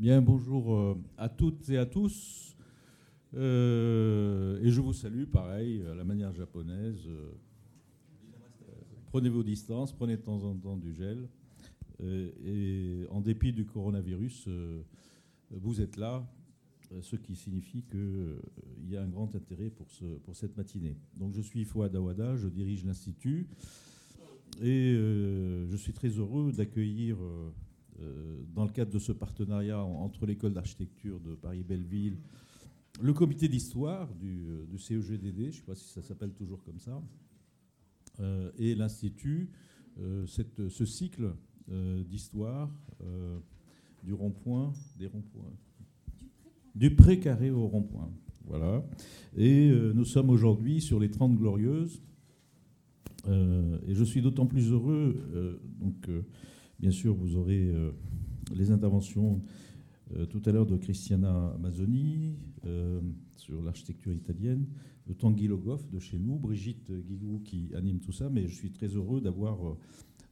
Bien, bonjour euh, à toutes et à tous. Euh, et je vous salue, pareil, à la manière japonaise. Euh, prenez vos distances, prenez de temps en temps du gel. et en dépit du coronavirus, vous êtes là, ce qui signifie qu'il y a un grand intérêt pour, ce, pour cette matinée. Donc je suis Fouad Awada, je dirige l'Institut. Et je suis très heureux d'accueillir dans le cadre de ce partenariat entre l'école d'architecture de Paris-Belleville, le comité d'histoire du, euh, CEGDD, je ne sais pas si ça s'appelle toujours comme ça, euh, et l'Institut, ce cycle d'histoire du rond-point, du précaré au rond-point. Voilà. Et nous sommes aujourd'hui sur les 30 glorieuses. et je suis d'autant plus heureux donc, Bien sûr, vous aurez euh, les interventions euh, tout à l'heure de Christiana Mazzoni euh, sur l'architecture italienne, de Tanguy Logoff de chez nous, Brigitte Guigou qui anime tout ça, mais je suis très heureux d'avoir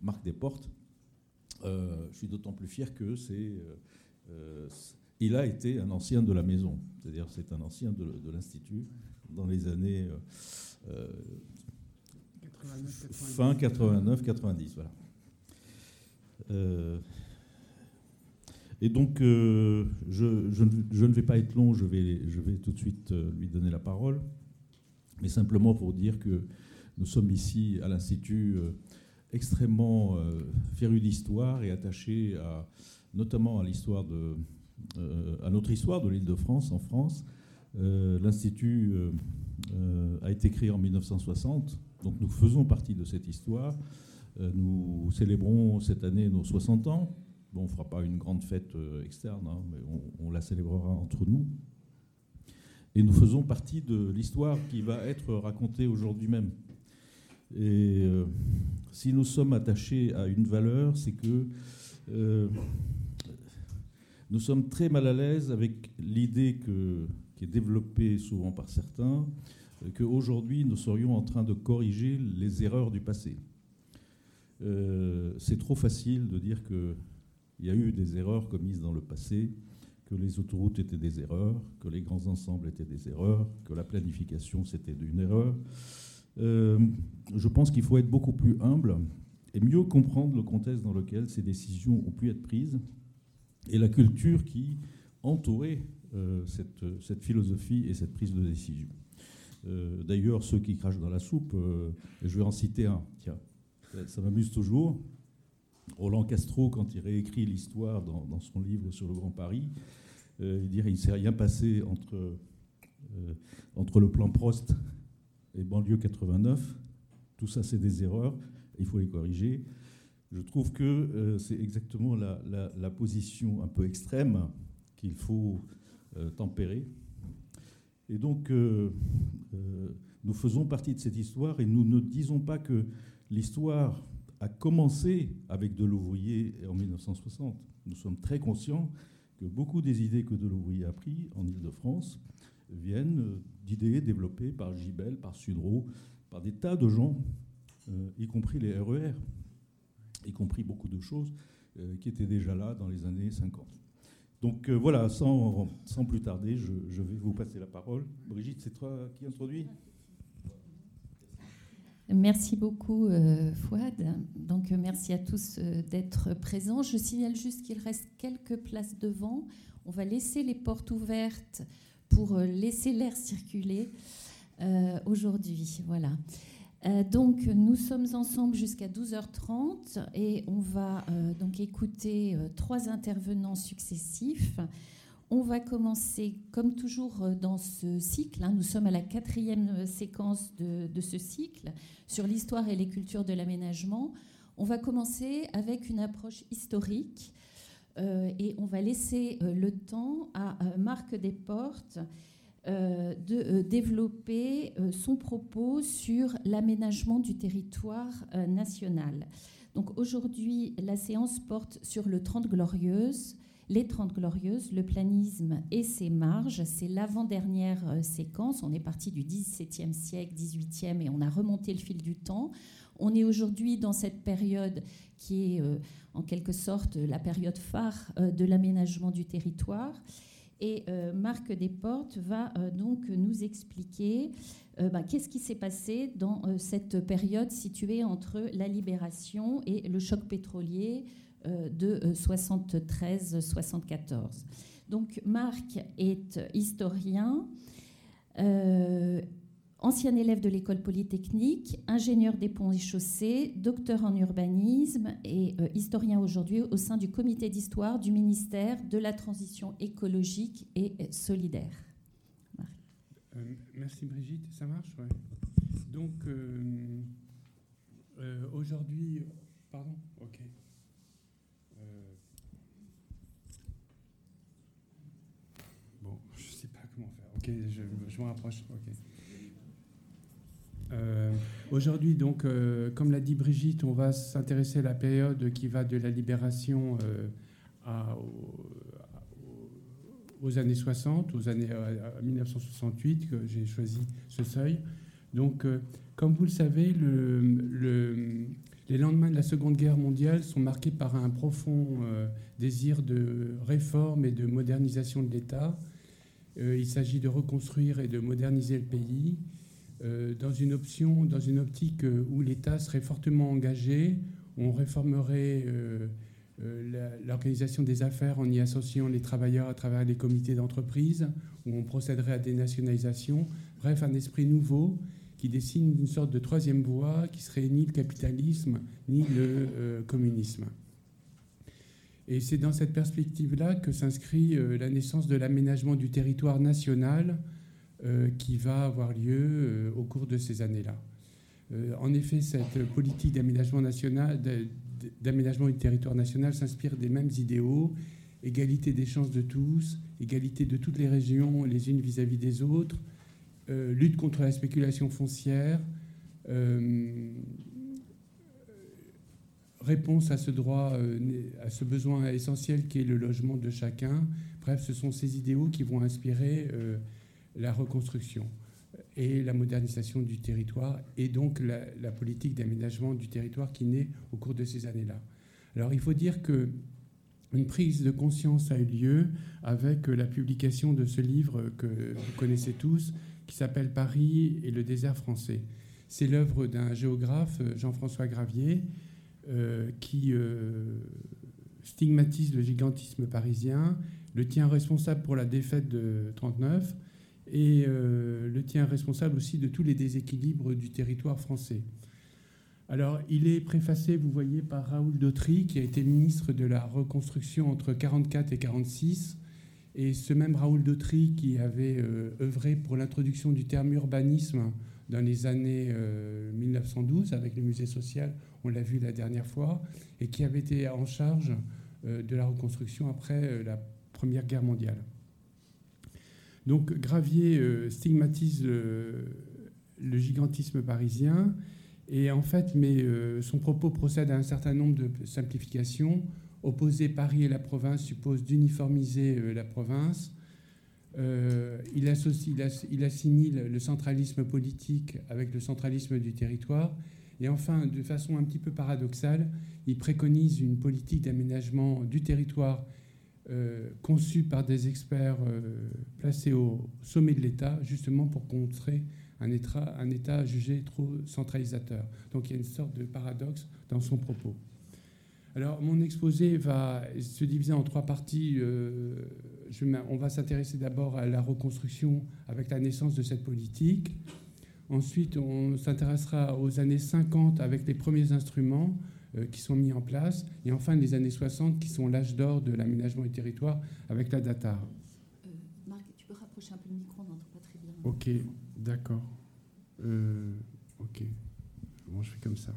Marc Desportes. je suis d'autant plus fier que c'est. il a été un ancien de la maison, c'est-à-dire c'est un ancien de, l'Institut dans les années fin 89-90. Voilà. Euh, et donc, euh, je, ne vais pas être long, je vais, je vais tout de suite euh, lui donner la parole, mais simplement pour dire que nous sommes ici à l'Institut extrêmement férus d'histoire et attachés à, notamment à l'histoire de, à notre histoire de l'île de France en France. L'Institut a été créé en 1960, donc nous faisons partie de cette histoire. Euh, nous célébrons cette année nos 60 ans. Bon, on ne fera pas une grande fête euh, externe, hein, mais on, la célébrera entre nous. Et nous faisons partie de l'histoire qui va être racontée aujourd'hui même. Et euh, si nous sommes attachés à une valeur, c'est que nous sommes très mal à l'aise avec l'idée qui est développée souvent par certains, qu'aujourd'hui nous serions en train de corriger les erreurs du passé. Euh, c'est trop facile de dire qu'il y a eu des erreurs commises dans le passé, que les autoroutes étaient des erreurs, que les grands ensembles étaient des erreurs, que la planification c'était une erreur. Euh, je pense qu'il faut être beaucoup plus humble et mieux comprendre le contexte dans lequel ces décisions ont pu être prises et la culture qui entourait euh, cette, cette, philosophie et cette prise de décision. D'ailleurs, ceux qui crachent dans la soupe, je vais en citer un. Tiens, ça m'amuse toujours. Roland Castro, quand il réécrit l'histoire dans, son livre sur le Grand Paris, euh, il dirait qu'il ne s'est rien passé entre, euh, entre le plan Prost et banlieue 89. Tout ça, c'est des erreurs, il faut les corriger. Je trouve que euh, c'est exactement la, position un peu extrême qu'il faut tempérer. Et donc, nous faisons partie de cette histoire et nous ne disons pas que l'histoire a commencé avec Delouvrier en 1960. Nous sommes très conscients que beaucoup des idées que Delouvrier a prises en Ile-de-France viennent d'idées développées par Gibel, par Sudreau, par des tas de gens, euh, y compris les RER, e y compris beaucoup de choses euh, qui étaient déjà là dans les années 50. Donc euh, voilà, sans, plus tarder, je, je, vais vous passer la parole. Brigitte, c'est toi qui introduis? Merci beaucoup, euh, Fouad. Donc, euh, merci à tous euh, d'être présents. Je signale juste qu'il reste quelques places devant. On va laisser les portes ouvertes pour laisser l'air circuler aujourd'hui. Voilà. donc, nous sommes ensemble jusqu'à 12h30 et on va donc écouter trois intervenants successifs. On va commencer, comme toujours euh, dans ce cycle, hein, nous sommes à la quatrième euh, séquence de, ce cycle sur l'histoire et les cultures de l'aménagement. On va commencer avec une approche historique euh, et on va laisser le temps à Marc Desportes de développer son propos sur l'aménagement du territoire national. Donc aujourd'hui, la séance porte sur le 30 Glorieuses, les Trente Glorieuses, le planisme et ses marges, c'est l'avant-dernière euh, séquence. On est parti du XVIIe siècle, XVIIIe, et on a remonté le fil du temps. On est aujourd'hui dans cette période qui est en quelque sorte la période phare de l'aménagement du territoire. Et Marc Desportes va donc nous expliquer ben, qu'est-ce qui s'est passé dans cette période située entre la libération et le choc pétrolier de 73-74. Donc Marc est historien, euh, ancien élève de l'école polytechnique, ingénieur des ponts et chaussées, docteur en urbanisme et euh, historien aujourd'hui au sein du comité d'histoire du ministère de la Transition écologique et solidaire. Euh, merci Brigitte, ça marche Donc aujourd'hui, pardon, ok. Je, me rapproche. Euh, aujourd'hui, donc, euh, comme l'a dit Brigitte, on va s'intéresser à la période qui va de la libération euh, aux années 60, aux années 1968, que j'ai choisi ce seuil. Donc, comme vous le savez, les lendemains de la Seconde Guerre mondiale sont marqués par un profond désir de réforme et de modernisation de l'État il s'agit de reconstruire et de moderniser le pays euh, dans une option, dans une optique euh, où l'État serait fortement engagé. On réformerait l'organisation des affaires en y associant les travailleurs à travers les comités d'entreprise, où on procéderait à des nationalisations. Bref, un esprit nouveau qui dessine une sorte de troisième voie qui serait ni le capitalisme ni le communisme. Et c'est dans cette perspective-là que s'inscrit euh, la naissance de l'aménagement du territoire national euh, qui va avoir lieu euh, au cours de ces années-là. En effet, cette politique d'aménagement national, d'aménagement du territoire national s'inspire des mêmes idéaux, égalité des chances de tous, égalité de toutes les régions les unes vis-à-vis des autres, lutte contre la spéculation foncière, réponse à ce droit, euh, à ce besoin essentiel qui est le logement de chacun. Bref, ce sont ces idéaux qui vont inspirer euh, la reconstruction et la modernisation du territoire et donc la, politique d'aménagement du territoire qui naît au cours de ces années-là. Alors il faut dire que une prise de conscience a eu lieu avec la publication de ce livre que vous connaissez tous, qui s'appelle Paris et le désert français. C'est l'œuvre d'un géographe, Jean-François Gravier, euh, qui euh, stigmatise le gigantisme parisien, le tient responsable pour la défaite de 39 et euh, le tient responsable aussi de tous les déséquilibres du territoire français. Alors, il est préfacé, vous voyez, par Raoul Dautry, qui a été ministre de la Reconstruction entre 44 et 46, et ce même Raoul Dautry qui avait œuvré pour l'introduction du terme urbanisme dans les années 1912 avec le musée social on l'a vu la dernière fois, et qui avait été en charge euh, de la reconstruction après euh, la Première Guerre mondiale. Donc Gravier euh, stigmatise le, gigantisme parisien, et en fait, mais son propos procède à un certain nombre de simplifications. Opposer Paris et la province suppose d'uniformiser la province. Il, associe, il, assimile le centralisme politique avec le centralisme du territoire et enfin, de façon un petit peu paradoxale, il préconise une politique d'aménagement du territoire euh, conçue par des experts euh, placés au sommet de l'État, justement pour contrer un état, jugé trop centralisateur. Donc il y a une sorte de paradoxe dans son propos. Alors mon exposé va se diviser en trois parties. Euh, je, on va s'intéresser d'abord à la reconstruction avec la naissance de cette politique. Ensuite, on s'intéressera aux années 50 avec les premiers instruments euh, qui sont mis en place. Et enfin, les années 60 qui sont l'âge d'or de l'aménagement du territoire avec la DATAR. Euh, Marc, tu peux rapprocher un peu le micro, on n'entend pas très bien. Ok, d'accord. Euh, ok. Bon, je fais comme ça.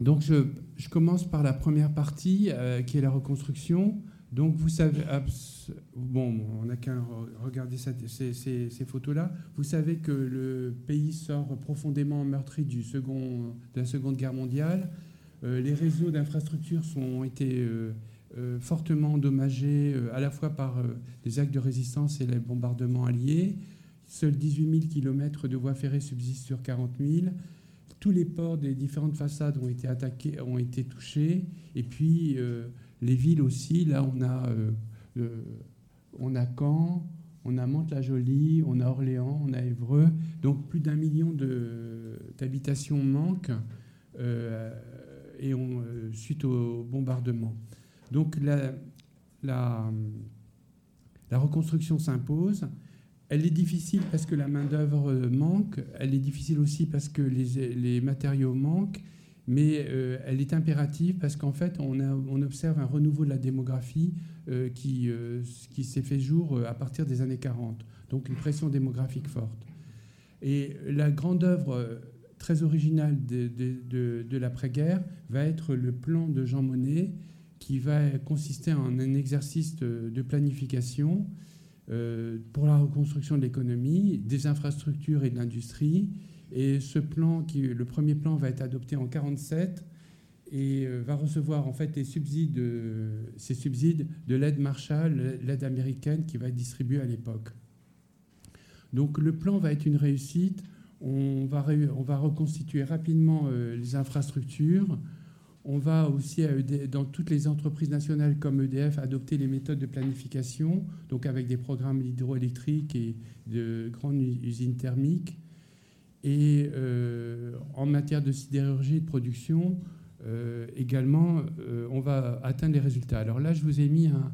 donc, je, je, commence par la première partie qui est la reconstruction. Donc vous savez, bon, on n'a qu'à regarder ces, photos-là. Vous savez que le pays sort profondément meurtri du second, de la Seconde Guerre mondiale. Euh, les réseaux d'infrastructures ont été euh, euh, fortement endommagés à la fois par les actes de résistance et les bombardements alliés. Seuls 18 000 km de voies ferrées subsistent sur 40 000. Tous les ports des différentes façades ont été attaqués, ont été touchés. Et puis les villes aussi. Là, on a, on a Caen, on a Mantes-la-Jolie, on a Orléans, on a Évreux. Donc plus d'un million d'habitations manquent euh, et euh, suite au bombardement. Donc la, la reconstruction s'impose. Elle est difficile parce que la main-d'œuvre manque. Elle est difficile aussi parce que les, matériaux manquent. Mais euh, elle est impérative parce qu'en fait, on, observe un renouveau de la démographie euh, qui, euh, qui s'est fait jour à partir des années 40. Donc une pression démographique forte. Et la grande œuvre très originale de, de, de, l'après-guerre va être le plan de Jean Monnet, qui va consister en un exercice de, planification pour la reconstruction de l'économie, des infrastructures et de l'industrie, et ce plan, le premier plan, va être adopté en 1947 et euh, va recevoir en fait euh, ces subsides de l'aide Marshall, l'aide américaine qui va être distribuée à l'époque. Donc le plan va être une réussite. On va, on va reconstituer rapidement euh, les infrastructures. On va aussi, e dans toutes les entreprises nationales comme EDF, adopter les méthodes de planification, donc avec des programmes hydroélectriques et de grandes usines thermiques. Et euh, en matière de sidérurgie et de production, euh, également, euh, on va atteindre les résultats. Alors là, je vous ai mis un,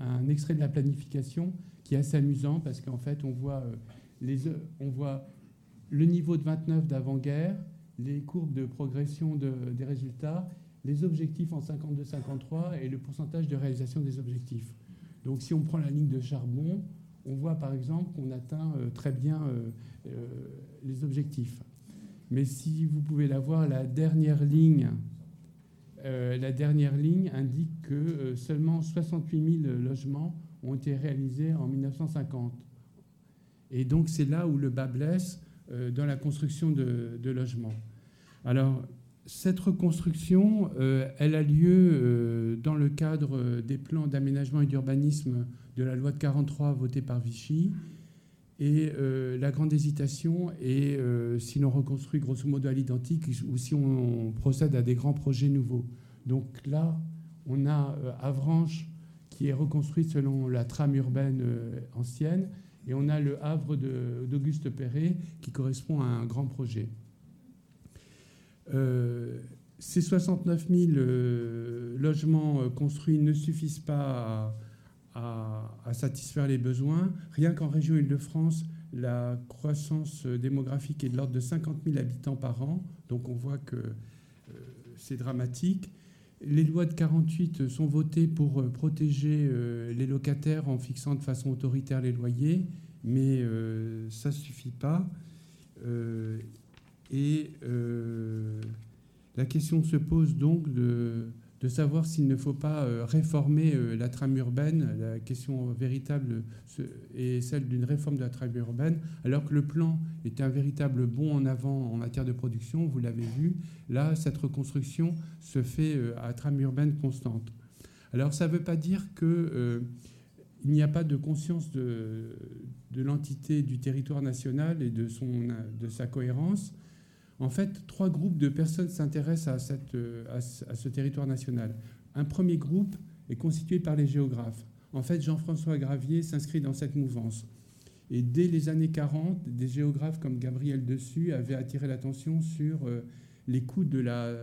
un, extrait de la planification qui est assez amusant parce qu'en fait, on voit, les, on voit le niveau de 29 d'avant-guerre, les courbes de progression de, des résultats, les objectifs en 52-53 et le pourcentage de réalisation des objectifs. Donc si on prend la ligne de charbon, on voit par exemple qu'on atteint très bien les objectifs. Mais si vous pouvez la voir, la dernière ligne, euh, la dernière ligne indique que euh, seulement 68 000 logements ont été réalisés en 1950. Et donc c'est là où le bas blesse euh, dans la construction de, logements. Alors cette reconstruction, elle a lieu dans le cadre des plans d'aménagement et d'urbanisme de la loi de 43 votée par Vichy et euh, la grande hésitation est euh, si l'on reconstruit grosso modo à l'identique ou si on, procède à des grands projets nouveaux. Donc là, on a euh, Avranches qui est reconstruite selon la trame urbaine ancienne et on a le Havre d'Auguste Perret qui correspond à un grand projet. Ces 69 000 logements construits ne suffisent pas à satisfaire les besoins. Rien qu'en région Île-de-France, la croissance démographique est de l'ordre de 50 000 habitants par an, donc on voit que euh, c'est dramatique. Les lois de 48 sont votées pour euh, protéger euh, les locataires en fixant de façon autoritaire les loyers, mais ça ne suffit pas. Et la question se pose donc de savoir s'il ne faut pas euh, réformer euh, la trame urbaine. La question véritable est celle d'une réforme de la trame urbaine, alors que le plan est un véritable bond en avant en matière de production, vous l'avez vu. Là, cette reconstruction se fait euh, à trame urbaine constante. Alors ça ne veut pas dire qu'il n'y a pas de conscience de, de l'entité du territoire national et de, son, de sa cohérence. En fait, trois groupes de personnes s'intéressent euh, à, ce territoire national. Un premier groupe est constitué par les géographes. En fait, Jean-François Gravier s'inscrit dans cette mouvance. Et dès les années 40, des géographes comme Gabriel Dessus avaient attiré l'attention sur euh, les coûts de la,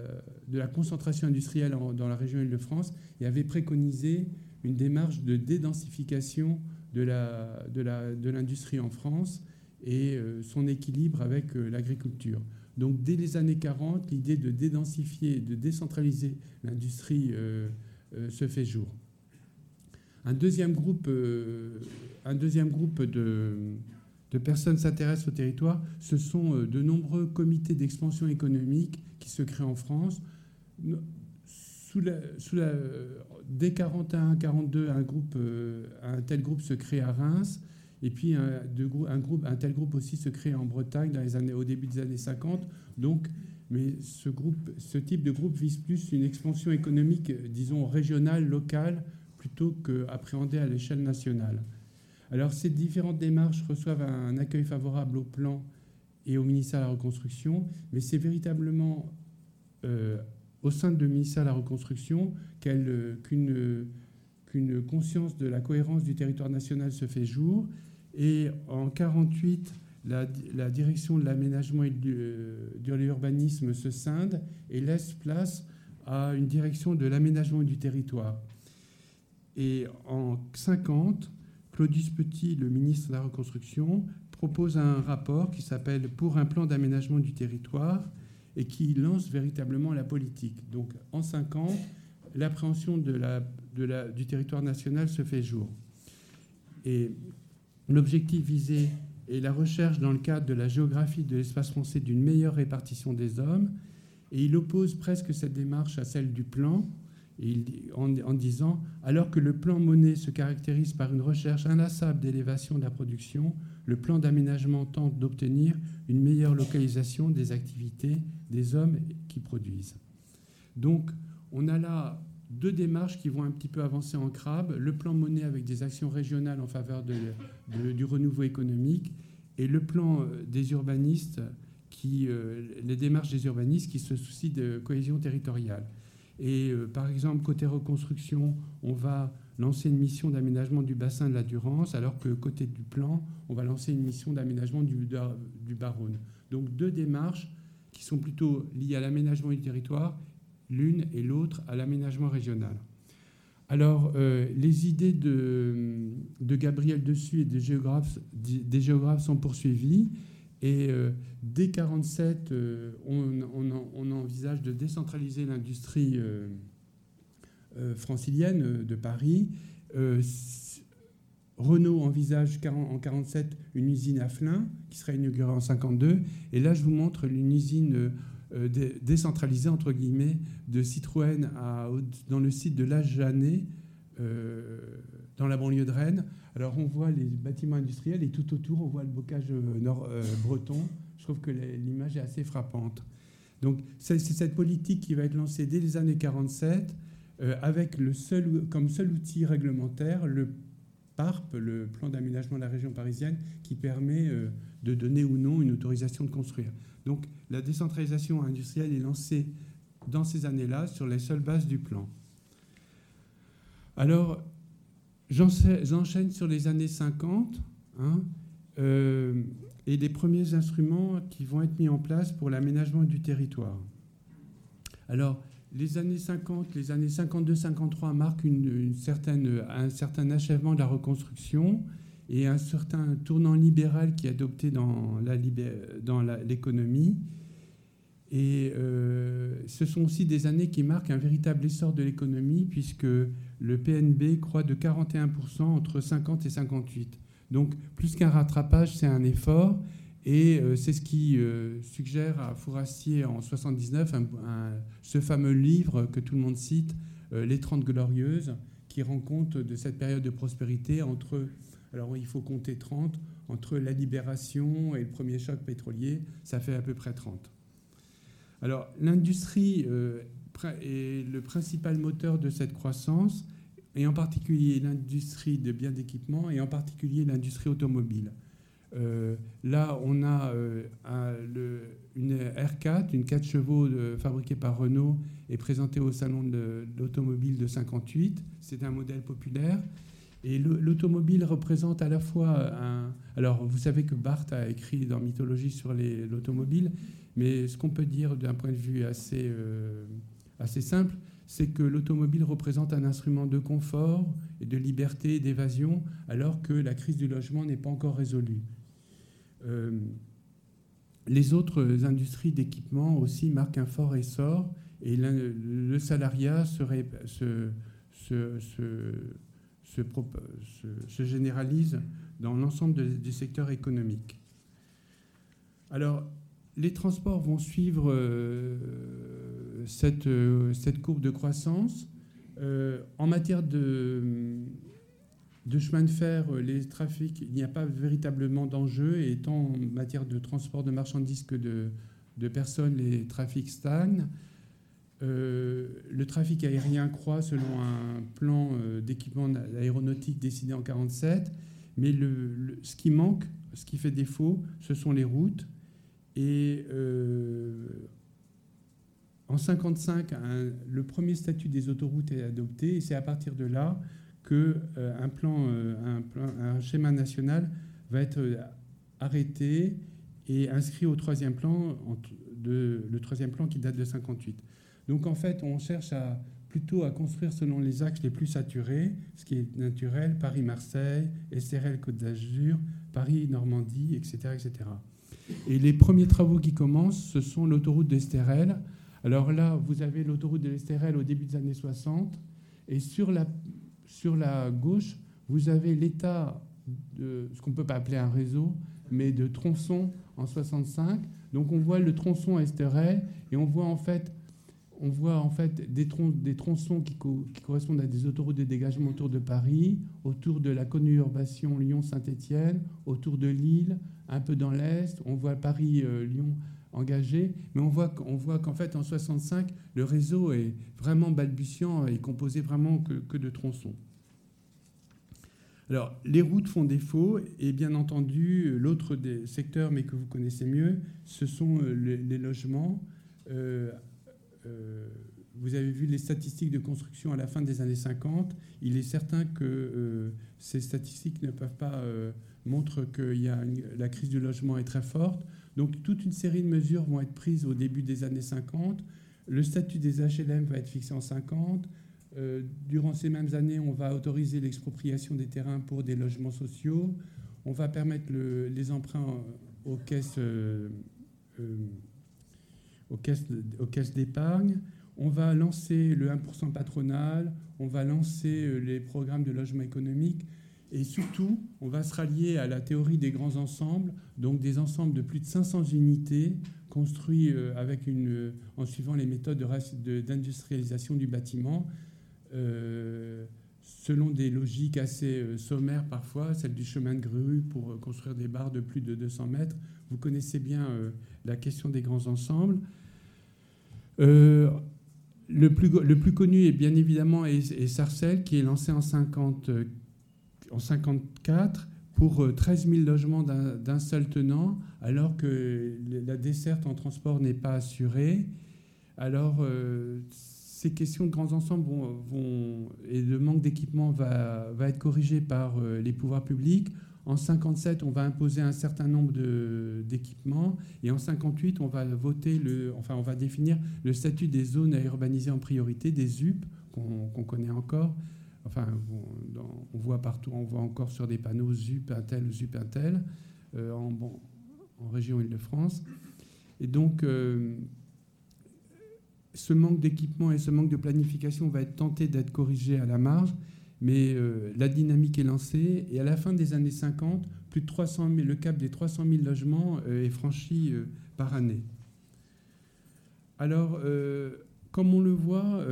concentration industrielle dans la région Île-de-France et avaient préconisé une démarche de dédensification de l'industrie en France et euh, son équilibre avec l'agriculture. Donc dès les années 40, l'idée de dédensifier, de décentraliser l'industrie euh, euh, se fait jour. Un deuxième groupe, euh, groupe de, personnes s'intéressent au territoire. Ce sont de nombreux comités d'expansion économique qui se créent en France. Dès 41-42, un, un tel groupe se crée à Reims. Et puis un, groupe, un tel groupe aussi se crée en Bretagne dans les années, au début des années 50. Donc, mais ce, groupe, ce type de groupe vise plus une expansion économique, disons, régionale, locale, plutôt qu'appréhendée à l'échelle nationale. Alors ces différentes démarches reçoivent un accueil favorable au plan et au ministère de la Reconstruction, mais c'est véritablement euh, au sein de ministère de la Reconstruction qu'une qu'une conscience de la cohérence du territoire national se fait jour. Et en 1948, la, direction de l'aménagement et de l'urbanisme se scinde et laisse place à une direction de l'aménagement du territoire. Et en 50, Claudius Petit, le ministre de la Reconstruction, propose un rapport qui s'appelle Pour un plan d'aménagement du territoire et qui lance véritablement la politique. Donc en 50, l'appréhension de la, du territoire national se fait jour. Et l'objectif visé est la recherche dans le cadre de la géographie de l'espace français d'une meilleure répartition des hommes et il oppose presque cette démarche à celle du plan, en, disant Alors que le plan Monet se caractérise par une recherche inlassable d'élévation de la production, le plan d'aménagement tente d'obtenir une meilleure localisation des activités des hommes qui produisent. Donc, on a là deux démarches qui vont un petit peu avancer en crabe le plan Monet avec des actions régionales en faveur du renouveau économique et le plan euh, des urbanistes qui, euh, les démarches des urbanistes qui se soucient de cohésion territoriale. Et euh, par exemple, côté reconstruction, on va lancer une mission d'aménagement du bassin de la Durance, alors que côté du plan, on va lancer une mission d'aménagement du, du Baronne. Donc deux démarches qui sont plutôt liées à l'aménagement du territoire, l'une et l'autre à l'aménagement régional. Alors, euh, les idées de, de, Gabriel Dessus et des géographes, des géographes sont poursuivies. Et euh, dès 1947, euh, on, envisage de décentraliser l'industrie euh, francilienne de Paris. Renault envisage en 1947 une usine à Flins qui serait inaugurée en 1952. Et là, je vous montre une usine décentralisée, entre guillemets, de Citroën dans le site de La Jeannet, dans la banlieue de Rennes. Alors on voit les bâtiments industriels et tout autour on voit le bocage euh, nord, euh, breton. Je trouve que l'image est assez frappante. Donc c'est cette politique qui va être lancée dès les années 47 euh, avec le seul, comme seul outil réglementaire le PARP, le plan d'aménagement de la région parisienne, qui permet de donner ou non une autorisation de construire. Donc la décentralisation industrielle est lancée dans ces années-là sur les seules bases du plan. Alors, J'enchaîne sur les années 50 hein, euh, et les premiers instruments qui vont être mis en place pour l'aménagement du territoire. Alors, les années 50, les années 52-53 marquent un certain achèvement de la reconstruction et un certain tournant libéral qui est adopté dans l'économie. Et euh, ce sont aussi des années qui marquent un véritable essor de l'économie, puisque le PNB croît de 41% entre 50 et 58. Donc plus qu'un rattrapage, c'est un effort. Et euh, c'est ce qui euh, suggère à Fourassier en 79 ce fameux livre que tout le monde cite, Les Trente Glorieuses, qui rend compte de cette période de prospérité entre, alors il faut compter 30, entre la libération et le premier choc pétrolier, ça fait à peu près 30. Alors l'industrie euh, est le principal moteur de cette croissance, et en particulier l'industrie de biens d'équipement, et en particulier l'industrie automobile. Euh, là, on a euh, une R4, une 4 chevaux fabriquée par Renault et présentée au salon de l'automobile de 58. C'est un modèle populaire. Et l'automobile représente à la fois un... Alors, vous savez que Barthes a écrit dans Mythologie sur l'automobile, mais ce qu'on peut dire d'un point de vue assez, euh, assez simple, c'est que l'automobile représente un instrument de confort et de liberté d'évasion, alors que la crise du logement n'est pas encore résolue. Euh, les autres industries d'équipement aussi marquent un fort essor, et le salariat serait, se, se, se, se, généralise dans l'ensemble des secteurs économiques. Alors, les transports vont suivre euh, cette, euh, cette, courbe de croissance. Euh, en matière de, de, chemin de fer, les trafics, il n'y a pas véritablement d'enjeu. Et tant en matière de transport de marchandises que de, de personnes, les trafics stagnent. Le trafic aérien croît selon un plan d'équipement aéronautique décidé en 1947, Mais le, ce qui manque, ce qui fait défaut, ce sont les routes. Et euh, en 55, le premier statut des autoroutes est adopté, et c'est à partir de là que euh, un, plan, un, un schéma national va être arrêté et inscrit au troisième plan, de, le troisième plan qui date de 58. Donc en fait, on cherche à, plutôt à construire selon les axes les plus saturés, ce qui est naturel, Paris-Marseille, SRL-Côte d'Azur, Paris-Normandie, etc., etc. Et les premiers travaux qui commencent, ce sont l'autoroute d'Estérel. Alors là, vous avez l'autoroute de au début des années 60, et sur la, sur la gauche, vous avez l'état de ce qu'on ne peut pas appeler un réseau, mais de tronçons en 65. Donc on voit le tronçon Estérel, et on voit en fait on voit en fait des, tronçons qui, correspondent à des autoroutes de dégagement autour de Paris, autour de la conurbation Lyon-Saint-Étienne, autour de Lille, un peu dans l'Est. On voit Paris-Lyon engagé, mais on voit, qu'en fait en 65, le réseau est vraiment balbutiant et composé vraiment que, de tronçons. Alors, les routes font défaut, et bien entendu, l'autre des secteurs, mais que vous connaissez mieux, ce sont euh, les, logements. Euh, euh, vous avez vu les statistiques de construction à la fin des années 50. Il est certain que euh, ces statistiques ne peuvent pas euh, montrer que y a la crise du logement est très forte. Donc toute une série de mesures vont être prises au début des années 50. Le statut des HLM va être fixé en 50. durant ces mêmes années, on va autoriser l'expropriation des terrains pour des logements sociaux. On va permettre les emprunts aux caisses aux caisses, d'épargne. On va lancer le 1% patronal, on va lancer euh, les programmes de logement économique et surtout, on va se rallier à la théorie des grands ensembles, donc des ensembles de plus de 500 unités construits euh, avec une, euh, en suivant les méthodes d'industrialisation du bâtiment, selon des logiques assez sommaires parfois, celle du chemin de grue pour construire des barres de plus de 200 mètres. Vous connaissez bien la question des grands ensembles. Euh, le, plus, le plus connu est bien évidemment est, Sarcelles, qui est lancé en, 50, euh, en 54 pour 13 euh, 000 logements d'un seul tenant, alors que la desserte en transport n'est pas assurée. Alors, ces questions de grands ensembles vont, et le manque d'équipement va, va, être corrigé par les pouvoirs publics. En 57, on va imposer un certain nombre d'équipements et en 58, on va voter le, enfin, on va définir le statut des zones à urbaniser en priorité, des ZUP qu'on connaît encore. Enfin, on, voit partout, on voit encore sur des panneaux ZUP un tel, ZUP un tel, euh, en, en, région Île-de-France. Et donc, euh, ce manque d'équipement et ce manque de planification va être tenté d'être corrigé à la marge. Mais euh, la dynamique est lancée et à la fin des années 50, plus de 300 000, le cap des 300 000 logements euh, est franchi euh, par année. Alors, comme on le voit,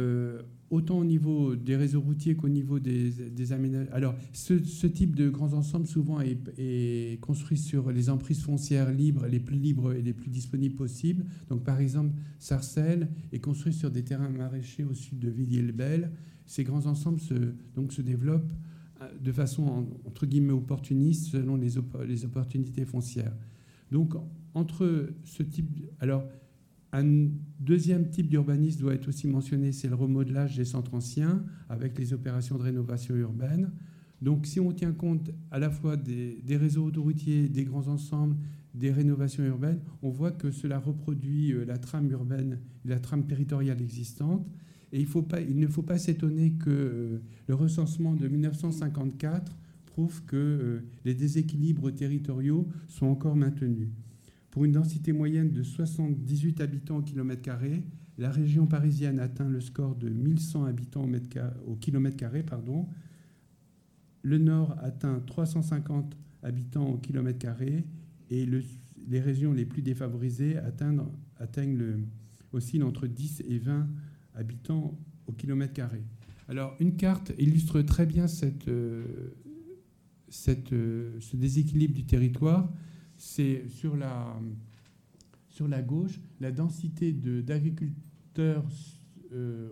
autant au niveau des réseaux routiers qu'au niveau des, des aménagements. Alors, ce, type de grands ensembles, souvent, est, est, construit sur les emprises foncières libres, les plus libres et les plus disponibles possibles. Donc, par exemple, Sarcelles est construit sur des terrains maraîchers au sud de Villiers-le-Bel ces grands ensembles se, développent euh, de façon entre guillemets opportuniste selon les, les opportunités foncières. Donc entre ce type, alors un deuxième type d'urbanisme doit être aussi mentionné, c'est le remodelage des centres anciens avec les opérations de rénovation urbaine. Donc si on tient compte à la fois des, des réseaux autoroutiers, des grands ensembles, des rénovations urbaines, on voit que cela reproduit euh, la trame urbaine, la trame territoriale existante et il, ne faut pas s'étonner que euh, le recensement de 1954 prouve que euh, les déséquilibres territoriaux sont encore maintenus. Pour une densité moyenne de 78 habitants au kilomètre carré, la région parisienne atteint le score de 1100 habitants au, kilomètre carré. Le nord atteint 350 habitants au kilomètre carré et les régions les plus défavorisées atteignent, atteignent le, entre 10 et 20 habitants au kilomètre carré. Alors, une carte illustre très bien euh, euh, ce déséquilibre du territoire. C'est sur la, sur la gauche, la densité d'agriculteurs euh,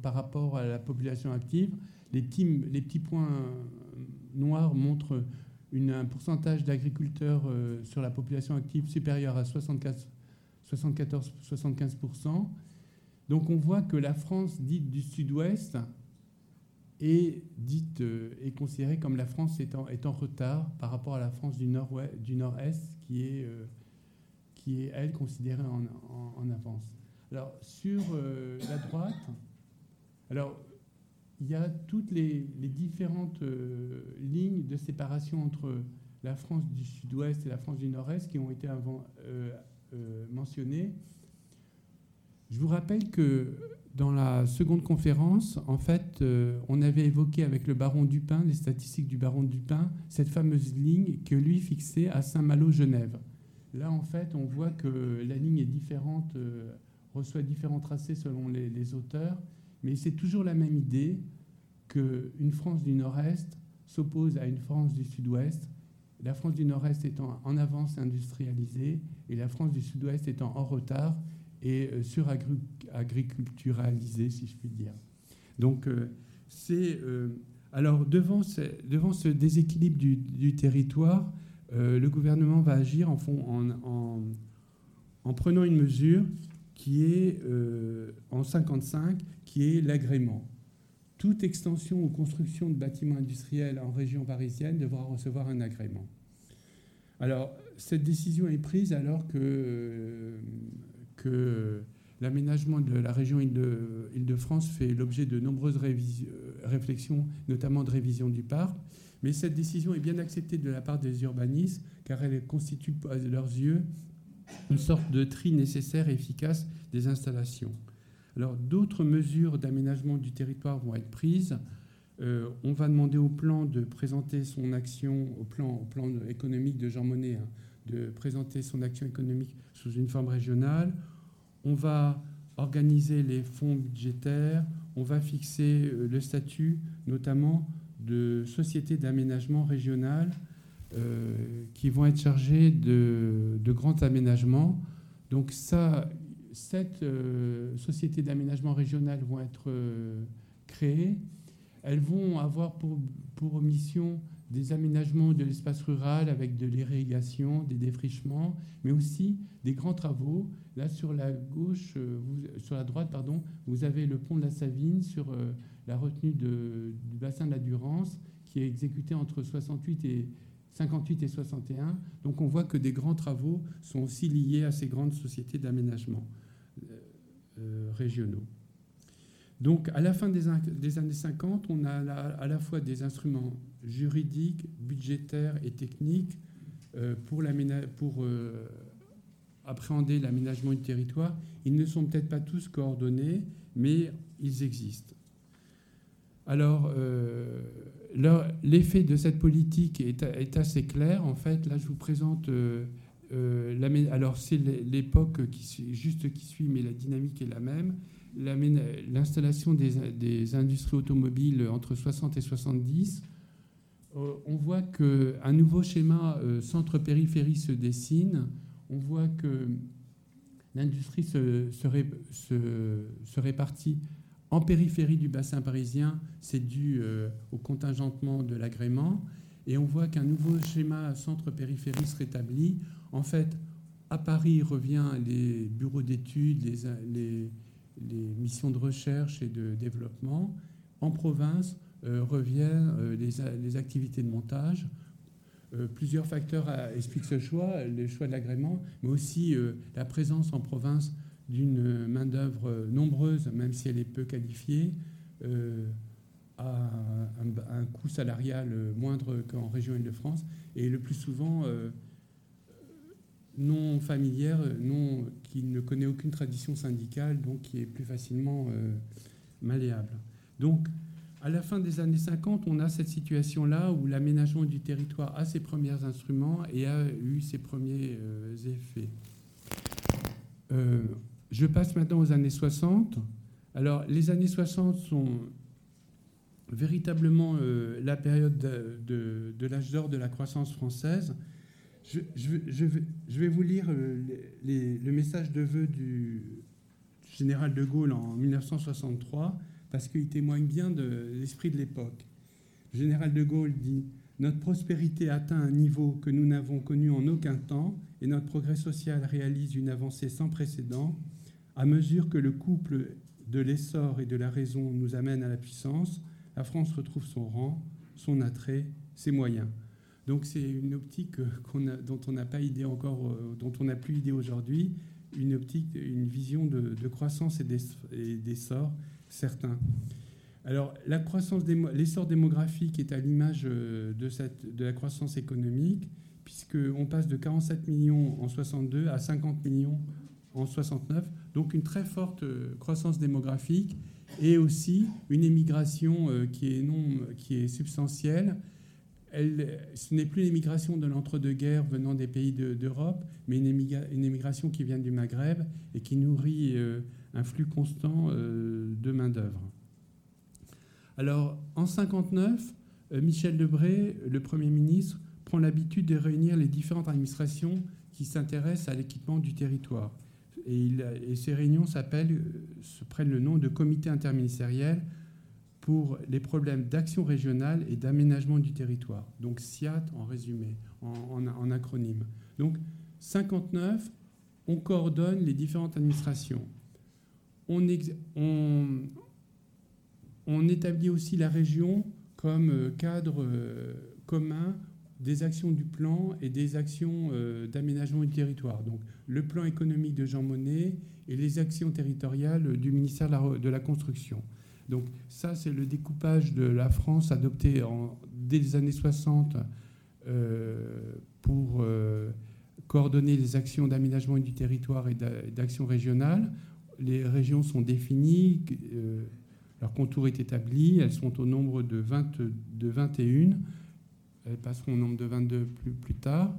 par rapport à la population active. Les petits, points noir montre un pourcentage d'agriculteurs sur la population active supérieur à 74-75%. Donc on voit que la France dite du sud-ouest est, dite, est considérée comme la France étant, en retard par rapport à la France du nord-est, nord qui, est, est, elle, considérée en avance. Alors, sur euh, la droite, alors, il y a toutes les, différentes euh, lignes de séparation entre la France du sud-ouest et la France du nord-est qui ont été avant, euh, mentionnées. Je vous rappelle que dans la seconde conférence, en fait, on avait évoqué avec le baron Dupin, les statistiques du baron Dupin, cette fameuse ligne que lui fixait à Saint-Malo-Genève. Là, en fait, on voit que la ligne est différente reçoit différents tracés selon les, auteurs, mais c'est toujours la même idée qu'une France du Nord-Est s'oppose à une France du Sud-Ouest, la France du Nord-Est étant en avance industrialisée et la France du Sud-Ouest étant en retard et euh, suragriculturalisée, si je puis dire. Donc, euh, c'est. Euh, alors, devant ce, déséquilibre du, territoire, le gouvernement va agir en, en, en prenant une mesure qui est en 55, qui est l'agrément. Toute extension ou construction de bâtiments industriels en région parisienne devra recevoir un agrément. Alors, cette décision est prise alors que, que l'aménagement de la région Île-de-France fait l'objet de nombreuses réflexions, notamment de révision du parc. Mais cette décision est bien acceptée de la part des urbanistes, car elle constitue à leurs yeux une sorte de tri nécessaire et efficace des installations. Alors d'autres mesures d'aménagement du territoire vont être prises. Euh, on va demander au plan de présenter son action, au plan, économique de Jean Monnet, hein, de présenter son action économique sous une forme régionale. On va organiser les fonds budgétaires. On va fixer euh, le statut, notamment de société d'aménagement régionale euh, qui vont être chargés de, grands aménagements. Donc ça, cette euh, société d'aménagement régional vont être créées. Elles vont avoir pour, mission des aménagements de l'espace rural avec de l'irrigation, des défrichements, mais aussi des grands travaux. Là, sur la gauche, sur la droite, pardon, vous avez le pont de la Savine sur la retenue du bassin de la Durance, qui est exécuté entre 68 et 58 et 61. Donc on voit que des grands travaux sont aussi liés à ces grandes sociétés d'aménagement euh, euh, régionaux. Donc à la fin des, années 50, on a à la fois des instruments juridiques, budgétaires et techniques euh, pour, pour appréhender l'aménagement du territoire. Ils ne sont peut-être pas tous coordonnés, mais ils existent. Alors, l'effet de cette politique est, assez clair. En fait, là, je vous présente. Euh, euh, alors, c'est l'époque qui, juste qui suit, mais la dynamique est la même. L'installation des, industries automobiles entre 60 et 70. Euh, on voit qu'un nouveau schéma centre-périphérie se dessine. On voit que l'industrie se, se répartit en périphérie du bassin parisien, c'est dû euh, au contingentement de l'agrément. Et on voit qu'un nouveau schéma centre-périphérie se rétablit. En fait, à Paris revient les bureaux d'études, les, missions de recherche et de développement. En province euh, reviennent euh, les, activités de montage. plusieurs facteurs expliquent ce choix, le choix de l'agrément, mais aussi la présence en province d'une main-d'œuvre nombreuse, même si elle est peu qualifiée, euh, à un, coût salarial moindre qu'en région Île-de-France, et le plus souvent euh, non familière, non, qui ne connaît aucune tradition syndicale, donc qui est plus facilement euh, malléable. Donc, à la fin des années 50, on a cette situation-là où l'aménagement du territoire a ses premiers instruments et a eu ses premiers effets. Je passe maintenant aux années 60. Alors, les années 60 sont véritablement euh, la période de, l'âge d'or de la croissance française. Je, vais, vous lire euh, le message de vœux du général de Gaulle en 1963, parce qu'il témoigne bien de l'esprit de l'époque. Le général de Gaulle dit Notre prospérité atteint un niveau que nous n'avons connu en aucun temps et notre progrès social réalise une avancée sans précédent à mesure que le couple de l'essor et de la raison nous amène à la puissance, la France retrouve son rang, son attrait, ses moyens. Donc c'est une optique dont on n'a pas idée encore, euh, dont on n'a plus idée aujourd'hui, une optique, une vision de, croissance et d'essor certain. Alors la croissance, l'essor démographique est à l'image euh, de, de la croissance économique, puisqu'on passe de 47 millions en 62 à 50 millions en 69, donc une très forte euh, croissance démographique et aussi une émigration euh, qui est, non, qui est substantielle. Elle, ce n'est plus l'émigration de l'entre-deux-guerres venant des pays d'Europe, mais une, émigration qui vient du Maghreb et qui nourrit euh, un flux constant de main-d'œuvre. Alors, en 59, Michel Debré, le Premier ministre, prend l'habitude de réunir les différentes administrations qui s'intéressent à l'équipement du territoire. Et, ces réunions s'appellent, prennent le nom de comité interministériel pour les problèmes d'action régionale et d'aménagement du territoire. Donc SIAT en résumé, en, acronyme. Donc 59, on coordonne les différentes administrations. On, établit aussi la région comme euh, cadre euh, commun des actions du plan et des actions euh, d'aménagement du territoire. Donc le plan économique de Jean Monnet et les actions territoriales du ministère de la, Construction. Donc ça, c'est le découpage de la France adopté en, dès les années 60 euh, pour euh, coordonner les actions d'aménagement du territoire et d'action régionale. Les régions sont définies, leur contour est établi, elles sont au nombre de, 20, de 21 elles passeront au nombre de 22 plus, tard.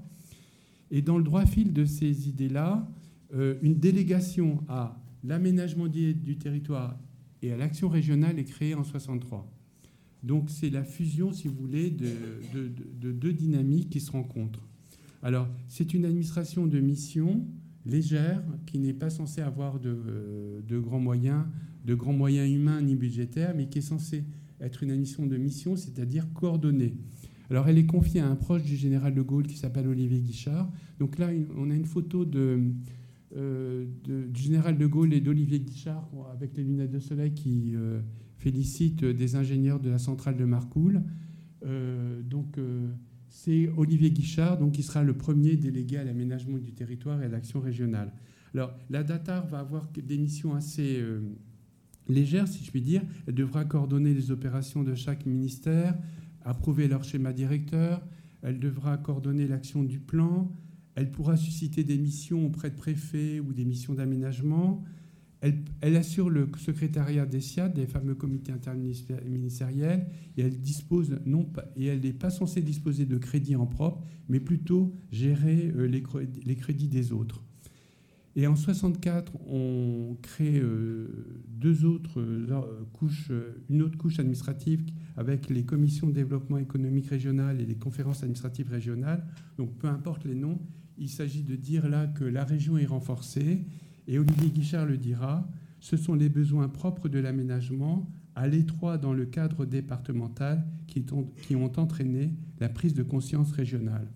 Et dans le droit fil de ces idées-là, euh, une délégation à l'aménagement du territoire et à l'action régionale est créée en 63. Donc c'est la fusion, si vous voulez, de, deux dynamiques qui se rencontrent. Alors c'est une administration de mission légère qui n'est pas censée avoir de, de, grands moyens, de grands moyens humains ni budgétaires, mais qui est censée être une administration de mission, c'est-à-dire coordonnée. Alors, elle est confiée à un proche du général de Gaulle qui s'appelle Olivier Guichard. Donc là, on a une photo euh, de, du général de Gaulle et d'Olivier Guichard avec les lunettes de soleil qui euh, félicite des ingénieurs de la centrale de Marcoule. Euh, donc, c'est Olivier Guichard donc, qui sera le premier délégué à l'aménagement du territoire et à l'action régionale. Alors, la DATAR va avoir des missions assez légères, si je puis dire. Elle devra coordonner les opérations de chaque ministère, approuver leur schéma directeur, elle devra coordonner l'action du plan, elle pourra susciter des missions auprès de préfets ou des missions d'aménagement, elle, assure le secrétariat des SIAD, des fameux comités interministériels, et elle dispose non pas, et elle n'est pas censée disposer de crédits en propre, mais plutôt gérer euh, les crédits des autres. Et en 64, on crée euh, deux autres euh, couches, une autre couche administrative avec les commissions de développement économique régional et les conférences administratives régionales. Donc peu importe les noms, il s'agit de dire là que la région est renforcée. Et Olivier Guichard le dira, ce sont les besoins propres de l'aménagement à l'étroit dans le cadre départemental qui ont, entraîné la prise de conscience régionale.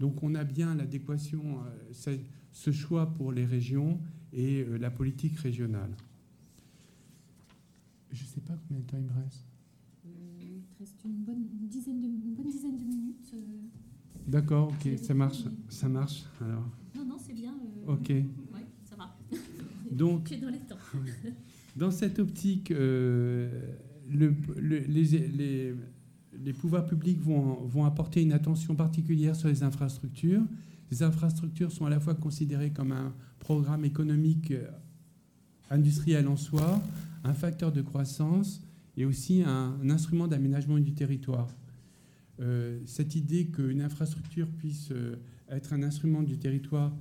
Donc on a bien l'adéquation ce choix pour les régions et euh, la politique régionale. Je ne sais pas combien de temps il me reste. Euh, il te reste une bonne dizaine de minutes. Euh. D'accord, ok, ça marche. Ça marche alors. Non, non, c'est bien. ok. Oui, ça va. Donc, dans les temps. dans cette optique, le, les, les, les, pouvoirs publics vont, vont apporter une attention particulière sur les infrastructures. Les infrastructures sont à la fois considérées comme un programme économique euh, industriel en soi, un facteur de croissance et aussi un, instrument d'aménagement du territoire. Euh, cette idée qu'une infrastructure puisse euh, être un instrument du territoire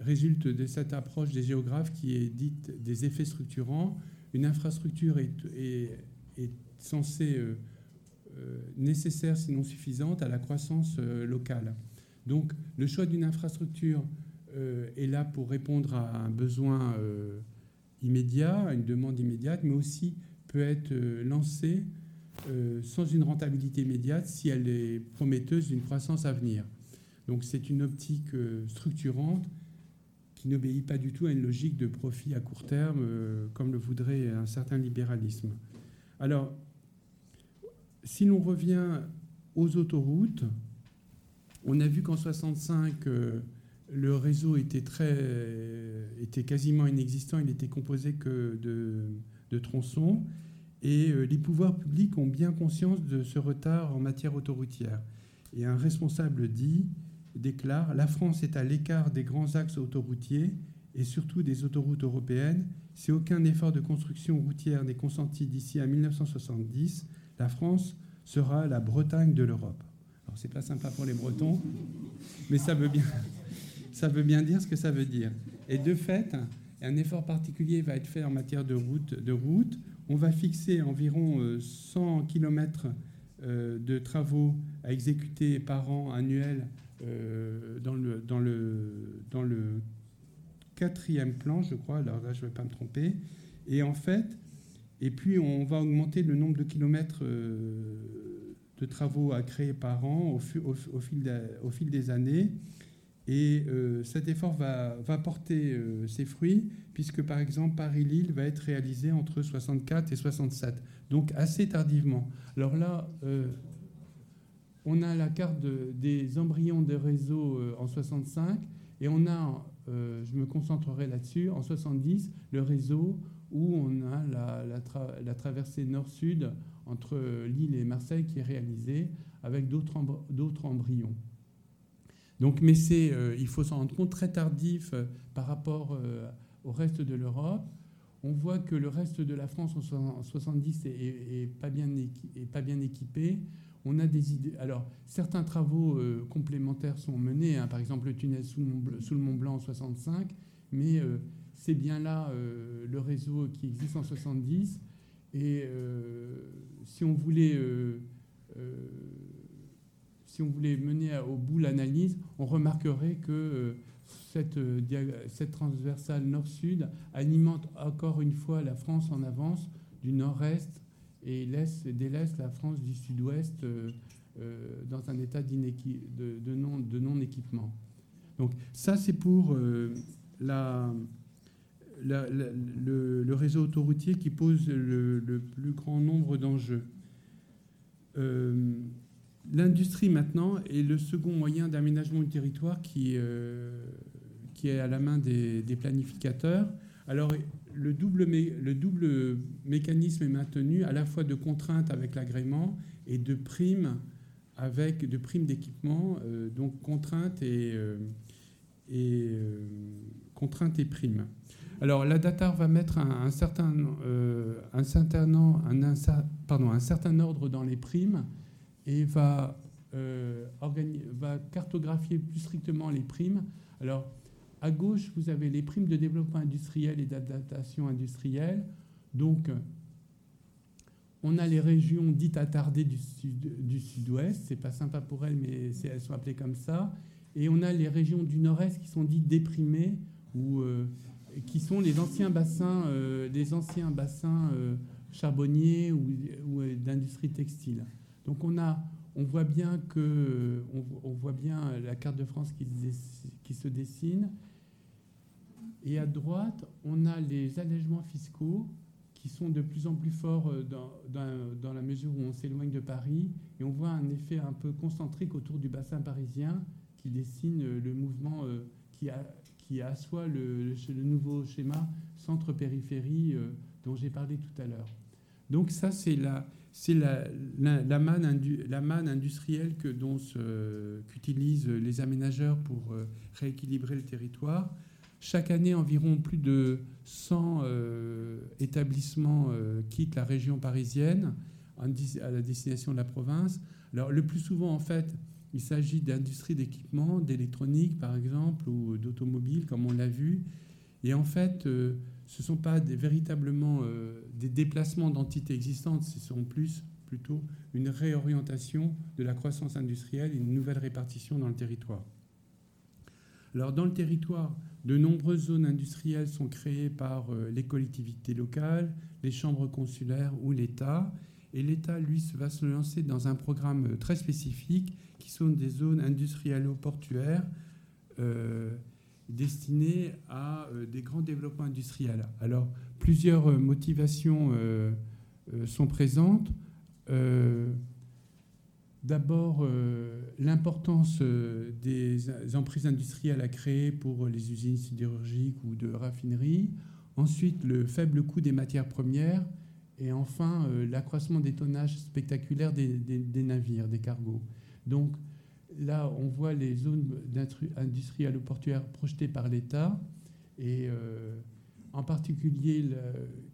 résulte de cette approche des géographes qui est dite des effets structurants. Une infrastructure est, est censée nécessaire, sinon suffisante, à la croissance locale. Donc le choix d'une infrastructure euh, est là pour répondre à un besoin euh, immédiat, à une demande immédiate, mais aussi peut être euh, lancé euh, sans une rentabilité immédiate si elle est prometteuse d'une croissance à venir. Donc c'est une optique euh, structurante qui n'obéit pas du tout à une logique de profit à court terme, euh, comme le voudrait un certain libéralisme. Alors, si l'on revient aux autoroutes, on a vu qu'en 65, le réseau était, très, était quasiment inexistant, il n'était composé que de tronçons. Et euh, les pouvoirs publics ont bien conscience de ce retard en matière autoroutière. Et un responsable dit, déclare, la France est à l'écart des grands axes autoroutiers et surtout des autoroutes européennes. Si aucun effort de construction routière n'est consenti d'ici à 1970, la France sera la Bretagne de l'Europe. Alors c'est pas sympa pour les Bretons, mais ça veut bien, ça veut bien dire ce que ça veut dire. Et de fait, un effort particulier va être fait en matière de route, de route on va fixer environ 100 euh, km euh, de travaux à exécuter par an annuel euh, dans le, quatrième plan, je crois. Alors là, je ne vais pas me tromper. Et en fait, et puis on va augmenter le nombre de kilomètres de travaux à créer par an au fil, des années. Et euh, cet effort va, porter euh, ses fruits, puisque par exemple Paris-Lille va être réalisé entre 64 et 67, donc assez tardivement. Alors là, euh, on a la carte des embryons de réseau en 65, et on a, je me concentrerai là-dessus, en 70, le réseau où on a la, la traversée nord-sud entre Lille et Marseille qui est réalisée avec d'autres embryons. Donc, mais c'est, euh, il faut s'en rendre compte, très tardif euh, par rapport euh, au reste de l'Europe. On voit que le reste de la France en 70 est, pas, bien équipé. On a des idées. Alors, certains travaux complémentaires sont menés, hein. par exemple le tunnel sous, le Mont Blanc en 65, mais c'est bien là le réseau qui existe en 70. Et si on voulait si on voulait mener au bout l'analyse, on remarquerait que euh, cette, euh, cette transversale nord-sud alimente encore une fois la France en avance du nord-est et laisse, délaisse la France du sud-ouest euh, dans un état de, non, de non-équipement. Donc ça, c'est pour le, réseau autoroutier qui pose le, plus grand nombre d'enjeux. L'industrie maintenant est le second moyen d'aménagement du territoire qui, euh, qui est à la main des, planificateurs. Alors le double, le double mécanisme est maintenu à la fois de contraintes avec l'agrément et de primes avec de primes d'équipement, euh, donc contraintes et, euh, et et primes. Alors la DATAR va mettre un, certain, un certain ordre dans les primes et va, euh, va cartographier plus strictement les primes. Alors, à gauche, vous avez les primes de développement industriel et d'adaptation industrielle. Donc, on a les régions dites attardées du, sud, du sud-ouest. C'est pas sympa pour elles, mais elles sont appelées comme ça. Et on a les régions du nord-est qui sont dites déprimées, ou euh, qui sont les anciens bassins, euh, anciens bassins charbonniers ou, ou d'industrie textile. Donc on, a, on, voit bien que, on, voit bien la carte de France qui, se dessine. Et à droite, on a les allègements fiscaux qui sont de plus en plus forts euh, dans, dans, la mesure où on s'éloigne de Paris. Et on voit un effet un peu concentrique autour du bassin parisien qui dessine euh, le mouvement euh, qui, a, qui assoit le, le nouveau schéma centre-périphérie dont j'ai parlé tout à l'heure. Donc ça, c'est la, c'est la, manne, industrielle que, qu'utilisent les aménageurs pour euh, rééquilibrer le territoire. Chaque année, environ plus de 100 euh, établissements euh, quittent la région parisienne à la destination de la province. Alors, le plus souvent, en fait, il s'agit d'industries d'équipement, d'électronique, par exemple, ou d'automobiles, comme on l'a vu. Et en fait, ce ne sont pas des, véritablement des déplacements d'entités existantes, ce sont plus plutôt une réorientation de la croissance industrielle et une nouvelle répartition dans le territoire. Alors dans le territoire, de nombreuses zones industrielles sont créées par euh, les collectivités locales, les chambres consulaires ou l'État. Et l'État, lui, va se lancer dans un programme très spécifique qui sont des zones industrialo-portuaires euh, destinées à euh, des grands développements industriels. Alors, plusieurs euh, motivations sont présentes. D'abord, l'importance des emprises industrielles à créer pour les usines sidérurgiques ou de raffinerie. Ensuite, le faible coût des matières premières. Et enfin, l'accroissement des tonnages spectaculaires des, navires, des cargos. Donc là, on voit les zones industrielles ou portuaires projetées par l'État, et euh, en particulier le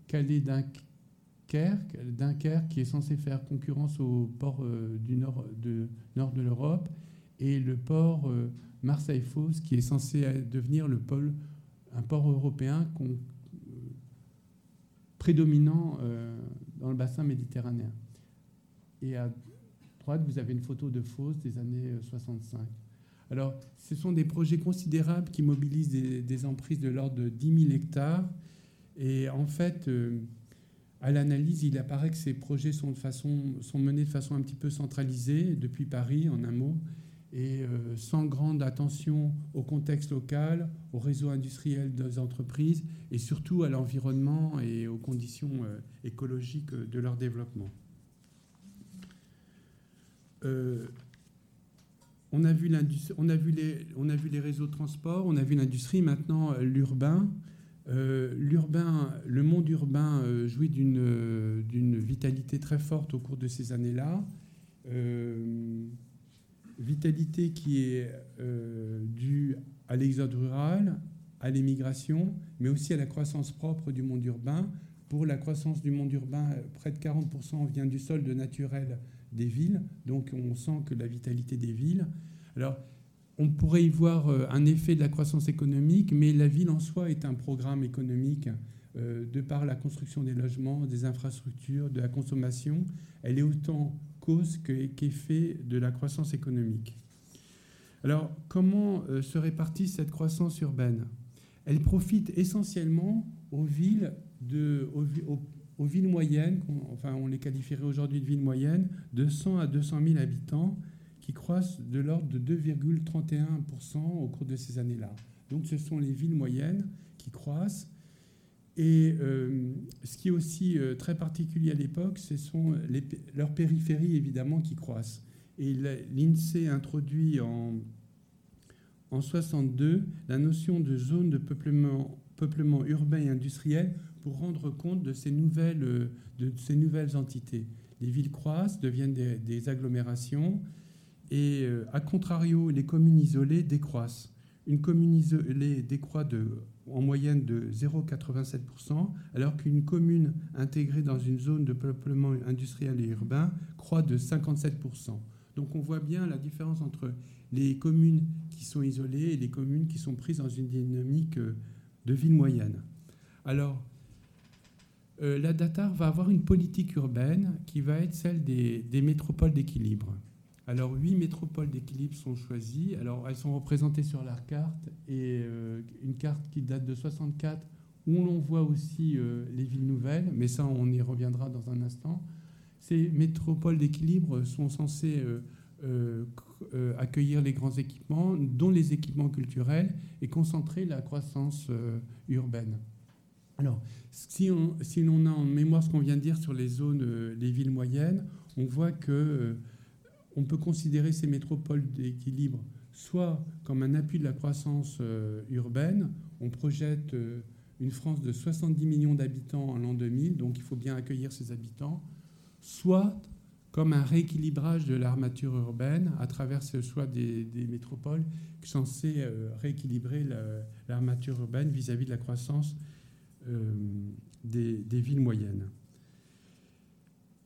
Calais Dunkerque, qui est censé faire concurrence au port euh, du nord de, l'Europe, et le port euh, Marseille-Fos, qui est censé devenir le pôle, un port européen prédominant dans le bassin méditerranéen. Et à vous avez une photo de fosse des années 65. Euh, Alors, ce sont des projets considérables qui mobilisent des, emprises de l'ordre de 10 000 hectares. Et en fait, euh, à l'analyse, il apparaît que ces projets sont, menés de façon un petit peu centralisée, depuis Paris, en un mot, et euh, sans grande attention au contexte local, au réseau industriel des entreprises, et surtout à l'environnement et aux conditions écologiques de leur développement. Euh, on, a vu a vu les, on a vu les réseaux de transport, on a vu l'industrie, maintenant euh, l'urbain. Euh, l'urbain, le monde urbain jouit d'une vitalité très forte au cours de ces années-là. vitalité qui est due à l'exode rural, à l'émigration, mais aussi à la croissance propre du monde urbain. Pour la croissance du monde urbain, près de 40% vient du solde naturel des villes. Donc on sent que la vitalité des villes. Alors on pourrait y voir euh, un effet de la croissance économique, mais la ville en soi est un programme économique euh, de par la construction des logements, des infrastructures, de la consommation. Elle est autant cause qu'effet de la croissance économique. Alors comment euh, se répartit cette croissance urbaine? Elle profite essentiellement aux villes, de, aux, aux villes moyennes, enfin on les qualifierait aujourd'hui de villes moyennes, de 100 à 200 000 habitants qui croissent de l'ordre de 2,31% au cours de ces années-là. Donc ce sont les villes moyennes qui croissent. Et euh, ce qui est aussi euh, très particulier à l'époque, ce sont leurs périphéries évidemment qui croissent. Et l'INSEE introduit en, en 62 la notion de zone de peuplement, peuplement urbain et industriel pour rendre compte de ces nouvelles, euh, de ces nouvelles entités. Les villes croissent, deviennent des, agglomérations, et euh, à contrario, les communes isolées décroissent. Une commune isolée décroît de, en moyenne de 0,87%, alors qu'une commune intégrée dans une zone de peuplement industriel et urbain croît de 57%. Donc on voit bien la différence entre les communes qui sont isolées et les communes qui sont prises dans une dynamique euh, de ville moyenne. Alors, euh, la DATAR va avoir une politique urbaine qui va être celle des, métropoles d'équilibre. Alors, huit métropoles d'équilibre sont choisies. Alors, elles sont représentées sur la carte et euh, une carte qui date de 64 où l'on voit aussi euh, les villes nouvelles, mais ça, on y reviendra dans un instant. Ces métropoles d'équilibre sont censées accueillir les grands équipements, dont les équipements culturels, et concentrer la croissance urbaine. Alors, si on, a en mémoire ce qu'on vient de dire sur les zones, euh, les villes moyennes, on voit que euh, on peut considérer ces métropoles d'équilibre soit comme un appui de la croissance euh, urbaine. On projette une France de 70 millions d'habitants en l'an 2000, donc il faut bien accueillir ces habitants, soit comme un rééquilibrage de l'armature urbaine à travers ce choix des, métropoles censées rééquilibrer l'armature urbaine vis-à-vis -vis de la croissance euh, des, villes moyennes.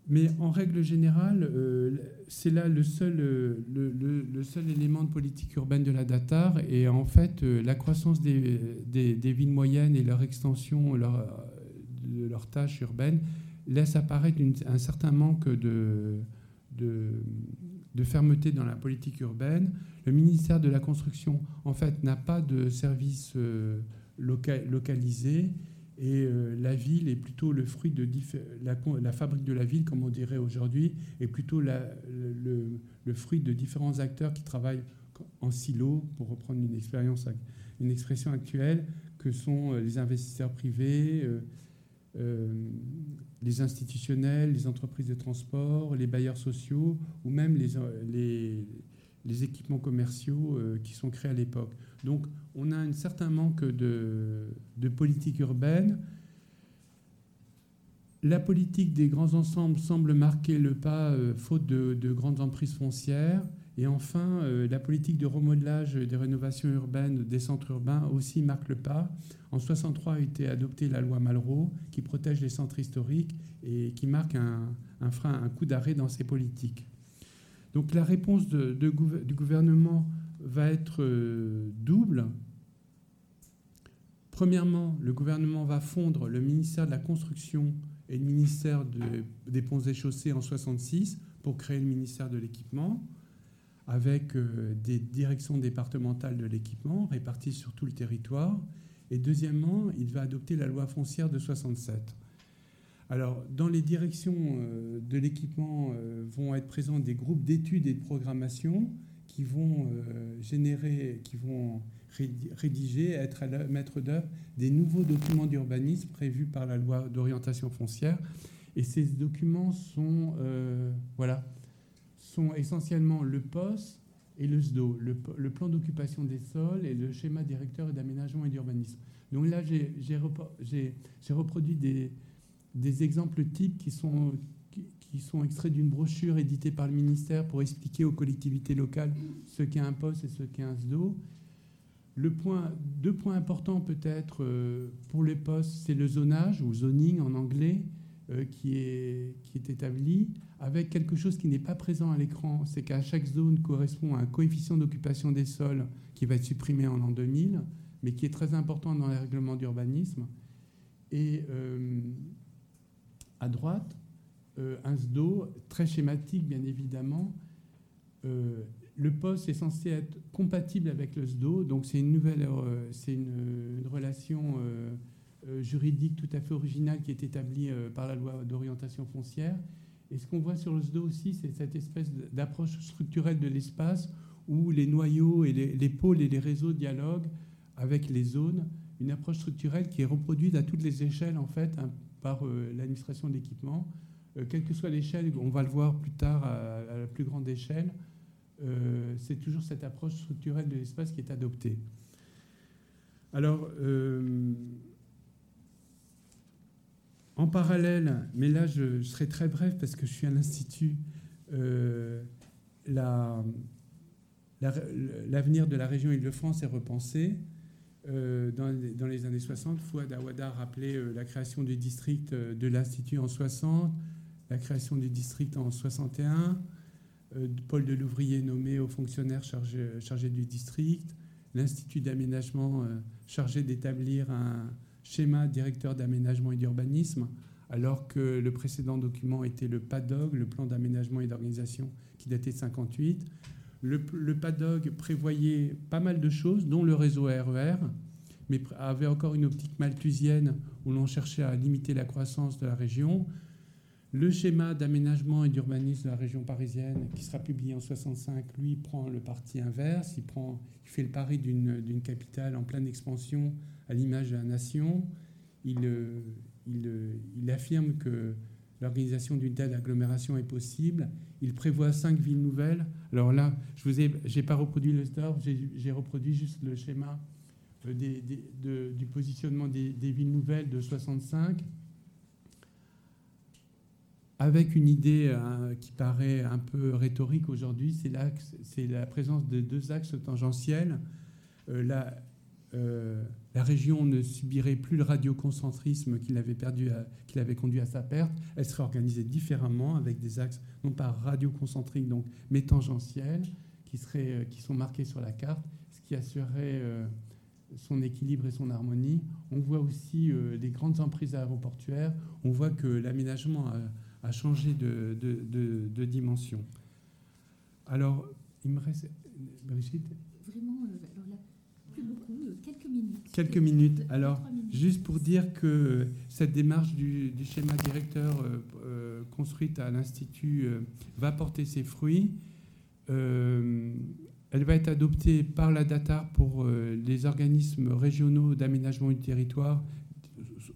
Mais en règle générale, euh, c'est là le seul, euh, le, élément de politique urbaine de la DATAR. Et en fait, la croissance des, villes moyennes et leur extension leur, de leurs tâches urbaines laisse apparaître un certain manque de, fermeté dans la politique urbaine. Le ministère de la Construction, en fait, n'a pas de service localisé Et la ville est plutôt le fruit de la, fabrique de la ville, comme on dirait aujourd'hui, est plutôt le, fruit de différents acteurs qui travaillent en silo, pour reprendre une expression actuelle, que sont les investisseurs privés, les institutionnels, les entreprises de transport, les bailleurs sociaux ou même les, équipements commerciaux euh, qui sont créés à l'époque. Donc on a un certain manque de, politique urbaine. La politique des grands ensembles semble marquer le pas euh, faute de, de, grandes emprises foncières. Et enfin, euh, la politique de remodelage des rénovations urbaines des centres urbains aussi marque le pas. En 63 a été adoptée la loi Malraux qui protège les centres historiques et qui marque un frein, un coup d'arrêt dans ces politiques. Donc la réponse du gouvernement va être euh, double. Premièrement, le gouvernement va fondre le ministère de la Construction et le ministère des Ponts et Chaussées en 66 pour créer le ministère de l'Équipement, avec euh, des directions départementales de l'équipement réparties sur tout le territoire. Et deuxièmement, il va adopter la loi foncière de 67. Alors, dans les directions euh, de l'équipement vont être présents des groupes d'études et de programmation qui vont euh, générer, qui vont rédiger, être à la maître d'œuvre des nouveaux documents d'urbanisme prévus par la loi d'orientation foncière. Et ces documents sont, voilà, sont essentiellement le POS et le SDO, le, plan d'occupation des sols et le schéma directeur d'aménagement et d'urbanisme. Donc là, j'ai reproduit des exemples types qui sont, qui, sont extraits d'une brochure éditée par le ministère pour expliquer aux collectivités locales ce qu'est un poste et ce qu'est un SDO. Le point, deux points importants peut-être euh, pour les postes, c'est le zonage ou zoning en anglais euh, qui, est, qui est établi avec quelque chose qui n'est pas présent à l'écran, c'est qu'à chaque zone correspond un coefficient d'occupation des sols qui va être supprimé en l'an 2000, mais qui est très important dans les règlements d'urbanisme. Et euh, à droite, euh, un SDO très schématique, bien évidemment. Euh, le poste est censé être compatible avec le SDO, donc c'est une nouvelle, euh, c'est une, relation juridique tout à fait originale qui est établie par la loi d'orientation foncière. Et ce qu'on voit sur le SDO aussi, c'est cette espèce d'approche structurelle de l'espace où les noyaux et les, les, pôles et les réseaux dialoguent avec les zones, une approche structurelle qui est reproduite à toutes les échelles en fait, par euh, l'administration de l'équipement. Euh, quelle que soit l'échelle, on va le voir plus tard à, la plus grande échelle, euh, c'est toujours cette approche structurelle de l'espace qui est adoptée. Alors, en parallèle, mais là je, serai très bref parce que je suis à l'Institut, l'avenir de la région Île-de-France est repensé. Euh, dans, les années 60, Fouad Awada rappelait euh, la création du district euh, de l'Institut en 60, la création du district en 61, Paul de Louvrier nommé au fonctionnaire chargé, du district, l'Institut d'aménagement chargé d'établir un schéma directeur d'aménagement et d'urbanisme, alors que le précédent document était le PADOG, le plan d'aménagement et d'organisation, qui datait de 58. Le, PADOG prévoyait pas mal de choses, dont le réseau RER, e mais avait encore une optique malthusienne où l'on cherchait à limiter la croissance de la région. Le schéma d'aménagement et d'urbanisme de la région parisienne, qui sera publié en 65, lui prend le parti inverse. Il, fait le pari d'une capitale en pleine expansion à l'image de la nation. Il, euh, euh, il affirme que l'organisation d'une telle agglomération est possible. Il prévoit cinq villes nouvelles. Alors là, je vous ai, pas reproduit le store, j'ai reproduit juste le schéma euh, du positionnement des, villes nouvelles de 65, avec une idée euh, qui paraît un peu rhétorique aujourd'hui, c'est, la présence de deux axes tangentiels. Euh, la, la région ne subirait plus le radioconcentrisme qu'il avait, perdu qu'il avait conduit à sa perte. Elle serait organisée différemment avec des axes non pas radioconcentriques, donc mais tangentiels, qui, seraient, euh, qui sont marqués sur la carte, ce qui assurerait euh, son équilibre et son harmonie. On voit aussi euh, les grandes emprises aéroportuaires. On voit que l'aménagement a, changé de, de, dimension. Alors, il me reste... Brigitte Vraiment, quelques minutes. Quelques minutes. Alors, juste pour dire que cette démarche du, schéma directeur euh, euh, construite à l'Institut euh, va porter ses fruits. elle va être adoptée par la DATA pour les organismes régionaux d'aménagement du territoire,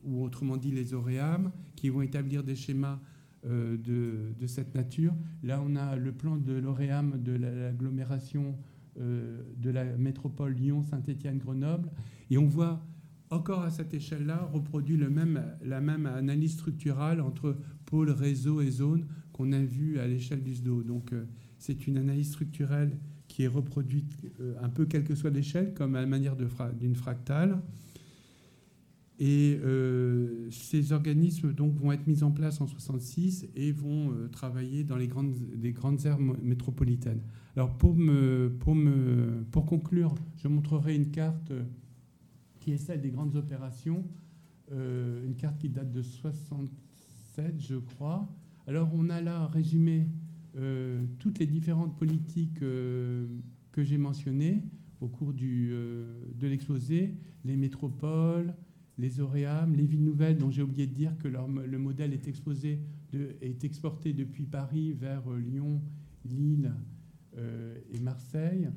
ou autrement dit les OREAM, qui vont établir des schémas de, de, cette nature. Là, on a le plan de l'OREAM de l'agglomération euh, de la métropole Lyon, Saint-Étienne, Grenoble. Et on voit encore à cette échelle-là reproduit le même, la même analyse structurale entre pôle, réseau et zone qu'on a vu à l'échelle du SDO. Donc euh, c'est une analyse structurelle qui est reproduite euh, un peu quelle que soit l'échelle, comme à la manière d'une fractale. Et ces organismes donc, vont être mis en place en 66 et vont travailler dans les grandes, des grandes aires métropolitaines. Alors pour, me, pour, me, pour conclure, je montrerai une carte qui est celle des grandes opérations, euh, une carte qui date de 67, je crois. Alors on a là résumé euh, toutes les différentes politiques euh, que j'ai mentionnées au cours du, de l'exposé, les métropoles, les OREAM, les villes nouvelles, dont j'ai oublié de dire que le modèle est, exporté depuis Paris vers Lyon, Lille, euh, et Marseille.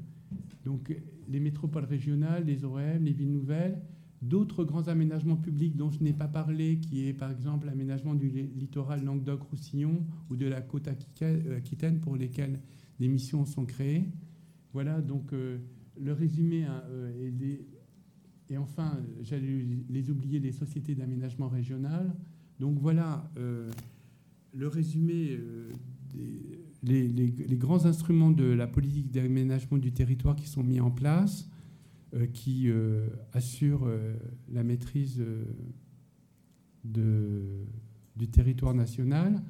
Donc les métropoles régionales, les ORM, les villes nouvelles, d'autres grands aménagements publics dont je n'ai pas parlé, qui est par exemple l'aménagement du littoral Languedoc-Roussillon ou de la côte Aquitaine pour lesquels des missions sont créées. Voilà donc euh, le résumé hein, euh, et, et, enfin, j'allais les oublier, les sociétés d'aménagement régional. Donc voilà le résumé des les, grands instruments de la politique d'aménagement du territoire qui sont mis en place, euh, qui euh, assurent euh, la maîtrise du territoire national.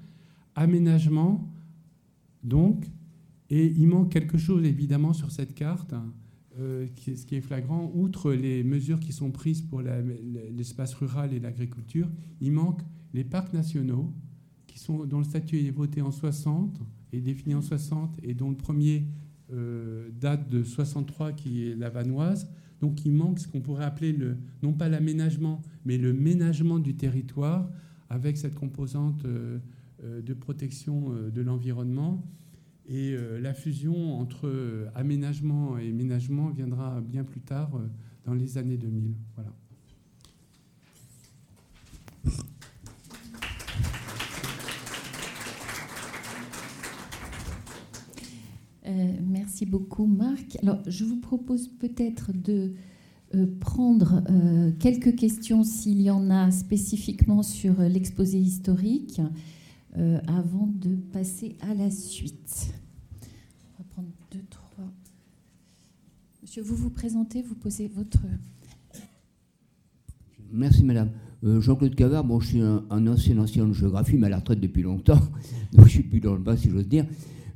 Aménagement, donc, et il manque quelque chose évidemment sur cette carte, hein, qui, ce qui est flagrant, outre les mesures qui sont prises pour l'espace rural et l'agriculture, il manque les parcs nationaux, qui sont, dont le statut est voté en 60, est défini en 60 et dont le premier euh, date de 63 qui est la Vanoise. Donc il manque ce qu'on pourrait appeler le, non pas l'aménagement, mais le ménagement du territoire avec cette composante euh, euh, de protection de l'environnement. Et la fusion entre aménagement et ménagement viendra bien plus tard dans les années 2000. Voilà. Euh, merci beaucoup, Marc. Alors, je vous propose peut-être de euh, prendre euh, quelques questions, s'il y en a spécifiquement sur l'exposé historique, avant de passer à la suite. On va prendre deux, trois. Monsieur, vous vous présentez, vous posez votre. Merci, madame. Jean-Claude Cavard, bon, je suis un, ancien ancien de géographie, mais à la retraite depuis longtemps, donc je suis plus dans le bas, si j'ose dire.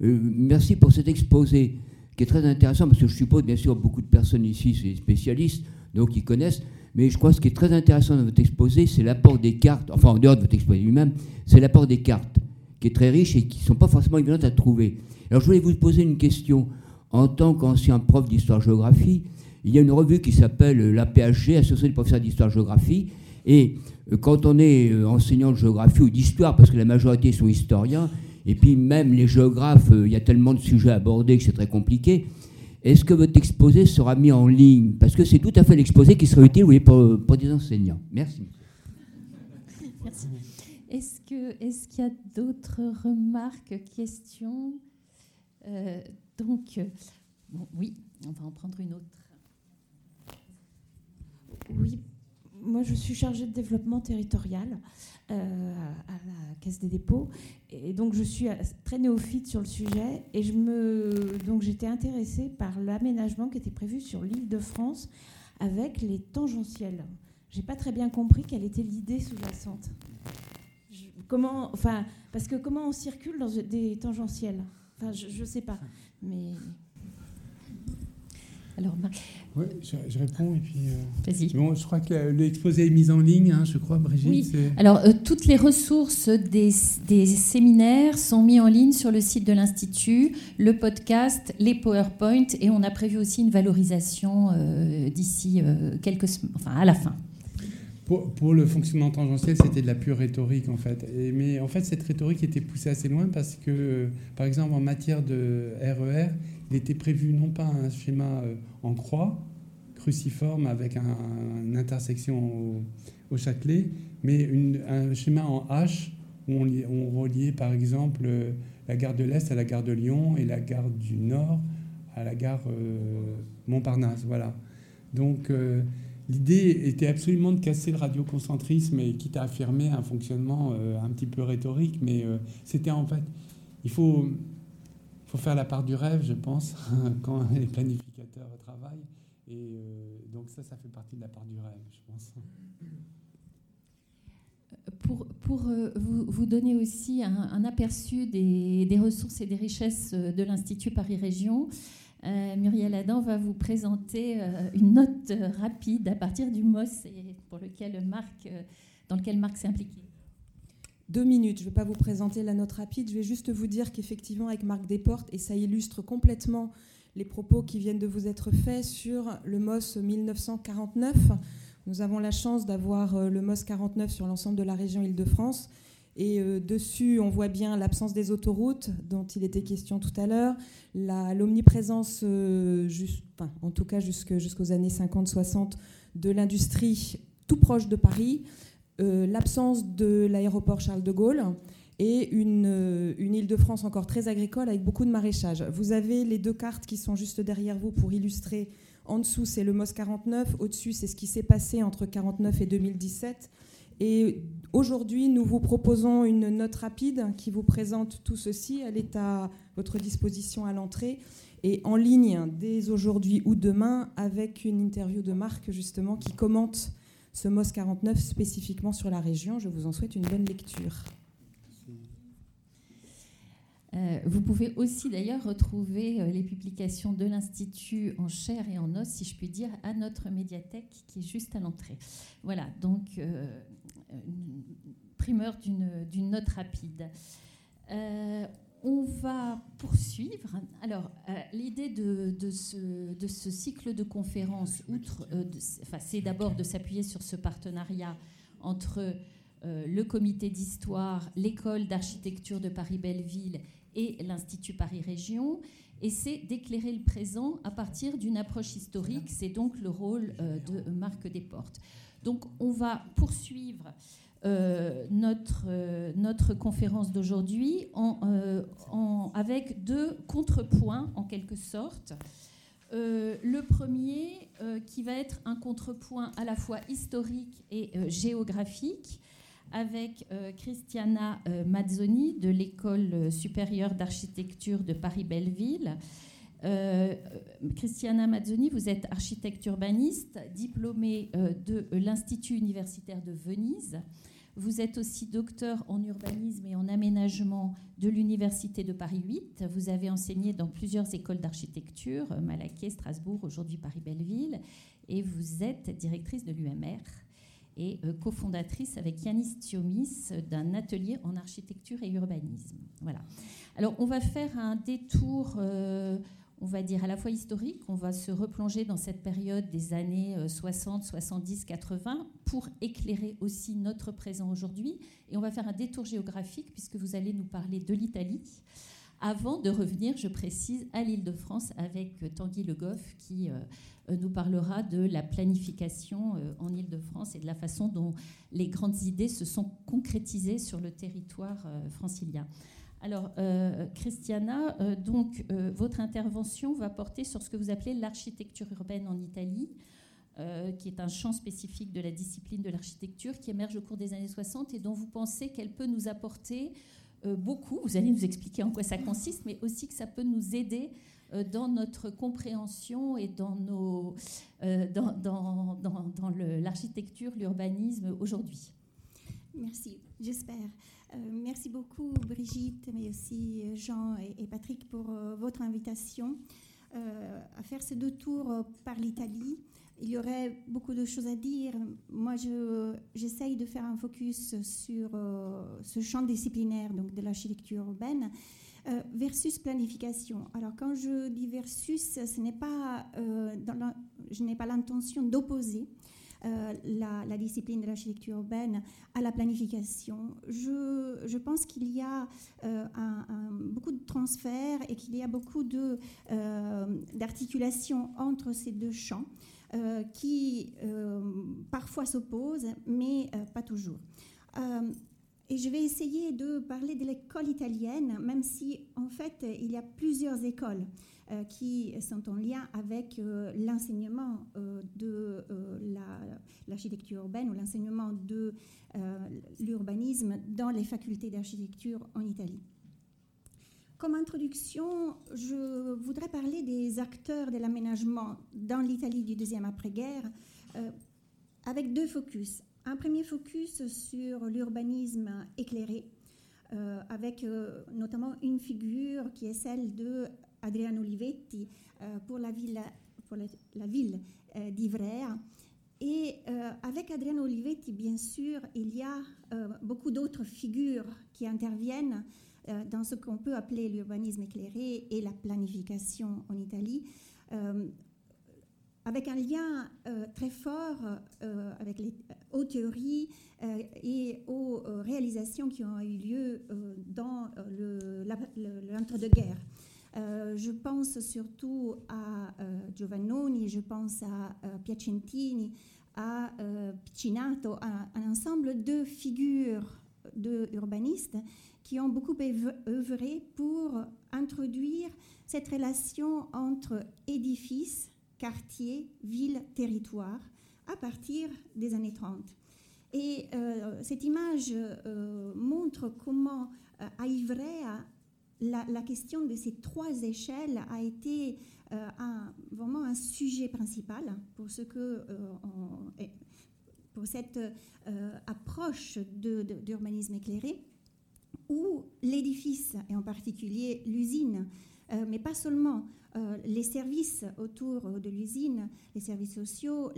Euh, merci pour cet exposé qui est très intéressant parce que je suppose bien sûr beaucoup de personnes ici, c'est spécialistes, donc ils connaissent. Mais je crois que ce qui est très intéressant dans votre exposé, c'est l'apport des cartes, enfin en dehors de votre exposé lui-même, c'est l'apport des cartes, qui est très riche et qui ne sont pas forcément évidentes à trouver. Alors je voulais vous poser une question. En tant qu'ancien prof d'histoire-géographie, il y a une revue qui s'appelle l'APHG, Association des professeurs d'histoire-géographie, et euh, quand on est euh, enseignant de géographie ou d'histoire, parce que la majorité sont historiens, et puis même les géographes, euh, il y a tellement de sujets abordés que c'est très compliqué. Est-ce que votre exposé sera mis en ligne? Parce que c'est tout à fait l'exposé qui serait utile oui, pour, pour, des enseignants. Merci. Merci. Est-ce qu'il est y a d'autres remarques, questions? Euh, Donc, euh, oui, on va en prendre une autre. Oui, moi je suis chargée de développement territorial. Euh, à la Caisse des dépôts. Et donc, je suis très néophyte sur le sujet. Et je me, donc, j'étais intéressée par l'aménagement qui était prévu sur l'île de France avec les tangentiels. J'ai pas très bien compris quelle était l'idée sous-jacente. Comment, enfin, parce que comment on circule dans des tangentiels? Enfin, je ne sais pas. Mais alors, Oui, je, réponds et puis. Vas-y. Bon, je crois que l'exposé est mis en ligne, hein, je crois, Brigitte. Oui. Alors, toutes les ressources des, des, séminaires sont mises en ligne sur le site de l'Institut, le podcast, les PowerPoint, et on a prévu aussi une valorisation d'ici quelques enfin à la fin. Pour, le fonctionnement tangentiel, c'était de la pure rhétorique en fait. Et, mais en fait, cette rhétorique était poussée assez loin parce que, par exemple, en matière de RER, il était prévu non pas un schéma euh, en croix, cruciforme avec une intersection au, Châtelet, mais un schéma en H où on, reliait par exemple euh, la gare de l'Est à la gare de Lyon et la gare du Nord à la gare euh, Montparnasse. Voilà. Donc L'idée était absolument de casser le radioconcentrisme et quitte à affirmer un fonctionnement un petit peu rhétorique, mais c'était en fait, il faut, faut faire la part du rêve, je pense, quand les planificateurs travaillent. Et euh, donc ça, ça fait partie de la part du rêve, je pense. Pour, pour vous, vous, donner aussi un, aperçu des, des, ressources et des richesses de l'Institut Paris Région, euh, Muriel Adam va vous présenter euh, une note rapide à partir du MOS et pour lequel Marc, euh, dans lequel Marc s'est impliqué. Deux minutes, je ne vais pas vous présenter la note rapide, je vais juste vous dire qu'effectivement avec Marc Desportes, et ça illustre complètement les propos qui viennent de vous être faits sur le MOS 1949, nous avons la chance d'avoir le MOS 49 sur l'ensemble de la région Île-de-France. Et euh, dessus, on voit bien l'absence des autoroutes dont il était question tout à l'heure, l'omniprésence, euh, en tout cas jusqu'aux années 50-60, de l'industrie tout proche de Paris, euh, l'absence de l'aéroport Charles de Gaulle et une, une Île-de-France encore très agricole avec beaucoup de maraîchage. Vous avez les deux cartes qui sont juste derrière vous pour illustrer. En dessous, c'est le MOS 49. Au-dessus, c'est ce qui s'est passé entre 49 et 2017. Et aujourd'hui, nous vous proposons une note rapide qui vous présente tout ceci. Elle est à votre disposition à l'entrée et en ligne dès aujourd'hui ou demain avec une interview de Marc justement qui commente ce MOS 49 spécifiquement sur la région. Je vous en souhaite une bonne lecture. Euh, vous pouvez aussi d'ailleurs retrouver euh, les publications de l'Institut en chair et en os, si je puis dire, à notre médiathèque qui est juste à l'entrée. Voilà, donc euh, une primeur d'une note rapide. Euh, on va poursuivre. Alors, euh, l'idée de, de, ce, de, ce, cycle de conférences, outre, euh, enfin, c'est d'abord de s'appuyer sur ce partenariat entre le comité d'histoire, l'école d'architecture de Paris-Belleville et l'Institut Paris Région, et c'est d'éclairer le présent à partir d'une approche historique. C'est donc le rôle de Marc Desportes. Donc on va poursuivre euh, notre, euh, notre conférence d'aujourd'hui euh, avec deux contrepoints en quelque sorte. le premier qui va être un contrepoint à la fois historique et géographique avec Christiana Mazzoni de l'École supérieure d'architecture de Paris-Belleville Christiana Mazzoni, vous êtes architecte urbaniste, diplômée de l'Institut universitaire de Venise. Vous êtes aussi docteur en urbanisme et en aménagement de l'Université de Paris 8. Vous avez enseigné dans plusieurs écoles d'architecture, Malaquais, Strasbourg, aujourd'hui Paris-Belleville. Et vous êtes directrice de l'UMR et euh, cofondatrice avec Yanis Thiomis d'un atelier en architecture et urbanisme. Voilà. Alors, on va faire un détour on va dire, à la fois historique. On va se replonger dans cette période des années 60, 70, 80 pour éclairer aussi notre présent aujourd'hui. Et on va faire un détour géographique puisque vous allez nous parler de l'Italie. Avant de revenir, je précise, à l'île de France avec Tanguy Le Goff qui euh, nous parlera de la planification euh, en île de France et de la façon dont les grandes idées se sont concrétisées sur le territoire euh, francilien. Alors, euh, Christiana, euh, donc, euh, votre intervention va porter sur ce que vous appelez l'architecture urbaine en Italie, qui est un champ spécifique de la discipline de l'architecture qui émerge au cours des années 60 et dont vous pensez qu'elle peut nous apporter beaucoup. Vous allez nous expliquer en quoi ça consiste, mais aussi que ça peut nous aider dans notre compréhension et dans, dans l'architecture, l'urbanisme aujourd'hui. Merci, j'espère. Euh, merci beaucoup Brigitte, mais aussi euh, Jean et, Patrick pour euh, votre invitation. à faire ces deux tours par l'Italie. Il y aurait beaucoup de choses à dire. Moi, j'essaye de faire un focus sur ce champ disciplinaire donc de l'architecture urbaine versus planification. Alors, quand je dis versus, ce pas, je n'ai pas l'intention d'opposer euh, la, discipline de l'architecture urbaine à la planification. Je, je pense qu'il y a euh, beaucoup de transferts et qu'il y a beaucoup euh, d'articulation entre ces deux champs qui parfois s'opposent, mais pas toujours. Et je vais essayer de parler de l'école italienne, même si en fait il y a plusieurs écoles. Euh, qui sont en lien avec euh, l'enseignement euh, de l'architecture urbaine ou l'enseignement de l'urbanisme dans les facultés d'architecture en Italie. Comme introduction, je voudrais parler des acteurs de l'aménagement dans l'Italie du deuxième après-guerre avec deux focus. Un premier focus sur l'urbanisme éclairé, avec notamment une figure qui est celle de Adriano Olivetti euh, pour la ville, pour la, d'Ivrea. Et euh, avec Adriano Olivetti, bien sûr, il y a beaucoup d'autres figures qui interviennent dans ce qu'on peut appeler l'urbanisme éclairé et la planification en Italie, avec un lien très fort avec les, aux théories et aux réalisations qui ont eu lieu dans l'entre-deux-guerres. Euh, je pense surtout à euh, Giovannoni, je pense à euh, Piacentini, à Piccinato, à un ensemble de figures de urbanistes qui ont beaucoup œuvré pour introduire cette relation entre édifices, quartiers, ville, territoire à partir des années 30. Et cette image montre comment à Ivrea, la, question de ces trois échelles a été euh, un, vraiment un sujet principal pour ce que euh, pour cette euh, approche d'urbanisme éclairé, où l'édifice, et en particulier l'usine, mais pas seulement les services autour de l'usine, les services sociaux,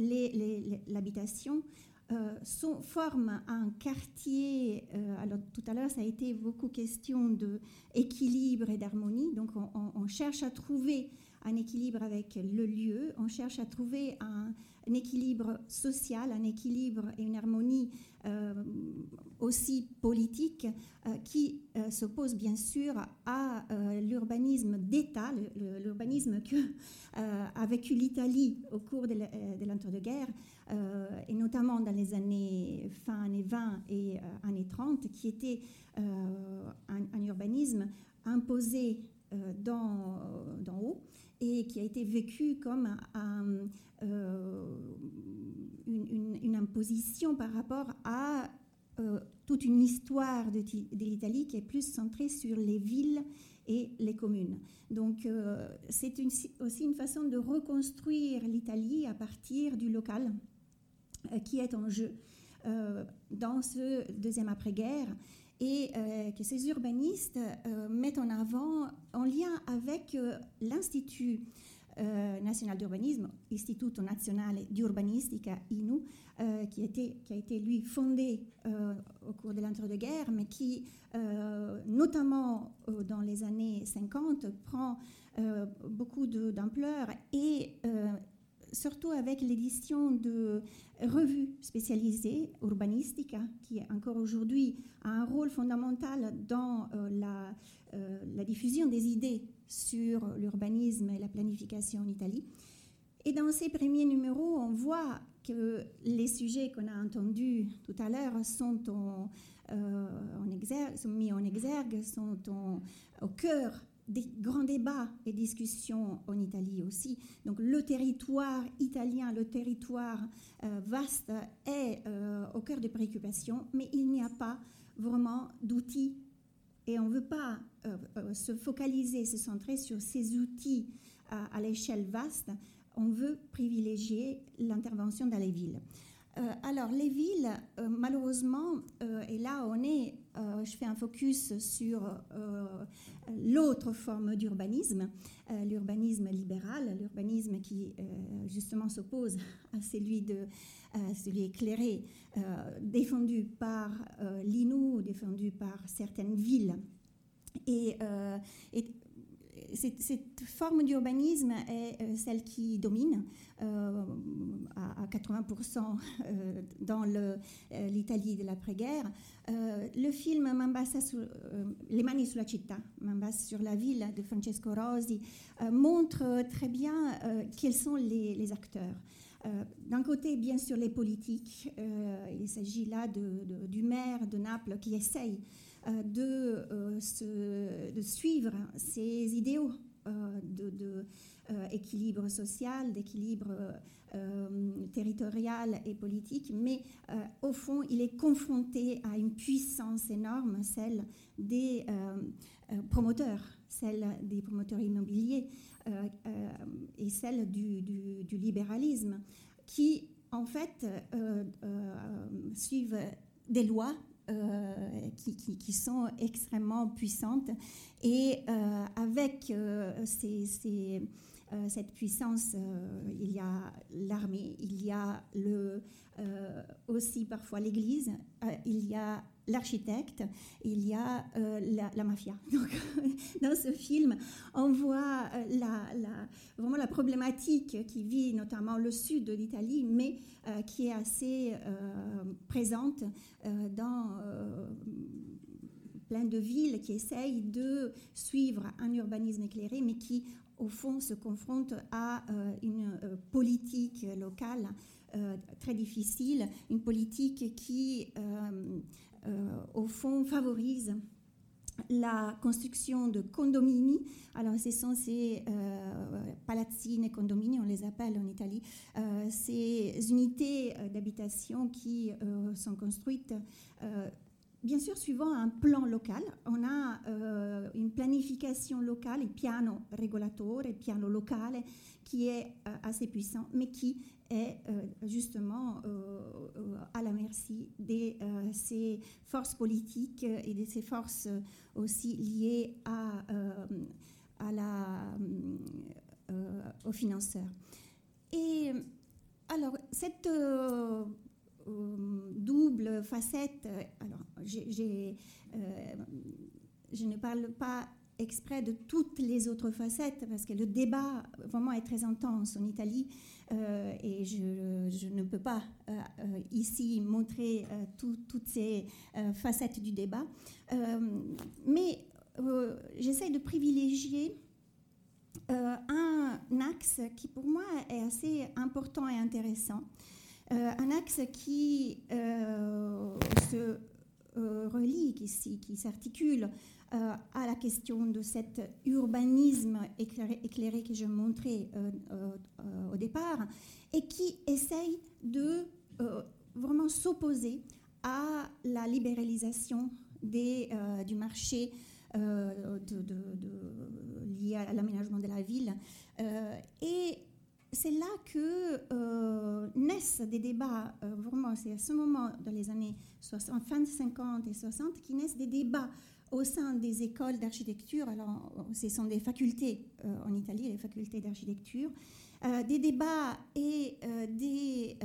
l'habitation, euh, forment un quartier. Euh, alors tout à l'heure, ça a été beaucoup question d'équilibre et d'harmonie. Donc on, cherche à trouver un équilibre avec le lieu, on cherche à trouver un, équilibre social, un équilibre et une harmonie euh, aussi politique qui s'oppose bien sûr à l'urbanisme d'État, l'urbanisme que a vécu l'Italie au cours de l'entre-deux-guerres euh, et notamment dans les années fin années 20 et euh, années 30, qui était euh, un, urbanisme imposé d'en haut et qui a été vécu comme une, imposition par rapport à toute une histoire de, l'Italie qui est plus centrée sur les villes et les communes. Donc c'est aussi une façon de reconstruire l'Italie à partir du local euh, qui est en jeu euh, dans ce deuxième après-guerre et euh, que ces urbanistes mettent en avant en lien avec l'Institut national d'urbanisme, Istituto Nazionale di Urbanistica, INU, qui, qui, a été lui fondé au cours de l'entre-deux-guerres, mais qui, notamment dans les années 50, prend beaucoup d'ampleur et surtout avec l'édition de revues spécialisées, Urbanistica, qui encore aujourd'hui a un rôle fondamental dans euh, la, euh, la, diffusion des idées sur l'urbanisme et la planification en Italie. Et dans ces premiers numéros, on voit que les sujets qu'on a entendus tout à l'heure sont, euh, sont, mis en exergue, sont au cœur des grands débats et discussions en Italie aussi. Donc le territoire italien, le territoire euh, vaste est euh, au cœur des préoccupations, mais il n'y a pas vraiment d'outils et on ne veut pas euh, se focaliser, se centrer sur ces outils à, l'échelle vaste. On veut privilégier l'intervention dans les villes. alors les villes, malheureusement, et là on est je fais un focus sur l'autre forme d'urbanisme, l'urbanisme libéral, l'urbanisme qui justement s'oppose à celui, de, celui éclairé, défendu par l'INU, défendu par certaines villes. Et cette, forme d'urbanisme est euh, celle qui domine euh, à, 80% euh, dans l'Italie de l'après-guerre. le film Mambassa Les mani sulla città, Mambassa sur la ville de Francesco Rosi, montre très bien quels sont les, acteurs. D'un côté, bien sûr, les politiques. il s'agit là du maire de Naples qui essaye de, euh, de, suivre ces idéaux euh, de, équilibre social, d'équilibre territorial et politique, mais au fond, il est confronté à une puissance énorme, celle des promoteurs, celle des promoteurs immobiliers et celle du, du, libéralisme, qui en fait suivent des lois euh, qui, sont extrêmement puissantes. Et euh, avec euh, cette puissance, il y a l'armée, il y a aussi parfois l'Église, il y a l'architecte, il y a la, mafia. Donc, dans ce film, on voit la, vraiment la problématique qui vit notamment le sud de l'Italie, mais euh, qui est assez euh, présente euh, dans plein de villes qui essayent de suivre un urbanisme éclairé, mais qui, au fond, se confrontent à une politique locale très difficile, une politique qui, au fond, favorise la construction de condomini. Alors, ce sont ces euh, palazzine, condomini, on les appelle en Italie, euh, ces unités euh, d'habitation qui euh, sont construites bien sûr suivant un plan local. On a une planification locale, il piano regolatore, piano locale, qui est assez puissant, mais qui est justement à la merci de ces forces politiques et de ces forces aussi liées à, la, aux financeurs. Et alors, cette double facette, alors, je ne parle pas exprès de toutes les autres facettes parce que le débat vraiment est très intense en Italie euh, et je, ne peux pas euh, euh, ici montrer toutes ces facettes du débat. mais j'essaie de privilégier un axe qui pour moi est assez important et intéressant. un axe qui se relie, qui s'articule euh, à la question de cet urbanisme éclairé, que je montrais euh, euh, au départ, et qui essaye de vraiment s'opposer à la libéralisation du marché de, lié à l'aménagement de la ville. et c'est là que naissent des débats, vraiment, c'est à ce moment, dans les années 60, fin 50 et 60, qui naissent des débats au sein des écoles d'architecture, alors ce sont des facultés euh, en Italie, les facultés d'architecture, euh, des débats et euh, des,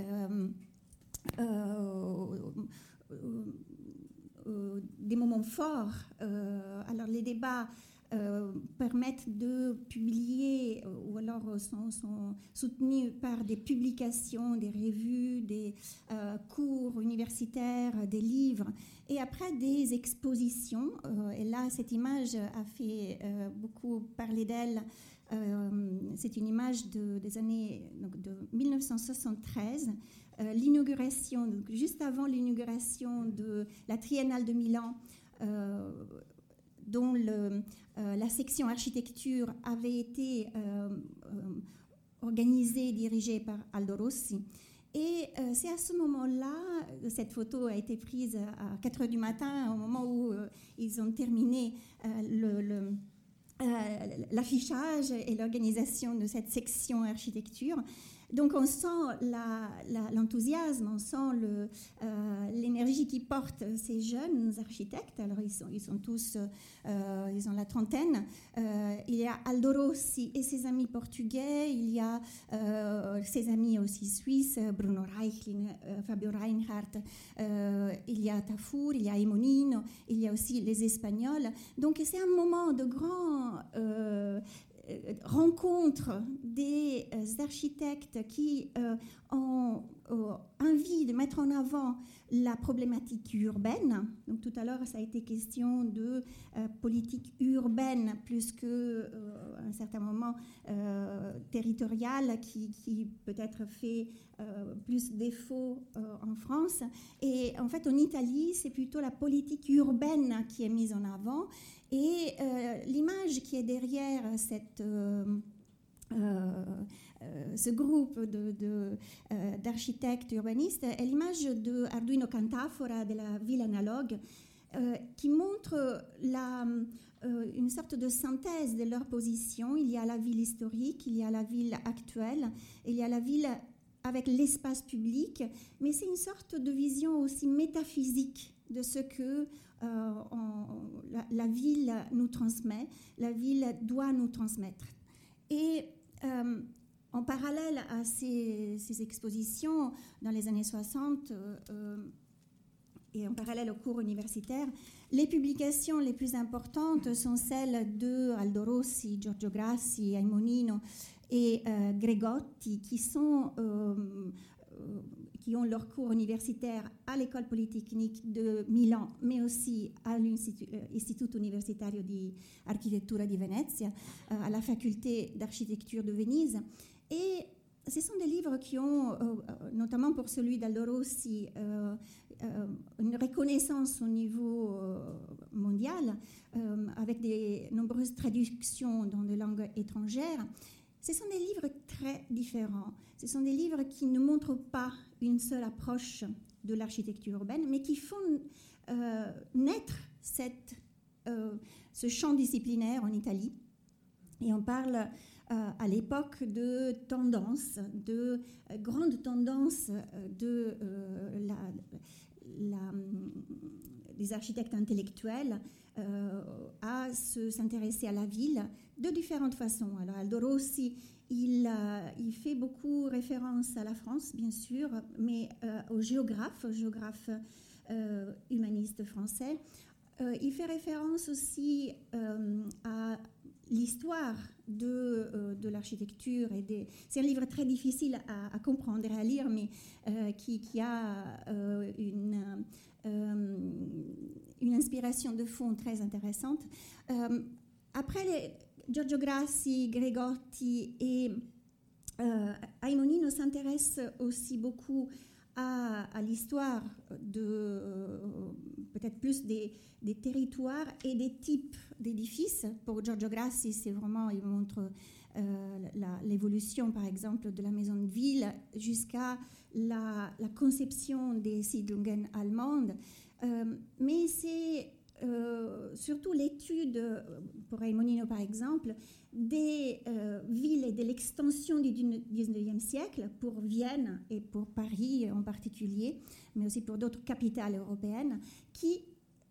des moments forts. alors les débats euh, permettent de publier euh, ou alors sont, soutenus par des publications, des revues, des euh, cours universitaires, des livres et après des expositions. et là, cette image a fait beaucoup parler d'elle. C'est une image de, des années donc de 1973 l'inauguration, juste avant l'inauguration de la Triennale de Milan, dont euh, la section architecture avait été euh, euh, organisée, dirigée par Aldo Rossi. Et c'est à ce moment-là, cette photo a été prise à 4 heures du matin, au moment où ils ont terminé l'affichage et l'organisation de cette section architecture. Donc on sent l'enthousiasme, on sent euh, l'énergie qui porte ces jeunes architectes. Alors ils sont, tous, euh, ils ont la trentaine. Euh, il y a Aldo Rossi et ses amis portugais, il y a ses amis aussi suisses, Bruno Reichlin, Fabio Reinhardt, il y a Tafour, il y a Emonino, il y a aussi les Espagnols. Donc c'est un moment de grand rencontre des euh, architectes qui euh, ont envie de mettre en avant la problématique urbaine. Donc tout à l'heure, ça a été question de politique urbaine plus que un certain moment territoriale qui, qui peut-être fait plus défaut en France. Et en fait, en Italie, c'est plutôt la politique urbaine qui est mise en avant. Et euh, l'image qui est derrière cette, euh, euh, ce groupe d'architectes de, urbanistes est l'image de Arduino Cantafora de la ville analogue, qui montre la, une sorte de synthèse de leur position. Il y a la ville historique, il y a la ville actuelle, il y a la ville avec l'espace public, mais c'est une sorte de vision aussi métaphysique de ce que euh, la, ville nous transmet, la ville doit nous transmettre. Et euh, en parallèle à ces, expositions dans les années 60 euh, et en parallèle aux cours universitaires, les publications les plus importantes sont celles de Aldo Rossi, Giorgio Grassi, Aimonino et Gregotti, qui sont qui ont leur cours universitaire à l'école polytechnique de Milan, mais aussi à l'Istituto euh, Universitario di Architettura di Venezia, euh, à la faculté d'architecture de Venise. Et ce sont des livres qui ont, euh, notamment pour celui d'Aldo Rossi, une reconnaissance au niveau mondial, avec des nombreuses traductions dans des langues étrangères. Ce sont des livres très différents. Ce sont des livres qui ne montrent pas une seule approche de l'architecture urbaine, mais qui font euh, naître euh, ce champ disciplinaire en Italie. Et on parle euh, à l'époque de tendances, de grandes tendances de la, des architectes intellectuels à s'intéresser à la ville de différentes façons. Alors Aldo Rossi, il, il, fait beaucoup référence à la France, bien sûr, mais euh, aux géographes, aux géographes euh, humanistes français. Euh, il fait référence aussi à l'histoire de, de l'architecture. et C'est un livre très difficile à, comprendre et à lire, mais qui, qui, a une, une inspiration de fond très intéressante. après les Giorgio Grassi, Gregotti et euh, Aimonino s'intéressent aussi beaucoup à, l'histoire de euh, peut-être plus des, territoires et des types d'édifices. Pour Giorgio Grassi, c'est vraiment, il montre euh, l'évolution, par exemple, de la maison de ville jusqu'à la, conception des Siedlungen allemandes. mais c'est euh, surtout l'étude, euh, pour Raimonino par exemple, des euh, villes et de l'extension du 19e siècle pour Vienne et pour Paris en particulier, mais aussi pour d'autres capitales européennes, qui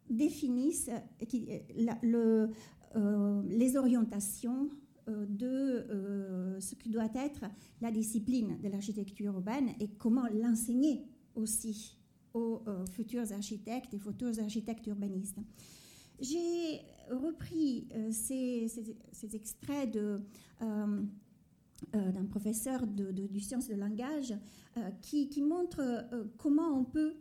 définissent les orientations de ce que doit être la discipline de l'architecture urbaine et comment l'enseigner aussi aux euh, futurs architectes et futurs architectes urbanistes. J'ai repris euh, ces, extraits de, euh, d'un professeur de, du sciences de langage qui, montre comment on peut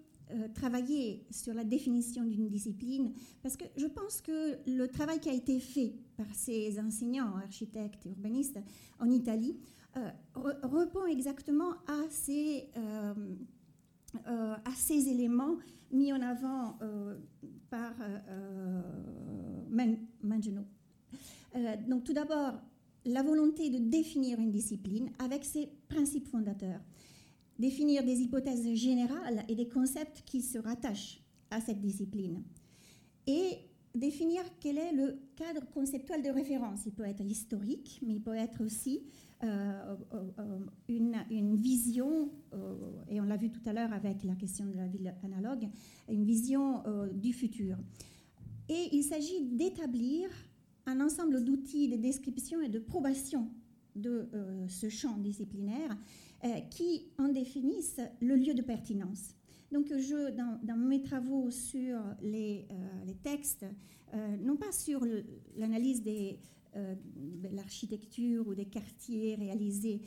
travailler sur la définition d'une discipline, parce que je pense que le travail qui a été fait par ces enseignants, architectes et urbanistes en Italie, répond exactement à ces euh, à ces éléments mis en avant euh, par euh, Mangino. donc tout d'abord, la volonté de définir une discipline avec ses principes fondateurs, définir des hypothèses générales et des concepts qui se rattachent à cette discipline. Et définir quel est le cadre conceptuel de référence. Il peut être historique, mais il peut être aussi euh, euh, une, vision, et on l'a vu tout à l'heure avec la question de la ville analogue, une vision du futur. Et il s'agit d'établir un ensemble d'outils de description et de probation de ce champ disciplinaire qui en définissent le lieu de pertinence. Donc, je, dans, mes travaux sur les, euh, textes, euh, non pas sur l'analyse euh, de l'architecture ou des quartiers réalisés,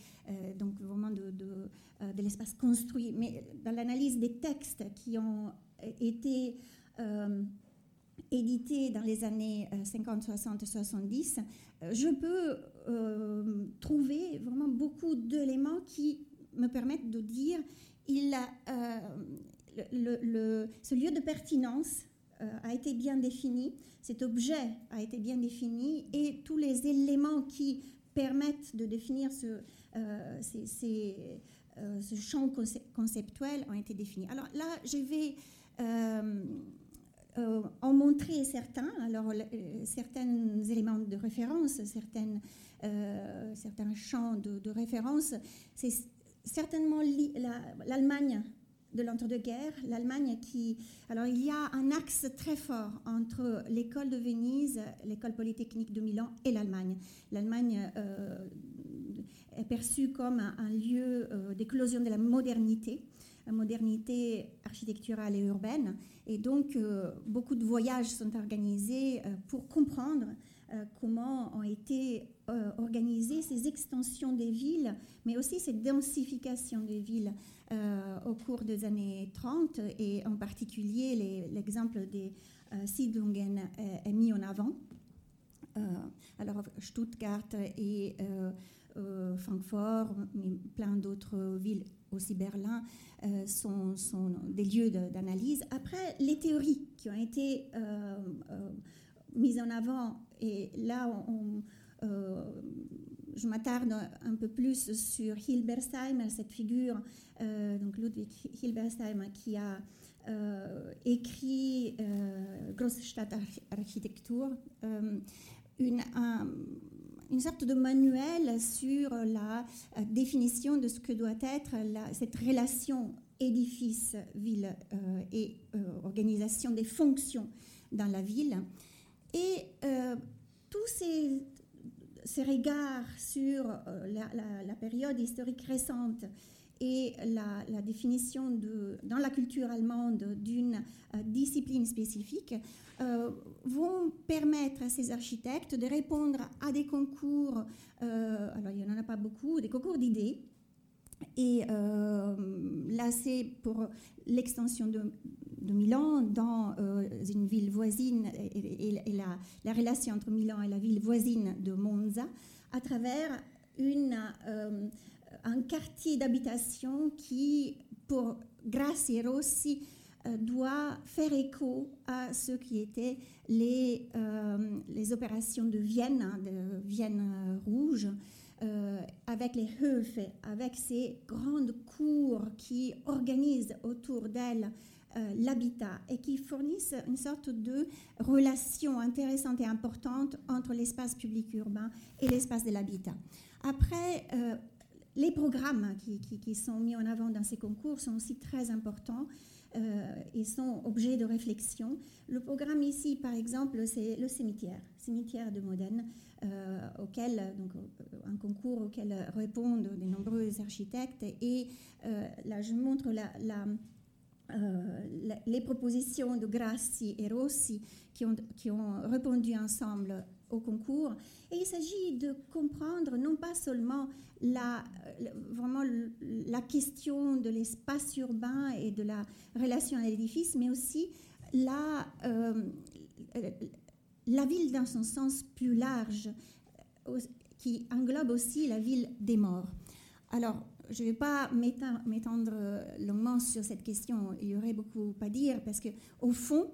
donc vraiment de, de l'espace construit, mais dans l'analyse des textes qui ont été édités dans les années 50, 60, 70, je peux trouver vraiment beaucoup d'éléments qui me permettent de dire le, ce lieu de pertinence euh, a été bien défini, cet objet a été bien défini et tous les éléments qui permettent de définir ce, euh, euh, champ conceptuel ont été définis. Alors là, je vais en montrer certains, alors certains éléments de référence, certains champs de, de référence. Certainement l'Allemagne de l'entre-deux-guerres, l'Allemagne qui... Alors il y a un axe très fort entre l'école de Venise, l'école polytechnique de Milan et l'Allemagne. L'Allemagne euh, est perçue comme un, lieu euh, d'éclosion de la modernité, modernité architecturale et urbaine. Et donc euh, beaucoup de voyages sont organisés pour comprendre comment ont été organisées ces extensions des villes, mais aussi cette densification des villes euh, au cours des années 30 et en particulier l'exemple des euh, Siedlungen est, mis en avant. Euh, alors Stuttgart et Francfort, mais plein d'autres villes, aussi Berlin, sont, des lieux d'analyse. Après, les théories qui ont été mises en avant, et là, on, je m'attarde un peu plus sur Hilbersheim, cette figure, euh, donc Ludwig Hilbersheim, qui a euh, écrit euh, Großstadtarchitektur, euh, une, une sorte de manuel sur la définition de ce que doit être cette relation édifice-ville et organisation des fonctions dans la ville. Et tous ces, regards sur euh, la, période historique récente et la, définition de, dans la culture allemande d'une euh, discipline spécifique euh, vont permettre à ces architectes de répondre à des concours, alors il n'y en a pas beaucoup, des concours d'idées. Et là, c'est pour l'extension de, de Milan dans euh, une ville voisine et, la, la, relation entre Milan et la ville voisine de Monza à travers une, euh, un quartier d'habitation qui, pour Grassi et Rossi, euh, doit faire écho à ce qui étaient les, les opérations de Vienne, hein, de Vienne rouge, avec les Höfe, avec ces grandes cours qui organisent autour d'elles euh, l'habitat et qui fournissent une sorte de relation intéressante et importante entre l'espace public urbain et l'espace de l'habitat. Après, euh, les programmes qui, sont mis en avant dans ces concours sont aussi très importants euh, et sont objets de réflexion. Le programme ici, par exemple, c'est le cimetière, cimetière de Modène, auquel, donc, un concours auquel répondent de nombreux architectes. Et là, je montre la euh, les propositions de Grassi et Rossi qui ont, qui ont répondu ensemble au concours. Et il s'agit de comprendre non pas seulement la, vraiment la question de l'espace urbain et de la relation à l'édifice, mais aussi la, euh, la ville dans son sens plus large, qui englobe aussi la ville des morts. Alors, je ne vais pas m'étendre longuement sur cette question, il y aurait beaucoup à dire, parce qu'au fond,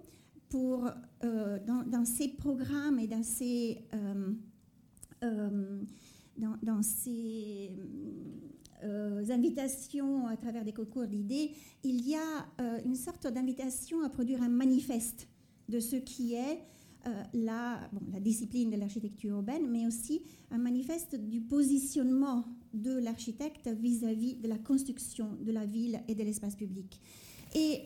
pour, euh, dans, ces programmes et dans ces, euh, euh, dans, ces invitations à travers des concours d'idées, il y a une sorte d'invitation à produire un manifeste de ce qui est la, la, discipline de l'architecture urbaine, mais aussi un manifeste du positionnement de l'architecte vis-à-vis de la construction de la ville et de l'espace public. Et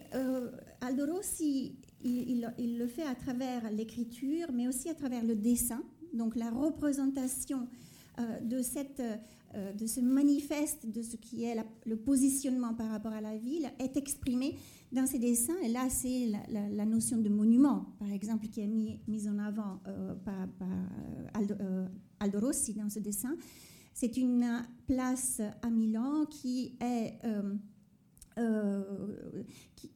Rossi, il, le fait à travers l'écriture, mais aussi à travers le dessin, donc la représentation de cette euh, de ce manifeste de ce qui est le positionnement par rapport à la ville est exprimé dans ces dessins. Et là, c'est la, notion de monument, par exemple, qui est mise en avant euh, par, euh, Aldo, Rossi dans ce dessin. C'est une place à Milan qui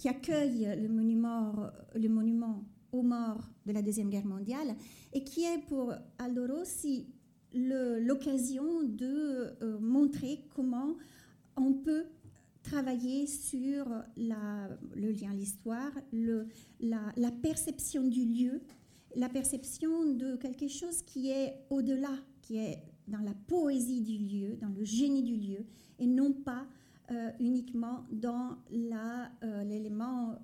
accueille le monument, aux morts de la Deuxième Guerre mondiale et qui est pour Aldo Rossi l'occasion de euh, montrer comment on peut travailler sur le lien à l'histoire, la, perception du lieu, la perception de quelque chose qui est au-delà, qui est dans la poésie du lieu, dans le génie du lieu, et non pas euh, uniquement dans euh, l'élément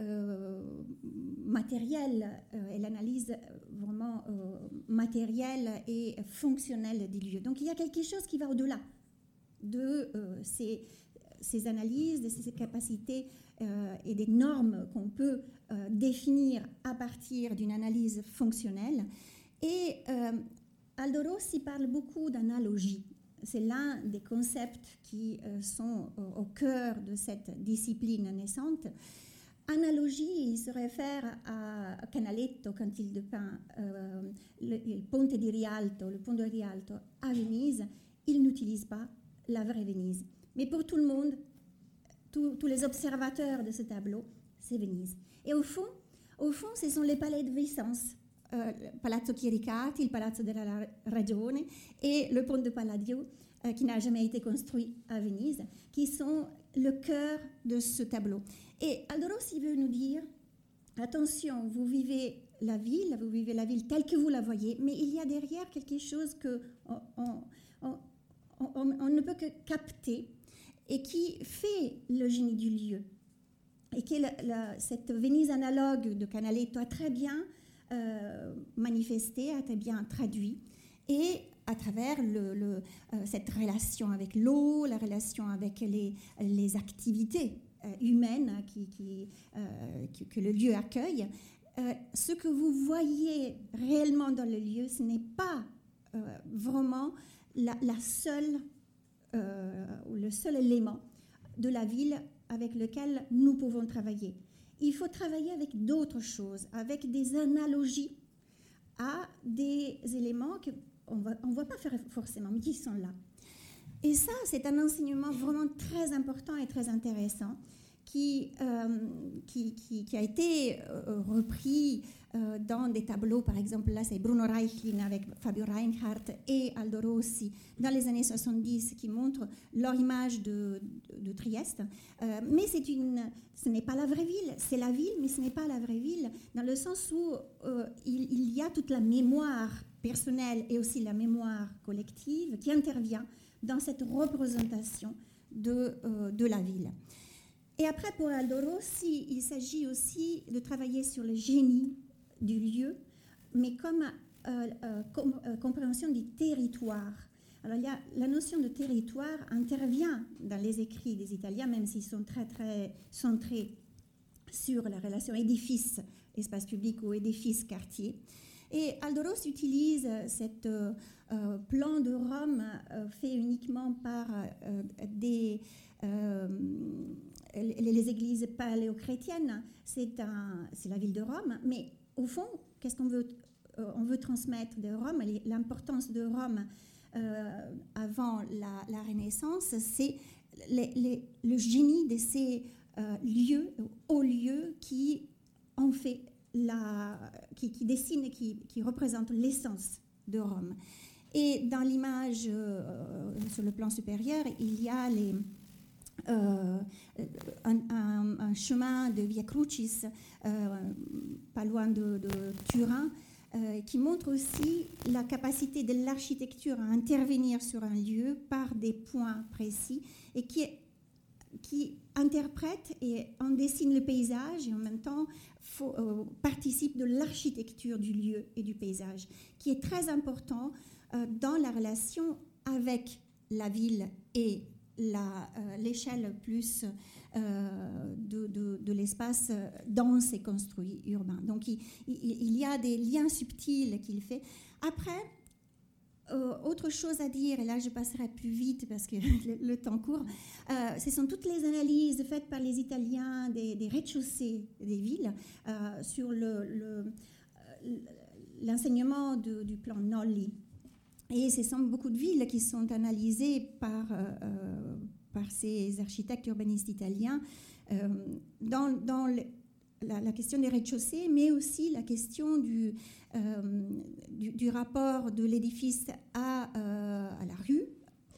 euh, matérielle euh, et l'analyse vraiment matérielle et fonctionnelle des lieux. Donc il y a quelque chose qui va au-delà de ces, ces, analyses, de ces capacités et des normes qu'on peut définir à partir d'une analyse fonctionnelle. Et Aldo Rossi parle beaucoup d'analogie. C'est l'un des concepts qui sont au cœur de cette discipline naissante. Analogie, il se réfère à Canaletto quand il dépeint euh, le, ponte di Rialto, le pont de Rialto à Venise. Il n'utilise pas la vraie Venise. Mais pour tout le monde, tous les observateurs de ce tableau, c'est Venise. Et au fond, au fond, ce sont les palais de Vicence. Euh, Palazzo Chiericati, le Palazzo della Ragione et le pont de Palladio, euh, qui n'a jamais été construit à Venise, qui sont le cœur de ce tableau. Et Aldoros, il veut nous dire, attention, vous vivez la ville, vous vivez la ville telle que vous la voyez, mais il y a derrière quelque chose que ne peut que capter et qui fait le génie du lieu. Et que cette Venise analogue de Canaletto a très bien euh, manifesté, a très bien traduit. Et à travers euh, cette relation avec l'eau, la relation avec les, les activités euh, humaine qui, que le lieu accueille, ce que vous voyez réellement dans le lieu, ce n'est pas vraiment la, seule, ou le seul élément de la ville avec lequel nous pouvons travailler. Il faut travailler avec d'autres choses, avec des analogies à des éléments qu'on ne va pas faire forcément, mais qui sont là. Et ça, c'est un enseignement vraiment très important et très intéressant qui, euh, qui, a été euh, repris euh, dans des tableaux, par exemple, là c'est Bruno Reichlin avec Fabio Reinhardt et Aldo Rossi dans les années 70 qui montrent leur image de, Trieste. mais ce n'est pas la vraie ville, c'est la ville, mais ce n'est pas la vraie ville, dans le sens où il, y a toute la mémoire personnelle et aussi la mémoire collective qui intervient dans cette représentation de la ville. Et après, pour Aldo Rossi, il s'agit aussi de travailler sur le génie du lieu, mais comme euh, euh, compréhension du territoire. Alors, il y a, la notion de territoire intervient dans les écrits des Italiens, même s'ils sont très, très centrés sur la relation édifice, espace public ou édifice quartier. Et Aldoros utilise cette euh, plan de Rome euh, fait uniquement par euh, des, les, églises paléochrétiennes, c'est la ville de Rome, mais au fond, qu'est-ce qu'on veut, on veut transmettre de Rome L'importance de Rome avant la, Renaissance, c'est le génie de ces lieux, hauts lieux qui ont fait la, qui, qui dessinent qui, qui représentent l'essence de Rome. Et dans l'image euh, sur le plan supérieur, il y a les, euh, un, chemin de Via Crucis, euh, pas loin de, Turin, qui montre aussi la capacité de l'architecture à intervenir sur un lieu par des points précis et qui, qui interprète et en dessine le paysage et en même temps euh, participe de l'architecture du lieu et du paysage, qui est très important euh, dans la relation avec la ville et l'échelle plus de, de, l'espace dense et construit urbain. Donc il, il, y a des liens subtils qu'il fait. Après, euh, autre chose à dire, et là je passerai plus vite parce que le, temps court, euh, ce sont toutes les analyses faites par les Italiens des, rez-de-chaussée des villes euh, sur l'enseignement le, du plan Nolli. Et ce sont beaucoup de villes qui sont analysées par, par ces architectes urbanistes italiens dans, dans la, question des rez-de-chaussée, mais aussi la question du, euh, du, rapport de l'édifice à, euh, à, la rue,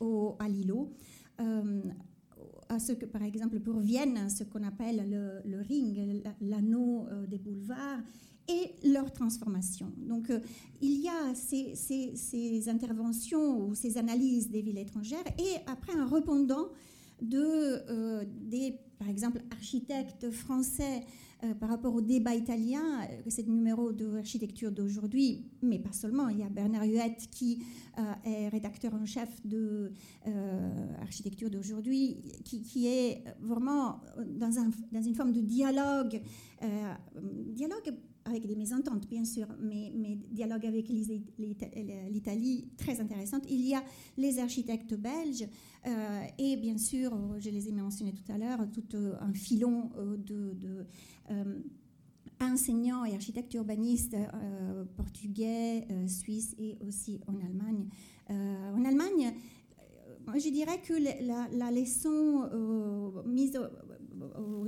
au, à l'îlot. Euh, à ce que, par exemple, pour Vienne, ce qu'on appelle le, ring, l'anneau des boulevards, et leur transformation. Donc, il y a ces, ces, interventions ou ces analyses des villes étrangères et après un répondant de, des, par exemple, architectes français euh, par rapport au débat italien, euh, c'est le numéro d'architecture d'aujourd'hui, mais pas seulement. Il y a Bernard Huette qui euh, est rédacteur en chef de architecture d'aujourd'hui, qui, est vraiment dans, un, dans, une forme de dialogue, dialogue avec des mésententes, bien sûr, mais, mais dialogue avec l'Italie très intéressante. Il y a les architectes belges et bien sûr, je les ai mentionnés tout à l'heure, tout un filon euh, enseignants et architectes urbanistes euh, portugais, euh, suisses et aussi en Allemagne. en Allemagne, je dirais que la, leçon mise,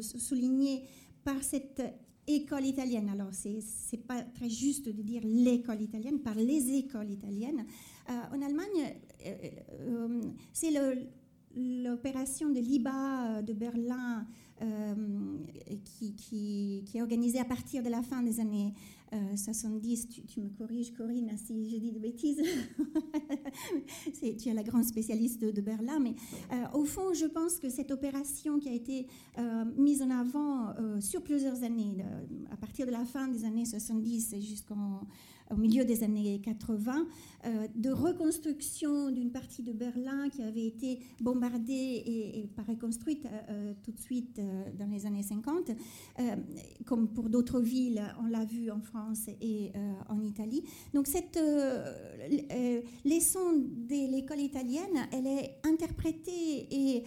soulignée par cette école italienne, alors c'est pas très juste de dire l'école italienne, par les écoles italiennes. en Allemagne, c'est l'opération de l'IBA de Berlin euh, qui, qui, est organisée à partir de la fin des années 70. Euh, tu, me corriges, Corinne, si je dis des bêtises. tu es la grande spécialiste de, Berlin. Mais euh, au fond, je pense que cette opération qui a été mise en avant sur plusieurs années, à partir de la fin des années 70 jusqu'en au milieu des années 80, euh, de reconstruction d'une partie de Berlin qui avait été bombardée et, pas reconstruite euh, euh, tout de suite dans les années 50, comme pour d'autres villes, on l'a vu en France et en Italie. Donc cette leçon de l'école italienne, elle est interprétée et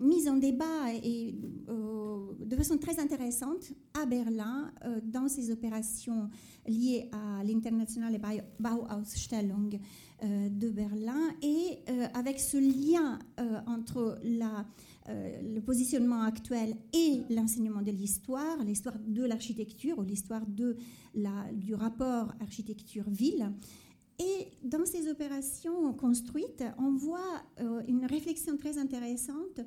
mise en débat et, de façon très intéressante à Berlin dans ces opérations liées à l'internationale Bauausstellung euh, de Berlin et euh, avec ce lien euh, entre le positionnement actuel et l'enseignement de l'histoire, l'histoire de l'architecture ou l'histoire la, du rapport architecture-ville. Et dans ces opérations construites, on voit une réflexion très intéressante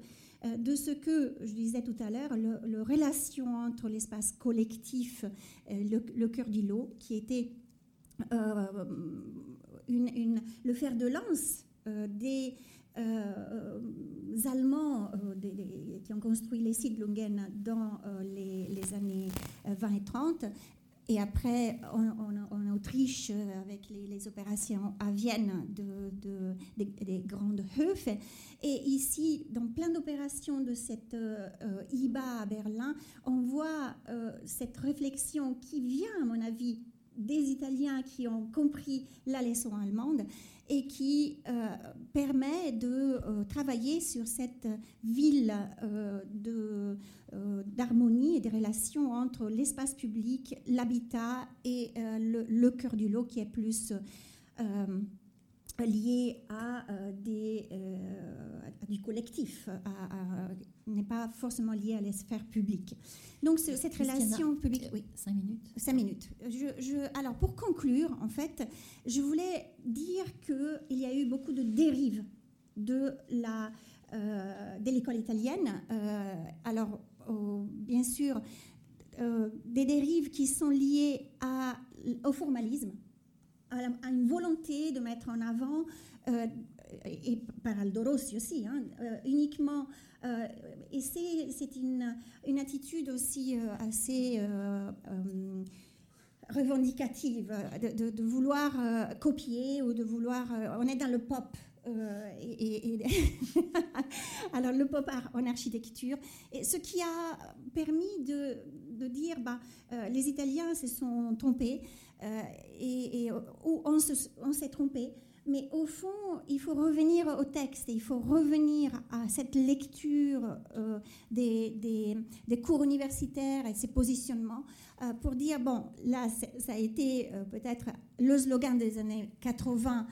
de ce que, je disais tout à l'heure, le, relation entre l'espace collectif, euh, le, cœur d'îlot, qui était euh, le fer de lance des Allemands qui ont construit les sites Lungen dans les, les, années 20 et 30 et après, en, Autriche, euh, avec les, opérations à Vienne de, des, grandes Höfe. Et ici, dans plein d'opérations de cette euh, IBA à Berlin, on voit euh, cette réflexion qui vient, à mon avis, des Italiens qui ont compris la leçon allemande et qui euh, permet de euh, travailler sur cette ville euh, d'harmonie et des relations entre l'espace public, l'habitat et le, cœur du lot qui est plus lié à, des, du collectif, n'est pas forcément lié à l'esphère publique. Donc cette relation publique, oui, cinq minutes. Cinq minutes. Je, alors pour conclure, en fait, je voulais dire qu'il y a eu beaucoup de dérives de la euh, de l'école italienne. Euh, alors bien sûr, euh, des dérives qui sont liées à, au formalisme, à, une volonté de mettre en avant et par Aldo Rossi aussi, hein, uniquement. et c'est une, attitude aussi assez revendicative de, vouloir copier ou de vouloir. on est dans le pop. et, alors le pop en architecture, et ce qui a permis de, de dire bah, les Italiens se sont trompés, euh, et, où on s'est trompé. Mais au fond, il faut revenir au texte, il faut revenir à cette lecture euh, des, cours universitaires et ces positionnements euh, pour dire, bon, là, ça a été peut-être le slogan des années 80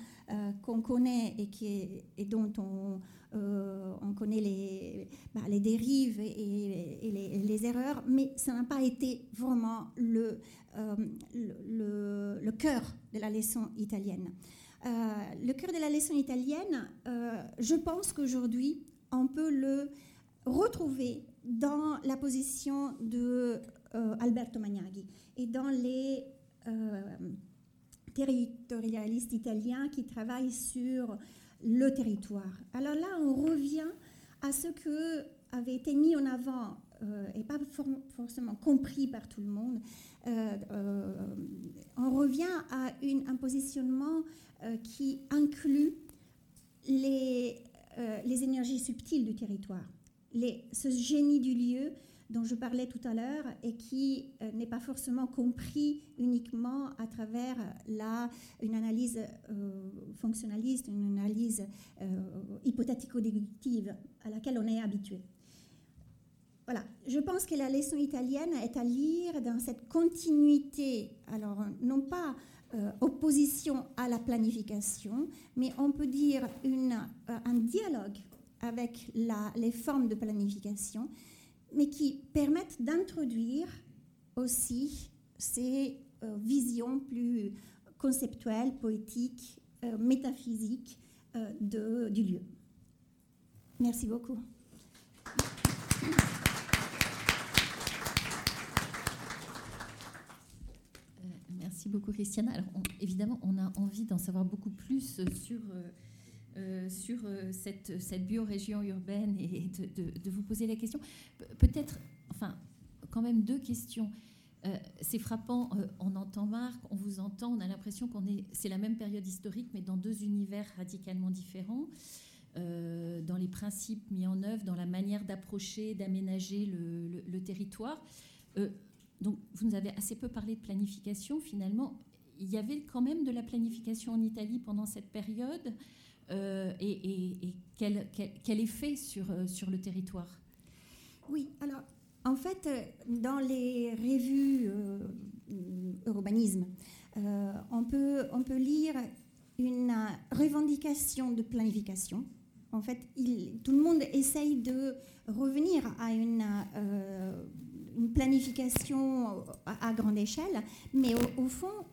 qu'on connaît et, dont on, on connaît les, bah, dérives et, les, erreurs, mais ça n'a pas été vraiment euh, le, cœur de la leçon italienne. Euh, le cœur de la leçon italienne, euh, je pense qu'aujourd'hui, on peut le retrouver dans la position de Alberto Magnaghi et dans les territorialistes italiens qui travaillent sur le territoire. Alors là, on revient à ce que avait été mis en avant et pas forcément compris par tout le monde, euh, euh, on revient à une, un positionnement euh, qui inclut les, les énergies subtiles du territoire, ce génie du lieu dont je parlais tout à l'heure et qui n'est pas forcément compris uniquement à travers la, une analyse fonctionnaliste, une analyse hypothético-déductive à laquelle on est habitué. Voilà, je pense que la leçon italienne est à lire dans cette continuité, alors non pas euh, opposition à la planification, mais on peut dire euh, un dialogue avec les formes de planification, mais qui permettent d'introduire aussi ces euh, visions plus conceptuelles, poétiques, métaphysiques du lieu. Merci beaucoup. Beaucoup, Christiane. Alors, évidemment, on a envie d'en savoir beaucoup plus sur, euh, euh, sur euh, cette, cette biorégion urbaine et de, vous poser la question. Peut-être, enfin, quand même deux questions. c'est frappant, on entend Marc, on vous entend, on a l'impression qu'on est, c'est la même période historique, mais dans deux univers radicalement différents. dans les principes mis en œuvre, dans la manière d'approcher, d'aménager le, territoire. Donc, vous nous avez assez peu parlé de planification. Finalement, il y avait quand même de la planification en Italie pendant cette période. Euh, et, quel, effet sur, euh, sur le territoire? Oui, alors, en fait, euh, dans les revues urbanisme, on, peut, on peut lire une revendication de planification. En fait, tout le monde essaye de revenir à une une planification à, grande échelle, mais au, fond,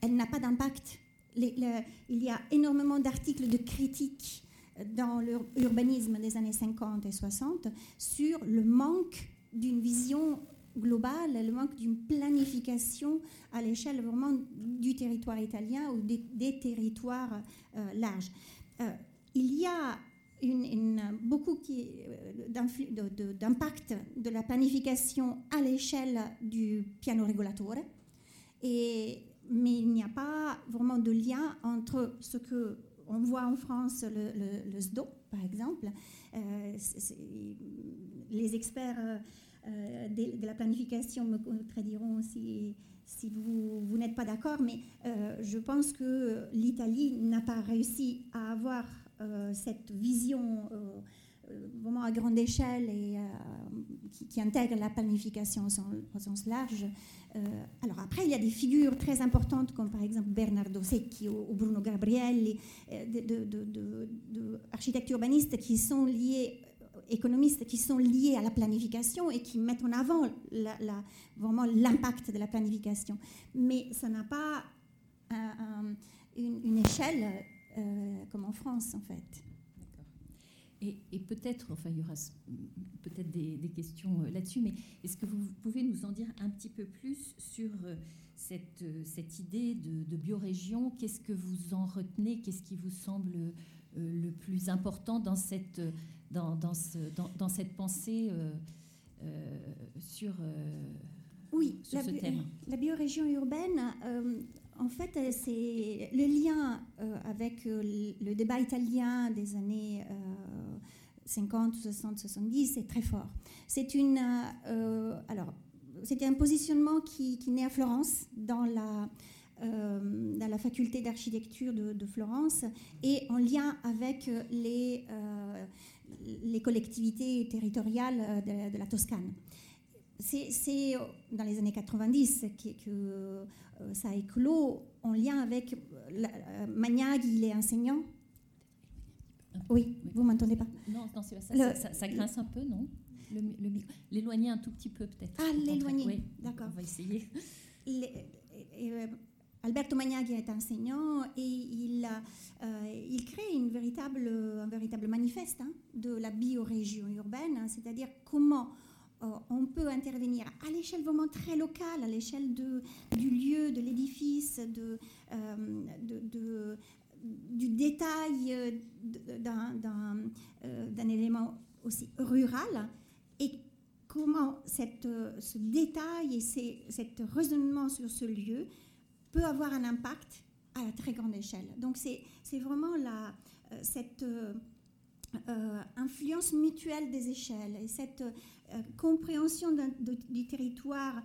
elle n'a pas d'impact. il y a énormément d'articles de critique dans l'urbanisme des années 50 et 60 sur le manque d'une vision globale, le manque d'une planification à l'échelle vraiment du territoire italien ou des, territoires euh, larges. Euh, il y a beaucoup euh, d'impact de, la planification à l'échelle du piano régulatore, mais il n'y a pas vraiment de lien entre ce que on voit en France, le, SDO, par exemple. Euh, les experts euh, de, la planification me contrediront si, vous, n'êtes pas d'accord, mais je pense que l'Italie n'a pas réussi à avoir cette vision euh, euh, vraiment à grande échelle et qui, intègre la planification au sens, large. alors après, il y a des figures très importantes comme par exemple Bernardo Secchi ou, Bruno Gabrielli, d'architectes urbanistes qui sont liés économistes qui sont liés à la planification et qui mettent en avant vraiment l'impact de la planification. Mais ça n'a pas une, échelle euh, comme en France en fait. Et, et peut-être, enfin il y aura peut-être des, questions euh, là-dessus, mais est-ce que vous pouvez nous en dire un petit peu plus sur euh, cette, cette idée de, de biorégion? Qu'est-ce que vous en retenez? Qu'est-ce qui vous semble le plus important dans cette, dans, dans, ce, dans, cette pensée sur, oui, sur ce thème? La biorégion urbaine, en fait, c'est le lien avec le débat italien des années 50, 60, 70, c'est très fort. C'est un positionnement qui, naît à Florence, dans la, euh, faculté d'architecture de, Florence, et en lien avec euh, les collectivités territoriales de, la Toscane. C'est dans les années 90 que, que euh, ça a éclos en lien avec Magnaghi, il est enseignant. Oui, vous m'entendez pas Non, non ça, ça, ça, ça, grince un peu, non? L'éloigner un tout petit peu peut-être. Ah, l'éloigner, oui. d'accord. On va essayer. Euh, Alberto Magnaghi est enseignant et il, euh, il crée une véritable, un véritable manifeste hein, de la biorégion urbaine, hein, c'est-à-dire comment euh, on peut intervenir à l'échelle vraiment très locale, à l'échelle du lieu, de l'édifice, de, du détail d'un élément aussi rural et comment ce détail et ces, cet raisonnement sur ce lieu peut avoir un impact à la très grande échelle. Donc c'est vraiment la, euh, cette euh, euh, influence mutuelle des échelles et cette compréhension du territoire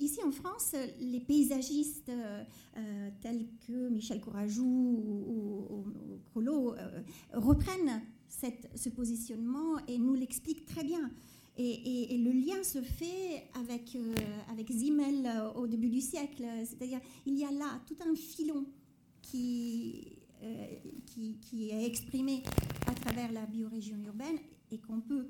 Ici en France, les paysagistes tels que Michel Courajou ou, ou, reprennent ce positionnement et nous l'explique très bien. Et, le lien se fait avec, euh, Zimmel euh, au début du siècle. C'est-à-dire, il y a là tout un filon euh, qui, qui, est exprimé à travers la biorégion urbaine et qu'on peut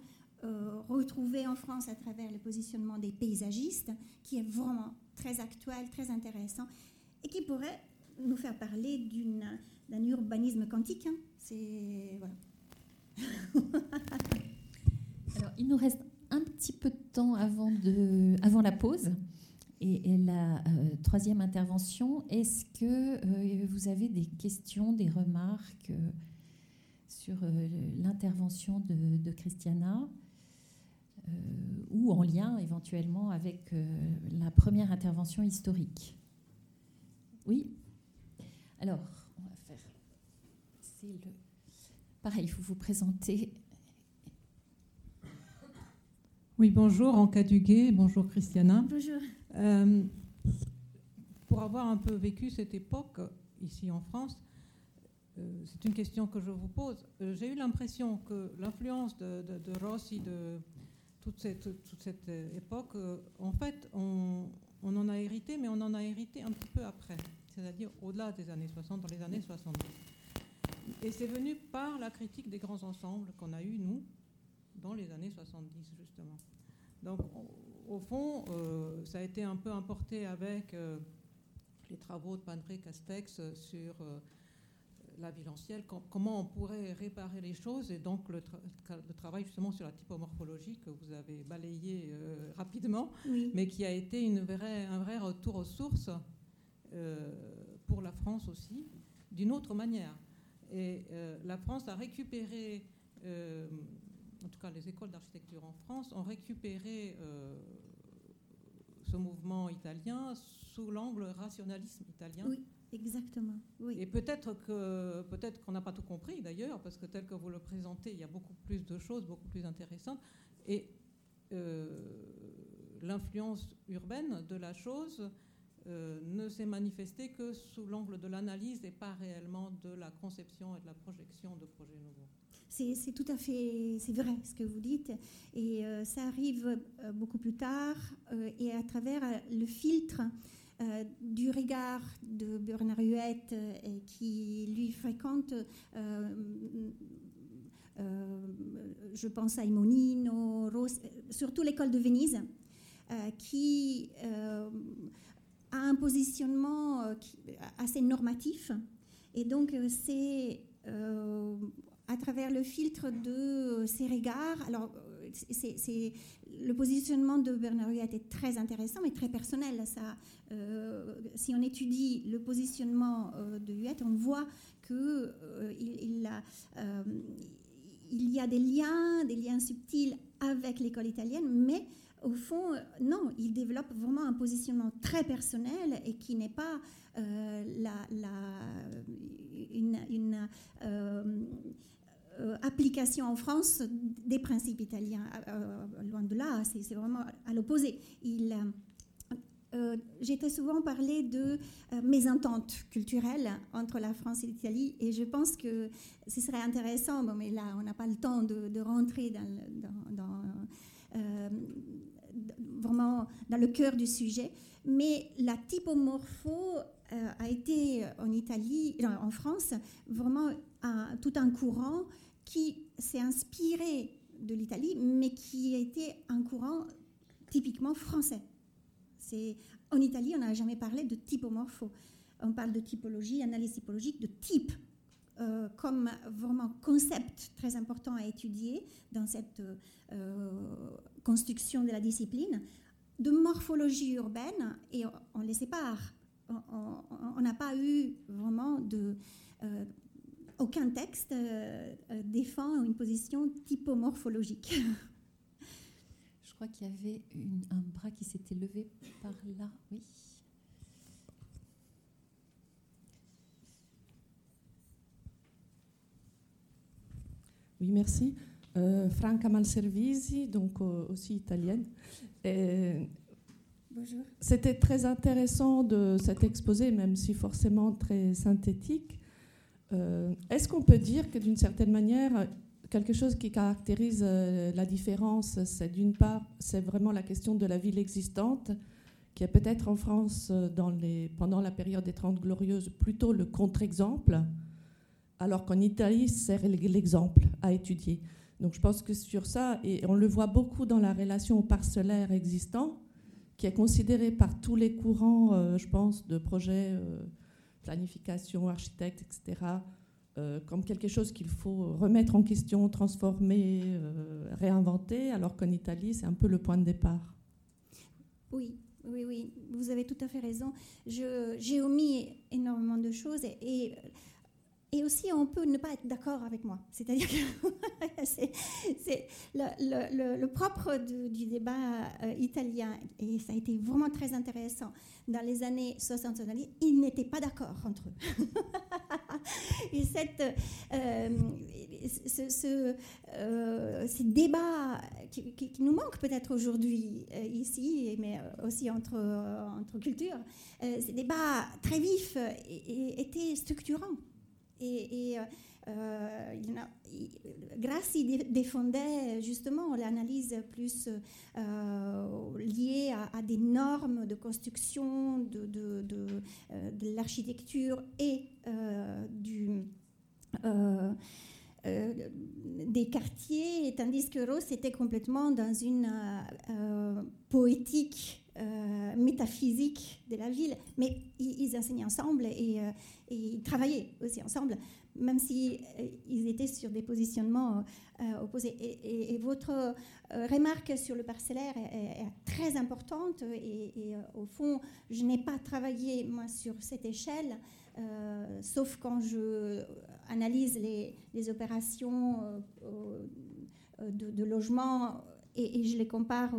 retrouver en France à travers le positionnement des paysagistes, qui est vraiment très actuel, très intéressant, et qui pourrait nous faire parler d'un urbanisme quantique. Hein. C'est. Voilà. Alors, il nous reste un petit peu de temps avant, de, avant la pause. Et, la euh, troisième intervention, est-ce que euh, vous avez des questions, des remarques euh, sur l'intervention de, Christiana? Ou en lien éventuellement avec la première intervention historique Oui Alors, on va faire. C'est le Pareil, vous vous présentez. Oui, bonjour Anka Duguay, bonjour Christiana. Bonjour. Euh, pour avoir un peu vécu cette époque ici en France, euh, c'est une question que je vous pose. Euh, j'ai eu l'impression que l'influence de, Rossi, de toute cette, toute cette époque, en fait, on, on, en a hérité, mais on en a hérité un petit peu après, c'est-à-dire au-delà des années 60, dans les années 70. Et c'est venu par la critique des grands ensembles qu'on a eu, nous, dans les années 70, justement. Donc, au fond, euh, ça a été un peu importé avec euh, les travaux de Pandré Castex sur euh, la ville ancienne, comment on pourrait réparer les choses, et donc le, travail justement sur la typomorphologie que vous avez balayé rapidement, mais qui a été une vraie, un vrai retour aux sources pour la France aussi, d'une autre manière. Et euh, la France a récupéré, euh, en tout cas les écoles d'architecture en France, ont récupéré euh, ce mouvement italien sous l'angle rationalisme italien. Oui, exactement. Oui. Et peut-être que peut-être qu'on n'a pas tout compris d'ailleurs, parce que tel que vous le présentez, il y a beaucoup plus de choses, beaucoup plus intéressantes. Et l'influence urbaine de la chose euh, ne s'est manifesté que sous l'angle de l'analyse et pas réellement de la conception et de la projection de projets nouveaux. C'est tout à fait c'est vrai ce que vous dites et euh, ça arrive euh, beaucoup plus tard et à travers le filtre du regard de Bernard Huette qui lui fréquente je pense à Imonino, surtout l'école de Venise, qui a un positionnement euh, assez normatif. Et donc, euh, c'est euh, à travers le filtre de ces regards. Alors, c'est, le positionnement de Bernard a été très intéressant, mais très personnel. Ça, si on étudie le positionnement de Huette, on voit qu'il il, il y a des liens, des liens subtils avec l'école italienne, mais au fond, non, il développe vraiment un positionnement très personnel et qui n'est pas la, une, euh, application en France des principes italiens. Euh, euh, loin de là, c'est vraiment à l'opposé. Il, J'ai très souvent parlé de mésentente culturelle entre la France et l'Italie et je pense que ce serait intéressant, mais là on n'a pas le temps de, rentrer vraiment dans le cœur du sujet, mais la typomorpho a été en Italie, en France, vraiment tout un courant qui s'est inspiré de l'Italie, mais qui été un courant typiquement français. En Italie, on n'a jamais parlé de typomorpho. On parle de typologie, analyse typologique, de type, euh, comme vraiment concept très important à étudier dans cette euh, construction de la discipline, de morphologie urbaine, et on, les sépare. On n'a pas eu vraiment de, euh, aucun texte euh, euh, défend une position typomorphologique. Je crois qu'il y avait un bras qui s'était levé par là. Oui. Oui, merci. Euh, Franca Malservisi, donc aussi italienne. Bonjour. C'était très intéressant de cet exposé, même si forcément très synthétique. Euh, est-ce qu'on peut dire que d'une certaine manière, quelque chose qui caractérise euh, la différence, c'est d'une part, c'est vraiment la question de la ville existante, qui est peut-être en France, euh, pendant la période des Trente Glorieuses, plutôt le contre-exemple, alors qu'en Italie, c'est l'exemple à étudier. Donc je pense que sur ça, et on le voit beaucoup dans la relation parcellaire existant, qui est considéré par tous les courants, je pense, de projets planification, architecte, etc., euh, comme quelque chose qu'il faut remettre en question, transformer, euh, réinventer, alors qu'en Italie, c'est un peu le point de départ. Oui, oui, oui, vous avez tout à fait raison. J'ai omis énormément de choses et et aussi, on peut ne pas être d'accord avec moi. C'est-à-dire que c'est le, propre du, débat euh, italien, et ça a été vraiment très intéressant. Dans les années 60, ils n'étaient pas d'accord entre eux. et cette, euh, ce, euh, ces débats qui, nous manquent peut-être aujourd'hui ici, mais aussi entre, entre cultures, ces débats très vifs étaient structurants. Et, euh, euh, Grassi défendait justement l'analyse plus euh, liée à, des normes de construction de, l'architecture et du, des quartiers, tandis que Ross était complètement dans une poétique euh, métaphysique de la ville, mais ils, enseignaient ensemble et, euh, ils travaillaient aussi ensemble, même s'ils si, euh, ils étaient sur des positionnements opposés. Et, votre remarque sur le parcellaire est, très importante et, au fond, je n'ai pas travaillé moi sur cette échelle. Sauf quand je analyse les, opérations de, de, logement et, je les compare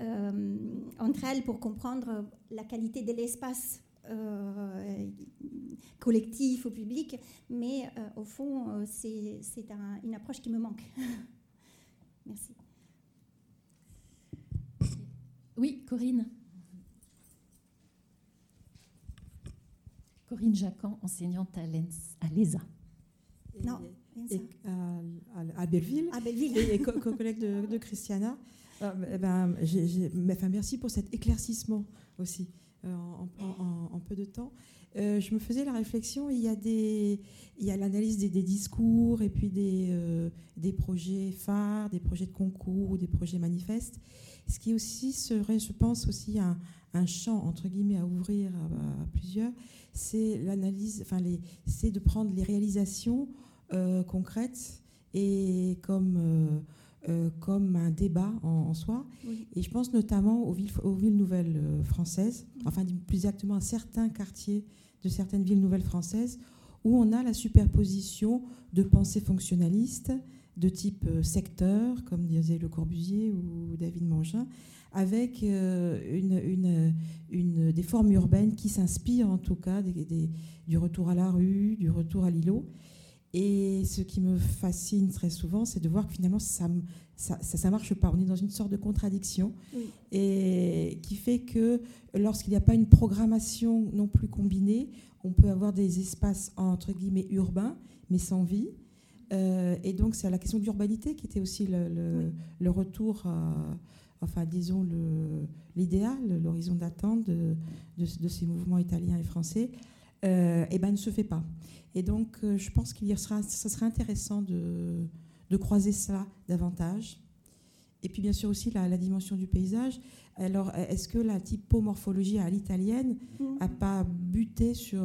euh, entre elles pour comprendre la qualité de l'espace euh, collectif ou public, mais euh, au fond, c'est une approche qui me manque. Merci. Oui, Corinne. Corinne Jacan, enseignante à l'ESA. Non à, Belleville, et, collègue de, Christiana. Euh, eh ben, enfin, merci pour cet éclaircissement aussi euh, en, peu de temps. Euh, je me faisais la réflexion, il y a, des, il y a l'analyse des, discours et puis des, des projets phares, des projets de concours ou des projets manifestes. Ce qui aussi serait, je pense, aussi un, un champ, entre guillemets, à ouvrir à, à plusieurs, c'est l'analyse, enfin, c'est de prendre les réalisations euh, concrètes et comme euh, comme un débat en, soi. Et je pense notamment aux villes, aux villes nouvelles françaises, enfin plus exactement à certains quartiers de certaines villes nouvelles françaises, où on a la superposition de pensées fonctionnalistes de type secteur, comme disait Le Corbusier ou David Mangin, avec une, une, des formes urbaines qui s'inspirent en tout cas du retour à la rue, du retour à l'îlot. Et ce qui me fascine très souvent, c'est de voir que finalement, ça ne ça, ça, marche pas. On est dans une sorte de contradiction et qui fait que lorsqu'il n'y a pas une programmation non plus combinée, on peut avoir des espaces entre guillemets urbains, mais sans vie. Euh, et donc, c'est la question de l'urbanité qui était aussi le, le, retour, enfin, disons, l'idéal, l'horizon d'attente de, de, ces mouvements italiens et français, euh, et ben, ne se fait pas. Et donc, euh, je pense qu'il sera, ça serait intéressant de, de, croiser ça davantage. Et puis, bien sûr, aussi la, dimension du paysage. Alors, est-ce que la typomorphologie à l'italienne n'a mmh. pas buté sur,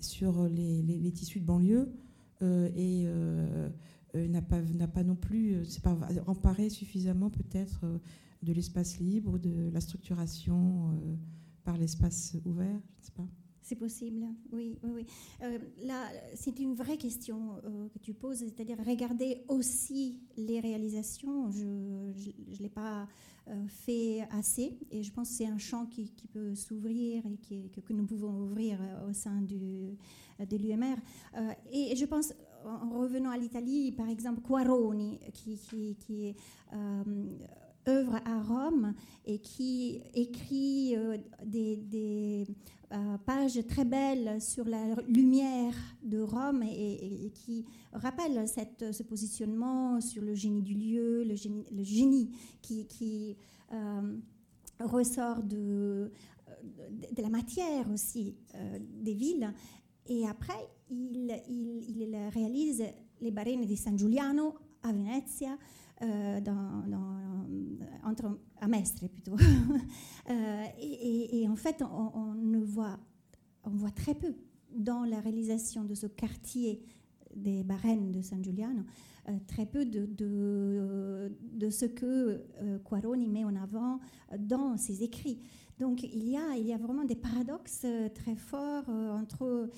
sur les, les, tissus de banlieue euh, et euh, n'a pas, pas non plus c'est pas emparé suffisamment peut-être de l'espace libre, de la structuration par l'espace ouvert, je ne sais pas. C'est possible, oui. oui, oui. Euh, là, c'est une vraie question euh, que tu poses, c'est-à-dire regarder aussi les réalisations. Je ne l'ai pas euh, fait assez et je pense que c'est un champ qui, peut s'ouvrir et que, nous pouvons ouvrir au sein du, de l'UMR. et je pense, en revenant à l'Italie, par exemple, Quaroni, qui, qui œuvre à Rome et qui écrit des, euh, page très belle sur la lumière de Rome et, qui rappelle ce positionnement sur le génie du lieu, le génie, qui, euh, ressort de, la matière aussi euh, des villes. Et après, il, réalise les barènes de San Giuliano à Venezia, dans, entre, à Mestre plutôt. Euh, et, en fait, on, ne voit, on voit très peu dans la réalisation de ce quartier des Barennes de San Giuliano, euh, très peu de, de, ce que euh, Quaroni met en avant dans ses écrits. Donc il y a, il y a vraiment des paradoxes très forts entre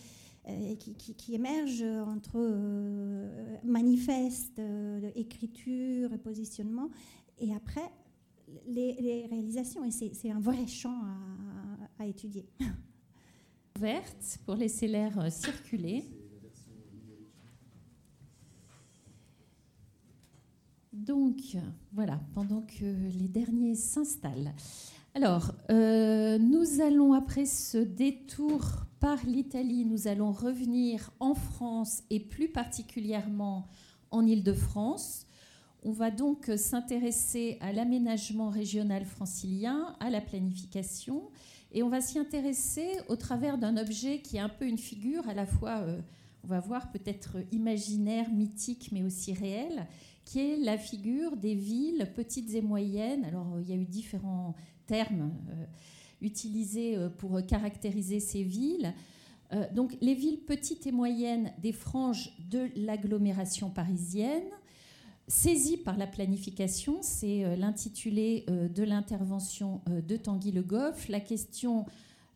qui, qui, émergent entre manifeste, écriture et positionnement, et après les, réalisations. Et c'est un vrai champ à, étudier. Verte pour laisser l'air euh, circuler. Donc, voilà, pendant que les derniers s'installent. Alors, euh, nous allons, après ce détour par l'Italie, nous allons revenir en France et plus particulièrement en Île-de-France on va donc s'intéresser à l'aménagement régional francilien, à la planification, et on va s'y intéresser au travers d'un objet qui est un peu une figure à la fois, euh, on va voir peut-être imaginaire, mythique, mais aussi réelle, qui est la figure des villes petites et moyennes. Alors il y a eu différents termes euh, utilisés euh, pour caractériser ces villes. donc les villes petites et moyennes des franges de l'agglomération parisienne, Saisi par la planification, c'est euh, l'intitulé euh, de l'intervention euh, de Tanguy Le Goff. La question,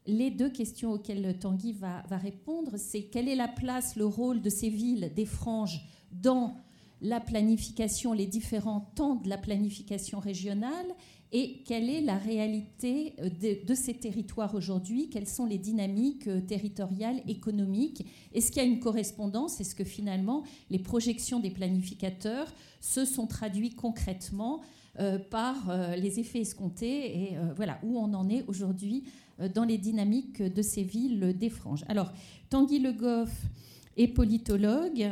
les deux questions auxquelles Tanguy va, va répondre, c'est quelle est la place, le rôle de ces villes, des franges, dans la planification, les différents temps de la planification régionale et quelle est la réalité euh, de, ces territoires aujourd'hui Quelles sont les dynamiques euh, territoriales, économiques Est-ce qu'il y a une correspondance? Est-ce que finalement les projections des planificateurs se sont traduites concrètement euh, par les effets escomptés et voilà où on en est aujourd'hui dans les dynamiques de ces villes des franges? Alors Tanguy Le Goff est politologue,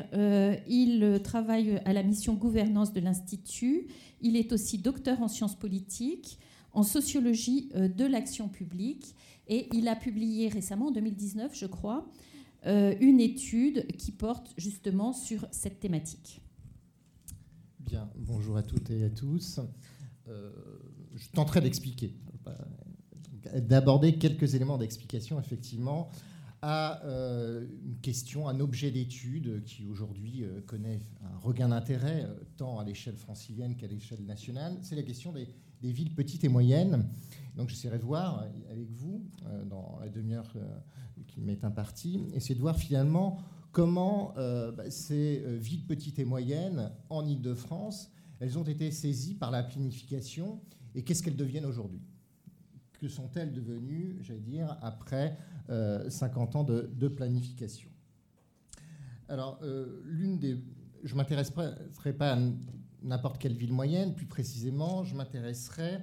il travaille à la mission gouvernance de l'Institut il est aussi docteur en sciences politiques, en sociologie euh, de l'action publique, et il a publié récemment, en 2019, je crois, euh, une étude qui porte justement sur cette thématique. Bien, bonjour à toutes et à tous. Euh, je tenterai d'expliquer, d'aborder quelques éléments d'explication, effectivement. À une question, un objet d'étude qui aujourd'hui connaît un regain d'intérêt tant à l'échelle francilienne qu'à l'échelle nationale. C'est la question des, des, villes petites et moyennes. Donc j'essaierai de voir avec vous, dans la demi-heure qui m'est impartie, essayer de voir finalement comment bah, ces villes petites et moyennes en Ile-de-France, elles ont été saisies par la planification et qu'est-ce qu'elles deviennent aujourd'hui? Que sont-elles devenues, j'allais dire, après 50 euh, ans de, planification Alors, euh, l'une des. Je ne m'intéresserai pas à n'importe quelle ville moyenne, plus précisément, je m'intéresserai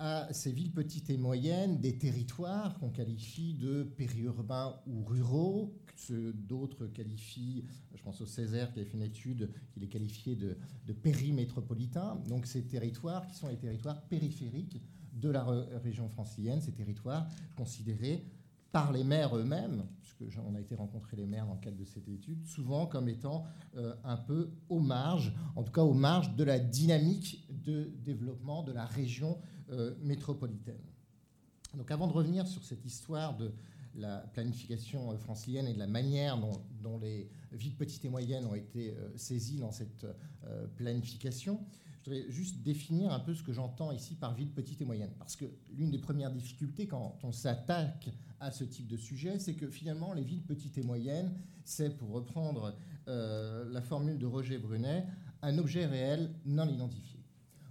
à ces villes petites et moyennes, des territoires qu'on qualifie de périurbains ou ruraux, que d'autres qualifient, je pense au Césaire qui a fait une étude, qui les qualifiait de, de périmétropolitains, donc ces territoires qui sont les territoires périphériques de la région francilienne, ces territoires considérés par les maires eux-mêmes, puisque on a été rencontrer les maires dans le cadre de cette étude, souvent comme étant euh, un peu aux marges, en tout cas aux marges de la dynamique de développement de la région euh, métropolitaine. Donc avant de revenir sur cette histoire de la planification euh, francilienne et de la manière dont, les villes petites et moyennes ont été saisies dans cette planification, je voudrais juste définir un peu ce que j'entends ici par ville petite et moyenne. Parce que l'une des premières difficultés quand on s'attaque à ce type de sujet, c'est que finalement les villes petites et moyennes, c'est, pour reprendre la formule de Roger Brunet, un objet réel non identifié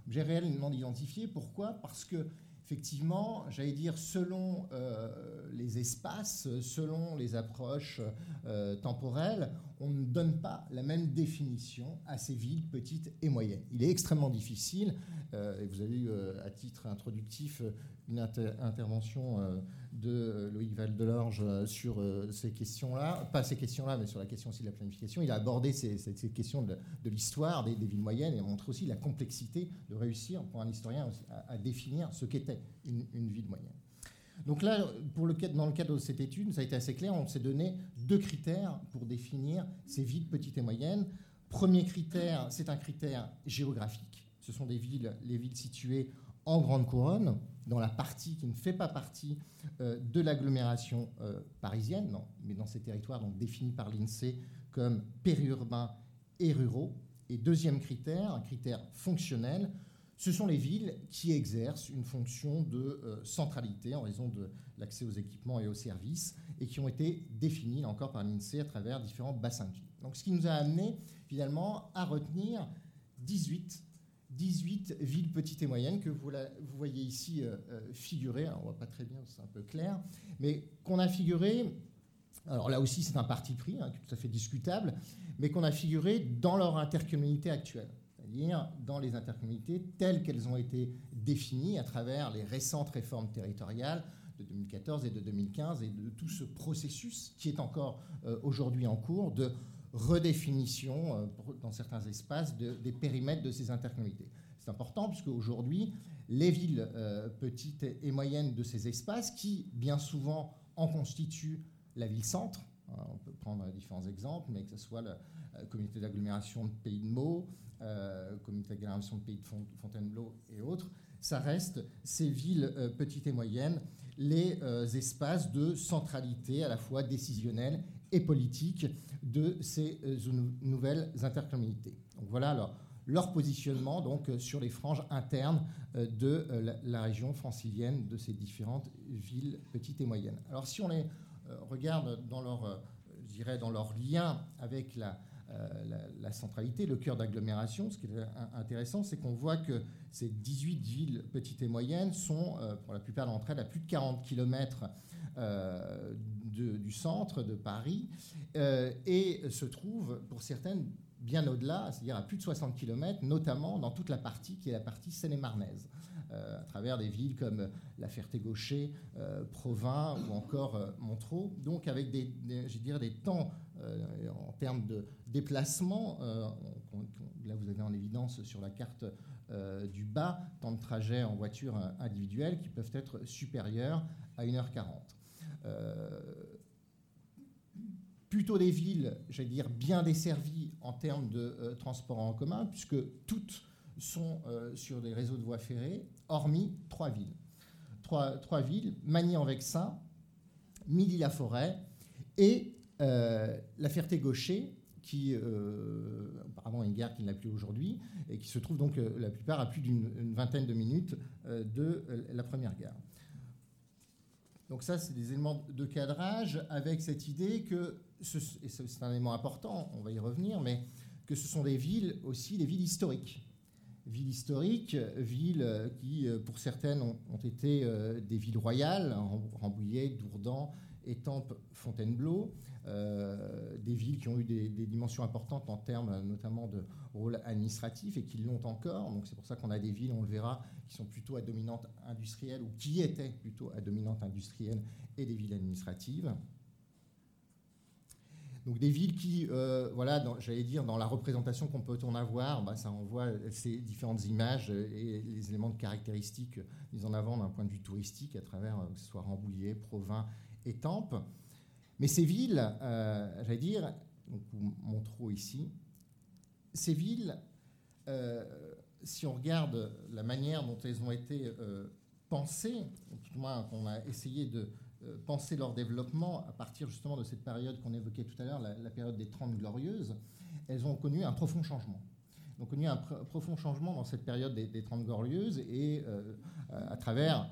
objet réellement identifié. Pourquoi? Parce que effectivement, j'allais dire, selon euh, les espaces, selon les approches euh, temporelles, on ne donne pas la même définition à ces villes petites et moyennes. Il est extrêmement difficile, euh, et vous avez eu à titre introductif une intervention de Loïc Valdelorge sur ces questions-là, pas ces questions-là, mais sur la question aussi de la planification. Il a abordé ces, questions de, l'histoire des, villes moyennes et a montré aussi la complexité de réussir pour un historien à, définir ce qu'était une, ville moyenne. Donc là, dans le cadre de cette étude, ça a été assez clair, on s'est donné deux critères pour définir ces villes petites et moyennes. Premier critère, c'est un critère géographique. Ce sont des villes, les villes situées en Grande Couronne, dans la partie qui ne fait pas partie euh, de l'agglomération euh, parisienne, non, mais dans ces territoires donc, définis par l'INSEE comme périurbains et ruraux. Et deuxième critère, un critère fonctionnel, ce sont les villes qui exercent une fonction de euh, centralité en raison de l'accès aux équipements et aux services et qui ont été définies encore par l'INSEE à travers différents bassins de vie. Donc ce qui nous a amené finalement à retenir 18 18 villes petites et moyennes que vous, voyez ici euh, euh, figurer. on ne voit pas très bien, c'est un peu clair, mais qu'on a figuré. Alors là aussi, c'est un parti pris, hein, tout à fait discutable, mais qu'on a figuré dans leur intercommunalité actuelle, c'est-à-dire dans les intercommunalités telles qu'elles ont été définies à travers les récentes réformes territoriales de 2014 et de 2015 et de tout ce processus qui est encore euh, aujourd'hui en cours de redéfinition euh, dans certains espaces des périmètres de ces intercommunalités. C'est important puisque aujourd'hui, les villes euh, petites et moyennes de ces espaces, qui bien souvent en constituent la ville-centre, hein, on peut prendre différents exemples, mais que ce soit la, communauté d'agglomération de Pays de Meaux, euh, communauté d'agglomération de Pays de Fontainebleau et autres, ça reste ces villes petites et moyennes, les espaces de centralité à la fois décisionnelle et politique de ces euh, nouvelles intercommunalités. Donc voilà alors leur positionnement donc euh, sur les franges internes euh, de la, région francilienne de ces différentes villes petites et moyennes. Alors si on les regarde dans leur, je dirais dans leur lien avec la, la, centralité, le cœur d'agglomération, ce qui est intéressant, c'est qu'on voit que ces 18 villes petites et moyennes sont, pour la plupart d'entre elles, à plus de 40 km du centre de Paris euh, et se trouve pour certaines bien au-delà, c'est-à-dire à plus de 60 km, notamment dans toute la partie qui est la partie seine-et-marnaise, euh, à travers des villes comme La Ferté-Gaucher, euh, Provins ou encore Montreux, donc avec des, je dirais des temps en termes de déplacement, là vous avez en évidence sur la carte du bas, temps de trajet en voiture individuelle qui peuvent être supérieurs à 1h40 plutôt des villes, j'allais dire, bien desservies en termes de euh, transport en commun, puisque toutes sont euh, sur des réseaux de voies ferrées, hormis trois villes. Trois, trois villes, Magny-en-Vexin, Midi-la-Forêt et la Ferté-Gaucher, qui apparemment une gare qui n'a plus aujourd'hui, et qui se trouve donc la plupart à plus d'une vingtaine de minutes de la première gare. Donc ça, c'est des éléments de cadrage avec cette idée que, et c'est un élément important, on va y revenir, mais que ce sont des villes aussi, des villes historiques. Villes historiques, villes qui, pour certaines, ont, été euh, des villes royales, Rambouillet, Dourdan, Étampes, Fontainebleau, euh, des villes qui ont eu des, dimensions importantes en termes notamment de rôle administratif et qui l'ont encore. Donc c'est pour ça qu'on a des villes, on le verra, qui sont plutôt à dominante industrielle ou qui étaient plutôt à dominante industrielle et des villes administratives. Donc des villes qui, euh, voilà, j'allais dire, dans la représentation qu'on peut en avoir, bah, ça envoie ces différentes images et les éléments de caractéristiques mis en avant d'un point de vue touristique à travers, euh, que ce soit Rambouillet, Provins, Étampes. Mais ces villes, euh, j'allais dire, donc Montreux ici, ces villes, euh, si on regarde la manière dont elles ont été euh, pensées, ou tout moins qu'on a essayé de penser leur développement à partir justement de cette période qu'on évoquait tout à l'heure, la, période des Trente Glorieuses, elles ont connu un profond changement. Elles ont connu un profond changement dans cette période des Trente Glorieuses et à travers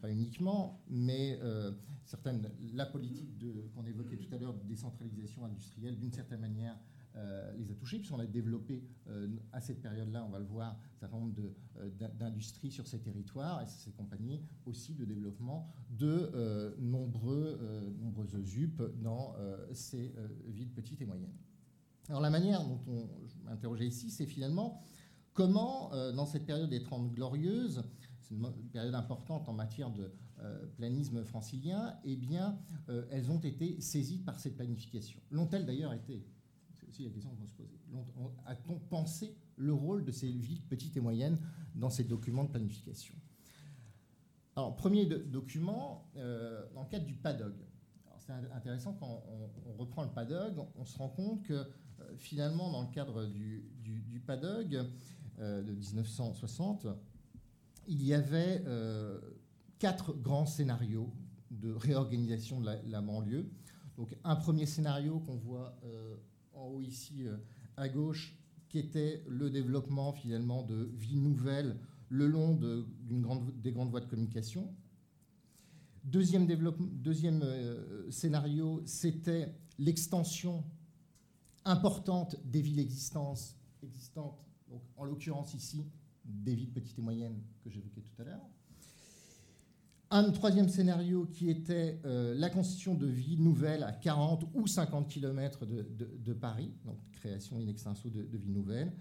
pas uniquement, mais euh, certaines, la politique qu'on évoquait tout à l'heure de décentralisation industrielle, d'une certaine manière, euh, les a touchés, puisqu'on a développé euh, à cette période-là, on va le voir, un certain nombre d'industries sur ces territoires, et c'est compagnie aussi de développement de nombreux, nombreuses UP dans ces villes petites et moyennes. Alors la manière dont on m'interrogeait ici, c'est finalement comment, dans cette période des Trente Glorieuses, c'est une période importante en matière de euh, planisme francilien, eh bien, euh, elles ont été saisies par cette planification. L'ont-elles d'ailleurs été? C'est aussi la question qu'on se poser. A-t-on pensé le rôle de ces villes petites et moyennes dans ces documents de planification? Alors, premier document, euh, dans le cadre du PADOG. C'est intéressant quand on, reprend le PADOG, on, se rend compte que finalement, dans le cadre du, du PADOG de 1960, il y avait euh, quatre grands scénarios de réorganisation de la, banlieue. Donc un premier scénario qu'on voit euh, en haut ici euh, à gauche, qui était le développement finalement de villes nouvelles le long de, grande, des grandes voies de communication. Deuxième, deuxième scénario, c'était l'extension importante des villes existantes donc en l'occurrence ici des villes petites et moyennes que j'évoquais tout à l'heure. Un troisième scénario qui était euh, la constitution de villes nouvelles à 40 ou 50 km de, Paris, donc création in extenso de, villes nouvelles.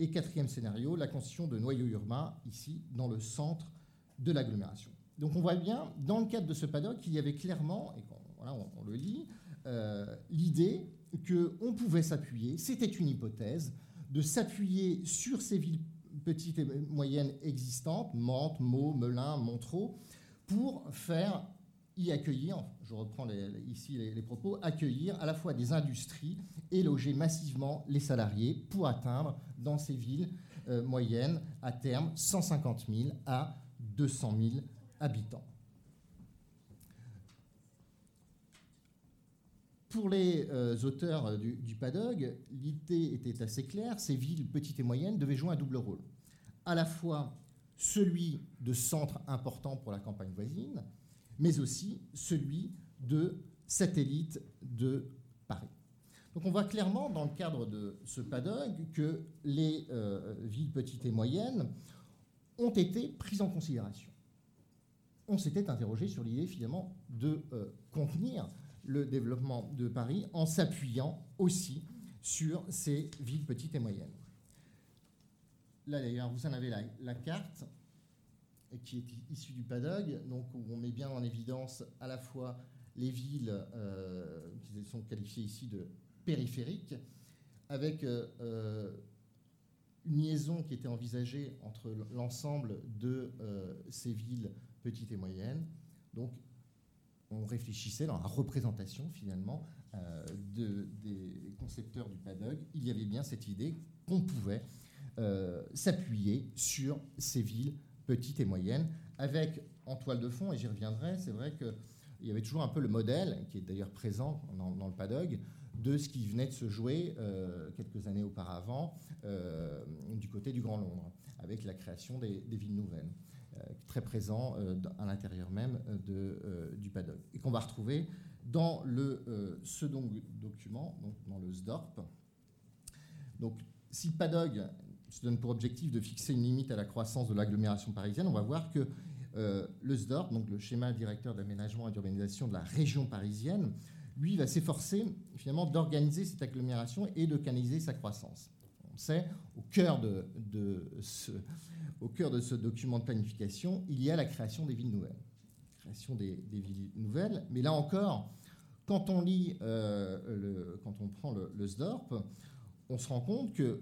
Et quatrième scénario, la constitution de noyaux urbains, ici, dans le centre de l'agglomération. Donc on voit bien, dans le cadre de ce paddock, qu'il y avait clairement, et voilà, on, le lit, euh, l'idée qu'on pouvait s'appuyer, c'était une hypothèse, de s'appuyer sur ces villes petites et moyennes existantes, Mantes, Meaux, Melun, Montreux, pour faire y accueillir, je reprends ici les, propos, accueillir à la fois des industries et loger massivement les salariés pour atteindre dans ces villes euh, moyennes à terme 150 000 à 200 000 habitants. Pour les euh, auteurs du, du PADOG, l'idée était assez claire, ces villes petites et moyennes devaient jouer un double rôle. À la fois celui de centre important pour la campagne voisine, mais aussi celui de satellite de Paris. Donc on voit clairement dans le cadre de ce PADOG que les euh, villes petites et moyennes ont été prises en considération. On s'était interrogé sur l'idée finalement de euh, contenir le développement de Paris en s'appuyant aussi sur ces villes petites et moyennes. Là d'ailleurs, vous en avez la, carte qui est issue du PADOG, donc où on met bien en évidence à la fois les villes euh, qui sont qualifiées ici de périphériques, avec euh, euh, une liaison qui était envisagée entre l'ensemble de ces villes petites et moyennes. Donc on réfléchissait dans la représentation finalement des concepteurs du PADOG, il y avait bien cette idée qu'on pouvait euh, s'appuyer sur ces villes petites et moyennes, avec en toile de fond, et j'y reviendrai, c'est vrai que il y avait toujours un peu le modèle, qui est d'ailleurs présent dans, le PADOG, de ce qui venait de se jouer quelques années auparavant du côté du Grand Londres, avec la création des, villes nouvelles, très présent à l'intérieur même de, du PADOG, et qu'on va retrouver dans le second document, donc dans le SDORP. Donc, si le PADOG se donne pour objectif de fixer une limite à la croissance de l'agglomération parisienne, on va voir que euh, le SDOR, donc le schéma directeur d'aménagement et d'urbanisation de la région parisienne, lui va s'efforcer finalement d'organiser cette agglomération et de canaliser sa croissance. On sait, au cœur de, ce, au cœur de ce document de planification, il y a la création des villes nouvelles. Création des, villes nouvelles, mais là encore, quand on lit, euh, le, quand on prend le SDORP, on se rend compte que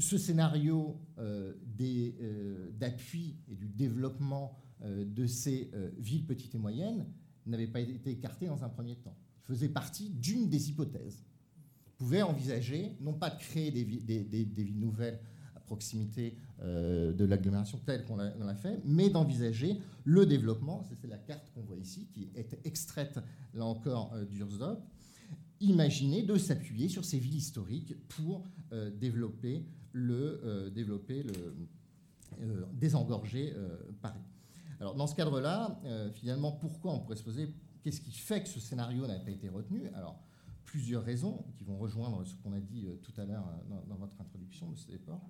ce scénario euh, euh, d'appui et du développement euh, de ces villes petites et moyennes n'avait pas été écarté dans un premier temps. Il faisait partie d'une des hypothèses. On pouvait envisager, non pas de créer des, villes nouvelles à proximité de l'agglomération telle qu'on l'a fait, mais d'envisager le développement, c'est la carte qu'on voit ici, qui est extraite là encore d'Ursdorp, imaginer de s'appuyer sur ces villes historiques pour développer le euh, développer, le euh, désengorger euh, Paris. Alors dans ce cadre-là, finalement, pourquoi on pourrait se poser qu'est-ce qui fait que ce scénario n'a pas été retenu? Alors plusieurs raisons qui vont rejoindre ce qu'on a dit tout à l'heure dans, votre introduction, M. Desportes.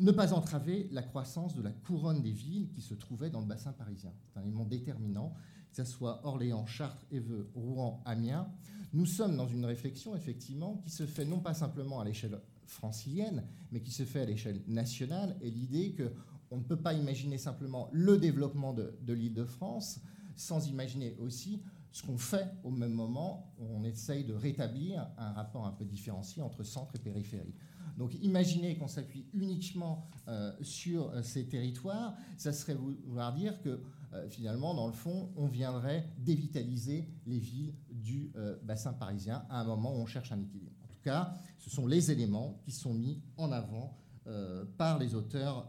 ne pas entraver la croissance de la couronne des villes qui se trouvaient dans le bassin parisien. C'est un élément déterminant, que ce soit Orléans, Chartres, Éveux, Rouen, Amiens. Nous sommes dans une réflexion, effectivement, qui se fait non pas simplement à l'échelle francilienne, mais qui se fait à l'échelle nationale, et l'idée qu'on ne peut pas imaginer simplement le développement de, l'île de France sans imaginer aussi ce qu'on fait au même moment on essaye de rétablir un rapport un peu différencié entre centre et périphérie. Donc imaginez qu'on s'appuie uniquement euh, sur euh, ces territoires, ça serait vouloir dire que euh, finalement, dans le fond, on viendrait dévitaliser les villes du bassin parisien à un moment où on cherche un équilibre. En tout cas, ce sont les éléments qui sont mis en avant par les auteurs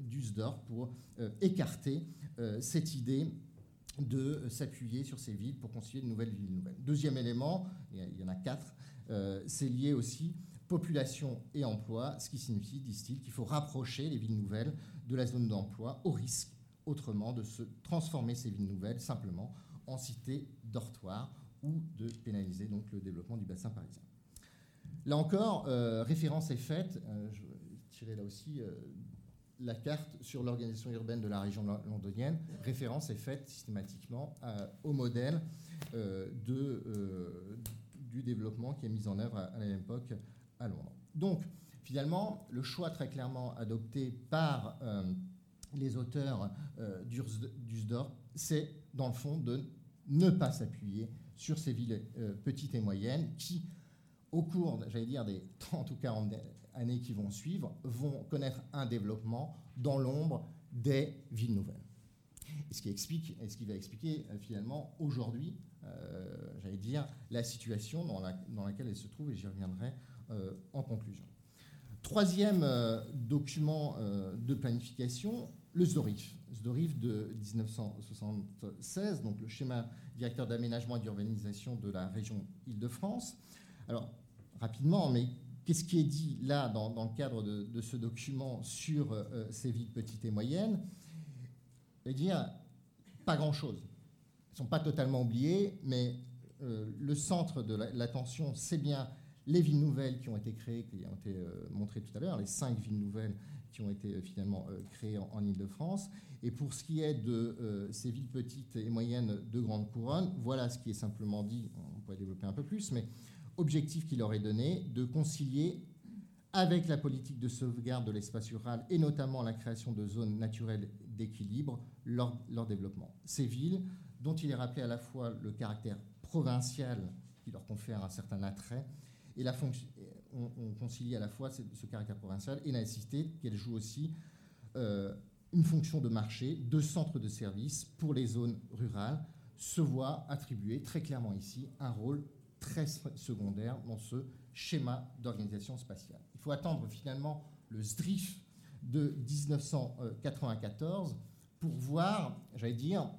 du SDOR pour écarter cette idée de s'appuyer sur ces villes pour constituer de nouvelles villes nouvelles. Deuxième élément, il y en a quatre, c'est lié aussi population et emploi, ce qui signifie, disent-ils, qu'il faut rapprocher les villes nouvelles de la zone d'emploi au risque autrement de se transformer ces villes nouvelles simplement en cités dortoirs ou de pénaliser donc le développement du bassin parisien. Là encore, euh, référence est faite, euh, je vais tirer là aussi euh, la carte sur l'organisation urbaine de la région londonienne, référence est faite systématiquement au modèle du développement qui est mis en œuvre à, à l'époque à Londres. Donc, finalement, le choix très clairement adopté par les auteurs euh, d'Usdorf, c'est dans le fond de ne pas s'appuyer sur ces villes euh, petites et moyennes qui, au cours, j'allais dire, des 30 ou 40 années qui vont suivre, vont connaître un développement dans l'ombre des villes nouvelles. Et ce qui explique, et ce qui va expliquer finalement aujourd'hui, j'allais dire, la situation dans, la, dans, laquelle elle se trouve, et j'y reviendrai euh, en conclusion. Troisième euh, document euh, de planification, le ZORIF. ZORIF de 1976, donc le schéma directeur d'aménagement et d'urbanisation de la région Île-de-France. Alors, rapidement, mais qu'est-ce qui est dit là dans, le cadre de, ce document sur ces villes petites et moyennes? Vais dire, pas grand-chose. Elles ne sont pas totalement oubliées, mais le centre de l'attention, c'est bien les villes nouvelles qui ont été créées, qui ont été euh, montrées tout à l'heure, les cinq villes nouvelles qui ont été euh, finalement euh, créées en, Ile-de-France. Et pour ce qui est de ces villes petites et moyennes de grande couronne, voilà ce qui est simplement dit, on pourrait développer un peu plus, mais objectif qui leur est donné, de concilier avec la politique de sauvegarde de l'espace rural et notamment la création de zones naturelles d'équilibre, leur développement. Ces villes, dont il est rappelé à la fois le caractère provincial qui leur confère un certain attrait, et la fonction, on, concilie à la fois ce, caractère provincial et la nécessité qu'elle joue aussi euh, une fonction de marché, de centre de service pour les zones rurales, se voit attribuer très clairement ici un rôle très secondaire dans ce schéma d'organisation spatiale. Il faut attendre finalement le SDRIF de 1994 pour voir, j'allais dire,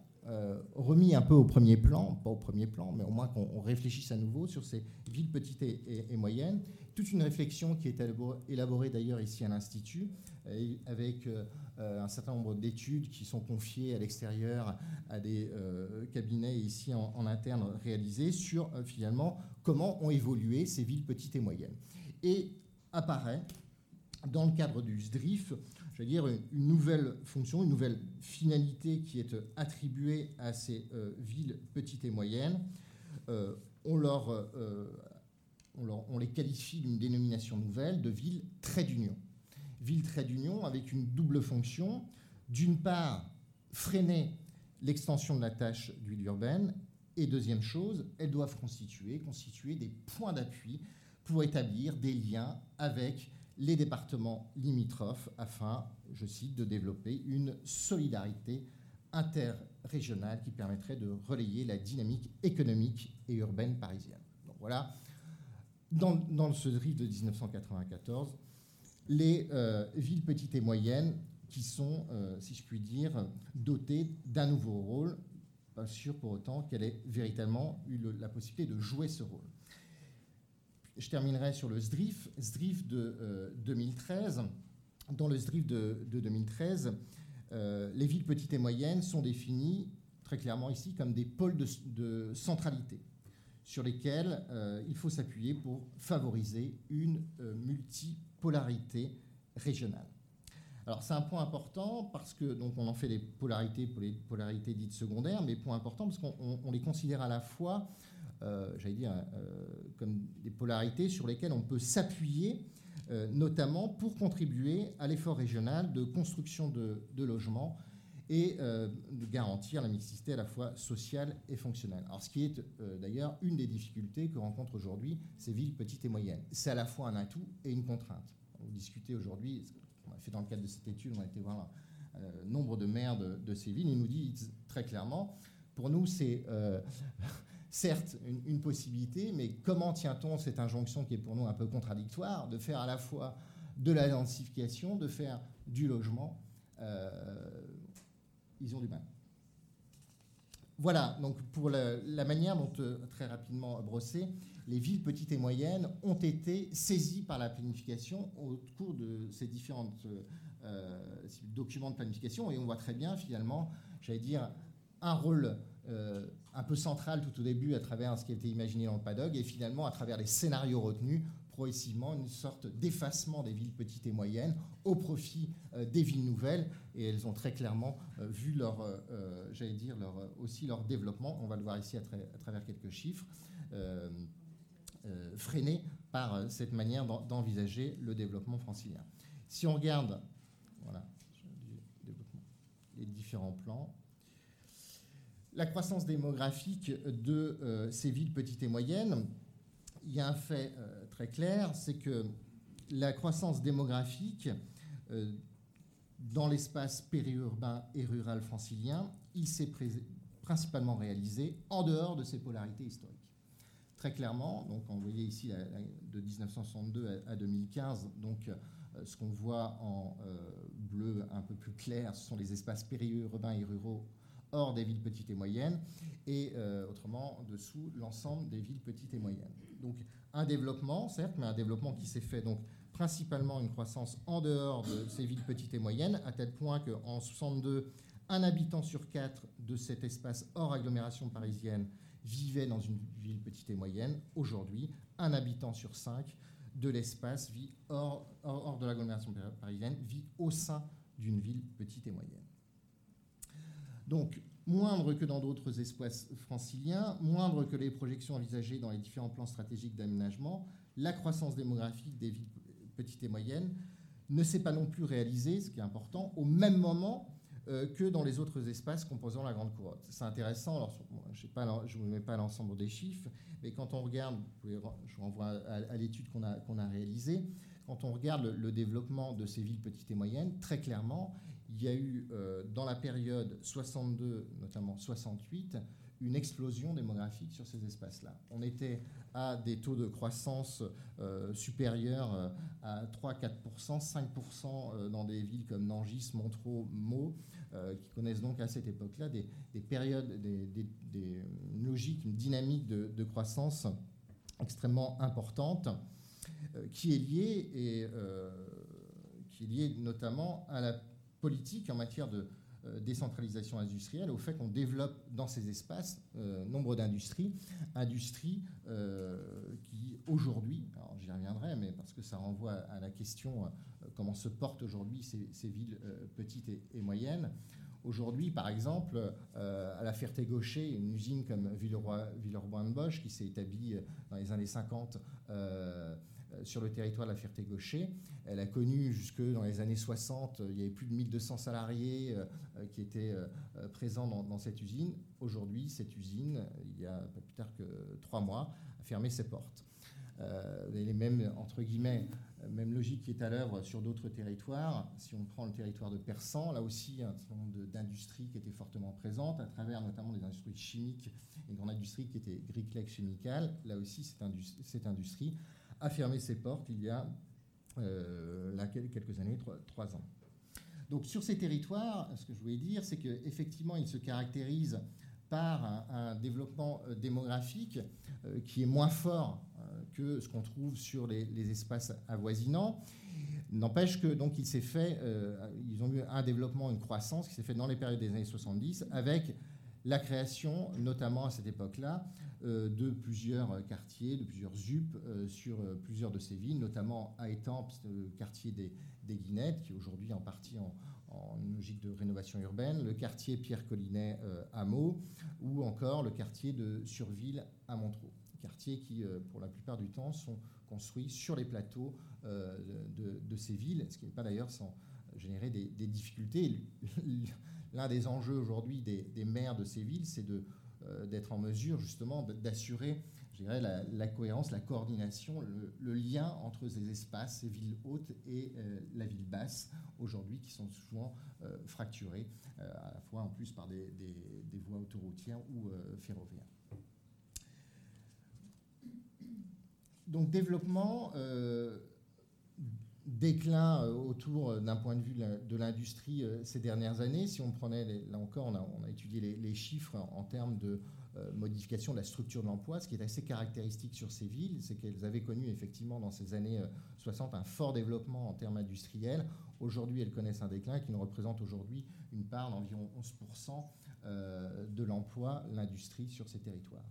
remis un peu au premier plan, pas au premier plan, mais au moins qu'on réfléchisse à nouveau sur ces villes petites et, moyennes. Toute une réflexion qui est élaborée d'ailleurs ici à l'Institut, avec un certain nombre d'études qui sont confiées à l'extérieur à des cabinets ici en, interne réalisés sur finalement comment ont évolué ces villes petites et moyennes. Et apparaît dans le cadre du SDRIF, je veux dire, une nouvelle fonction, une nouvelle finalité qui est attribuée à ces euh, villes petites et moyennes. Euh, on, leur, euh, on, les qualifie d'une dénomination nouvelle de villes trait d'union. Villes trait d'union avec une double fonction. D'une part, freiner l'extension de la tâche d'huile urbaine. Et deuxième chose, elles doivent constituer, constituer des points d'appui pour établir des liens avec les départements limitrophes afin, je cite, de développer une solidarité interrégionale qui permettrait de relayer la dynamique économique et urbaine parisienne. Donc voilà, dans, dans ce drift de 1994, les euh, villes petites et moyennes qui sont, euh, si je puis dire, dotées d'un nouveau rôle, pas sûr pour autant qu'elle ait véritablement eu la possibilité de jouer ce rôle je terminerai sur le SDRIF, SDRIF de 2013. Euh, Dans le SDRIF de, 2013, euh, les villes petites et moyennes sont définies très clairement ici comme des pôles de, centralité sur lesquels euh, il faut s'appuyer pour favoriser une multipolarité régionale. Alors c'est un point important parce que on en fait des polarités les polarités dites secondaires, mais point important parce qu'on les considère à la fois euh, j'allais dire, euh, comme des polarités sur lesquelles on peut s'appuyer, euh, notamment pour contribuer à l'effort régional de construction de, logements et de garantir la mixité à la fois sociale et fonctionnelle. Alors, ce qui est d'ailleurs une des difficultés que rencontrent aujourd'hui ces villes petites et moyennes. C'est à la fois un atout et une contrainte. Vous discutez aujourd'hui, on a fait dans le cadre de cette étude, on a été voir nombre de maires de, ces villes, ils nous disent très clairement, pour nous, c'est certes une, possibilité, mais comment tient-on cette injonction qui est pour nous un peu contradictoire, de faire à la fois de la densification, de faire du logement euh, Ils ont du mal. Voilà, donc pour la, manière dont, euh, très rapidement brossé, les villes petites et moyennes ont été saisies par la planification au cours de ces différents euh, documents de planification, et on voit très bien finalement, j'allais dire, un rôle euh, un peu central tout au début à travers ce qui a été imaginé dans le PADOG et finalement à travers les scénarios retenus, progressivement une sorte d'effacement des villes petites et moyennes au profit euh, des villes nouvelles et elles ont très clairement euh, vu leur, j'allais dire, leur, aussi leur développement, on va le voir ici à, travers quelques chiffres, freiné par cette manière d'envisager le développement francilien. Si on regarde voilà, les différents plans, la croissance démographique de euh, ces villes petites et moyennes, il y a un fait euh, très clair, c'est que la croissance démographique euh, dans l'espace périurbain et rural francilien, il s'est principalement réalisé en dehors de ces polarités historiques. Très clairement, donc on voyait ici de 1962 à, 2015, donc ce qu'on voit en bleu un peu plus clair, ce sont les espaces périurbains et ruraux hors des villes petites et moyennes, et euh, autrement dessous l'ensemble des villes petites et moyennes. Donc un développement, certes, mais un développement qui s'est fait donc principalement une croissance en dehors de ces villes petites et moyennes, à tel point qu'en 62, un habitant sur quatre de cet espace hors agglomération parisienne vivait dans une ville petite et moyenne. Aujourd'hui, un habitant sur cinq de l'espace vit hors, hors de l'agglomération parisienne, vit au sein d'une ville petite et moyenne. Donc, moindre que dans d'autres espaces franciliens, moindre que les projections envisagées dans les différents plans stratégiques d'aménagement, la croissance démographique des villes petites et moyennes ne s'est pas non plus réalisée, ce qui est important, au même moment euh, que dans les autres espaces composant la Grande Couronne. C'est intéressant, je ne vous mets pas l'ensemble des chiffres, mais quand on regarde, je vous renvoie à, l'étude qu'on a réalisée, quand on regarde le, développement de ces villes petites et moyennes, très clairement, il y a eu euh, dans la période 62, notamment 68, une explosion démographique sur ces espaces-là. On était à des taux de croissance euh, supérieurs euh, à 3-4%, 5% dans des villes comme Nangis, Montreux, Meaux, qui connaissent donc à cette époque-là des, périodes, des, logiques, une dynamique de, croissance extrêmement importante, qui est liée et qui est liée notamment à la politique en matière de euh, décentralisation industrielle, au fait qu'on développe dans ces espaces euh, nombre d'industries, industries euh, qui aujourd'hui, alors j'y reviendrai, mais parce que ça renvoie à la question comment se portent aujourd'hui ces, villes petites et, moyennes. Aujourd'hui, par exemple, à la Ferté-Gaucher, une usine comme Villeroy-de-Bosch, qui s'est établie dans les années 50 euh, sur le territoire de la Ferté-Gaucher. Elle a connu jusque dans les années 60, il y avait plus de 1200 salariés euh, qui étaient euh, présents dans, cette usine. Aujourd'hui, cette usine, il y a pas plus tard que trois mois, a fermé ses portes. les mêmes, entre guillemets, même logique qui est à l'œuvre sur d'autres territoires. Si on prend le territoire de Persan, là aussi, un certain nombre d'industries qui étaient fortement présentes, à travers notamment des industries chimiques, une grande industrie qui était Griclex Chemical. Là aussi, cette industrie a fermé ses portes il y a euh, quelques années, trois, ans. Donc sur ces territoires, ce que je voulais dire, c'est qu'effectivement, ils se caractérisent par un, développement euh, démographique euh, qui est moins fort que ce qu'on trouve sur les, espaces avoisinants. N'empêche que donc ils ont eu un développement, une croissance qui s'est fait dans les périodes des années 70 avec la création, notamment à cette époque-là, euh, de plusieurs quartiers, de plusieurs ZUP euh, sur euh, plusieurs de ces villes, notamment à Étampes, le quartier des, Guinettes, qui est aujourd'hui en partie en, logique de rénovation urbaine, le quartier Pierre-Collinet à Meaux, ou encore le quartier de Surville à Montreux. Quartiers qui, pour la plupart du temps, sont construits sur les plateaux de, ces villes, ce qui n'est pas d'ailleurs sans générer des, difficultés. L'un des enjeux aujourd'hui des, maires de ces villes, c'est euh, d'être en mesure justement d'assurer la, la, cohérence, la coordination, le, lien entre ces espaces, ces villes hautes et euh, la ville basse, aujourd'hui, qui sont souvent euh, fracturées, à la fois en plus par des, voies autoroutières ou ferroviaires. Donc développement, déclin autour d'un point de vue de l'industrie ces dernières années. Si on prenait, là encore, on a, étudié les, chiffres en, termes de modification de la structure de l'emploi. Ce qui est assez caractéristique sur ces villes, c'est qu'elles avaient connu effectivement dans ces années 60 un fort développement en termes industriels. Aujourd'hui, elles connaissent un déclin qui ne représente aujourd'hui une part d'environ 11% de l'emploi, l'industrie sur ces territoires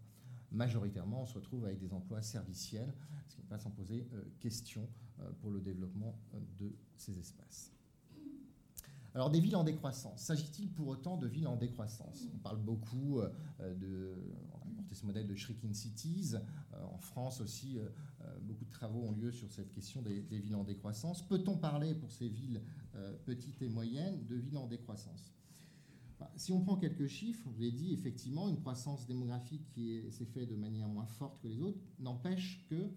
majoritairement, on se retrouve avec des emplois serviciels, ce qui n'est pas sans poser question euh, pour le développement euh, de ces espaces. Alors des villes en décroissance, s'agit-il pour autant de villes en décroissance? On parle beaucoup euh, de, on a apporté ce modèle de shrinking cities. En France aussi, beaucoup de travaux ont lieu sur cette question des, villes en décroissance. Peut-on parler pour ces villes petites et moyennes de villes en décroissance? Bah, si on prend quelques chiffres, vous l'avez dit, effectivement, une croissance démographique qui s'est faite de manière moins forte que les autres n'empêche que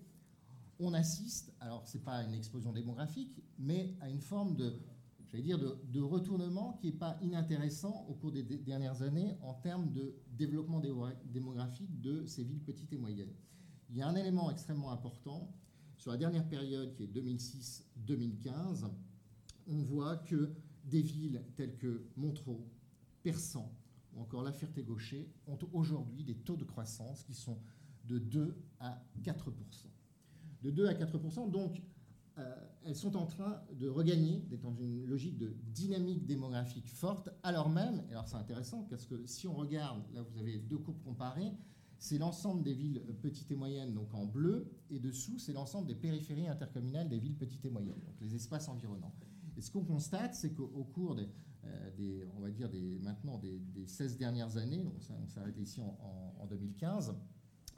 on assiste, alors ce n'est pas une explosion démographique, mais à une forme de, dire, de, retournement qui n'est pas inintéressant au cours des dernières années en termes de développement démographique de ces villes petites et moyennes. Il y a un élément extrêmement important. Sur la dernière période, qui est 2006-2015, on voit que des villes telles que Montreux, Persan ou encore La Ferté-Gaucher ont aujourd'hui des taux de croissance qui sont de 2 à 4 de 2 à 4 Donc, euh, elles sont en train de regagner, d'être dans une logique de dynamique démographique forte, alors même, et alors c'est intéressant, parce que si on regarde, là vous avez deux courbes comparées, c'est l'ensemble des villes petites et moyennes, donc en bleu, et dessous, c'est l'ensemble des périphéries intercommunales des villes petites et moyennes, donc les espaces environnants. Et ce qu'on constate, c'est qu'au cours euh, des, on va dire des, maintenant des, 16 dernières années, on s'est arrêté ici en, en 2015,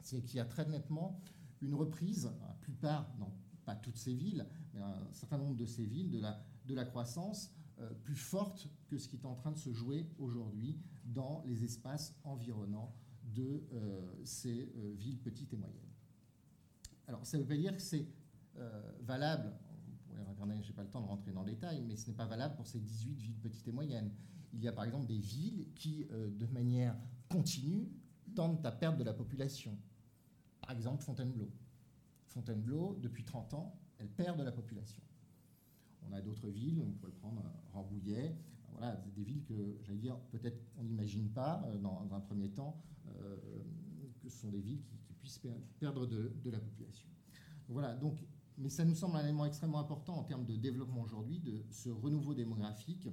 c'est qu'il y a très nettement une reprise, la plupart, non pas toutes ces villes, mais un certain nombre de ces villes, de la, de la croissance euh, plus forte que ce qui est en train de se jouer aujourd'hui dans les espaces environnants de euh, ces euh, villes petites et moyennes. Alors, ça ne veut pas dire que c'est valable, je n'ai pas le temps de rentrer dans le détail, mais ce n'est pas valable pour ces 18 villes petites et moyennes. Il y a par exemple des villes qui, de manière continue, tendent à perdre de la population. Par exemple, Fontainebleau. Fontainebleau, depuis 30 ans, elle perd de la population. On a d'autres villes, on le prendre, Rambouillet, voilà, des villes que, j'allais dire, peut-être on n'imagine pas euh, dans, un premier temps euh, que ce sont des villes qui, puissent perdre de, la population. Voilà, donc, mais ça nous semble un élément extrêmement important en termes de développement aujourd'hui, de ce renouveau démographique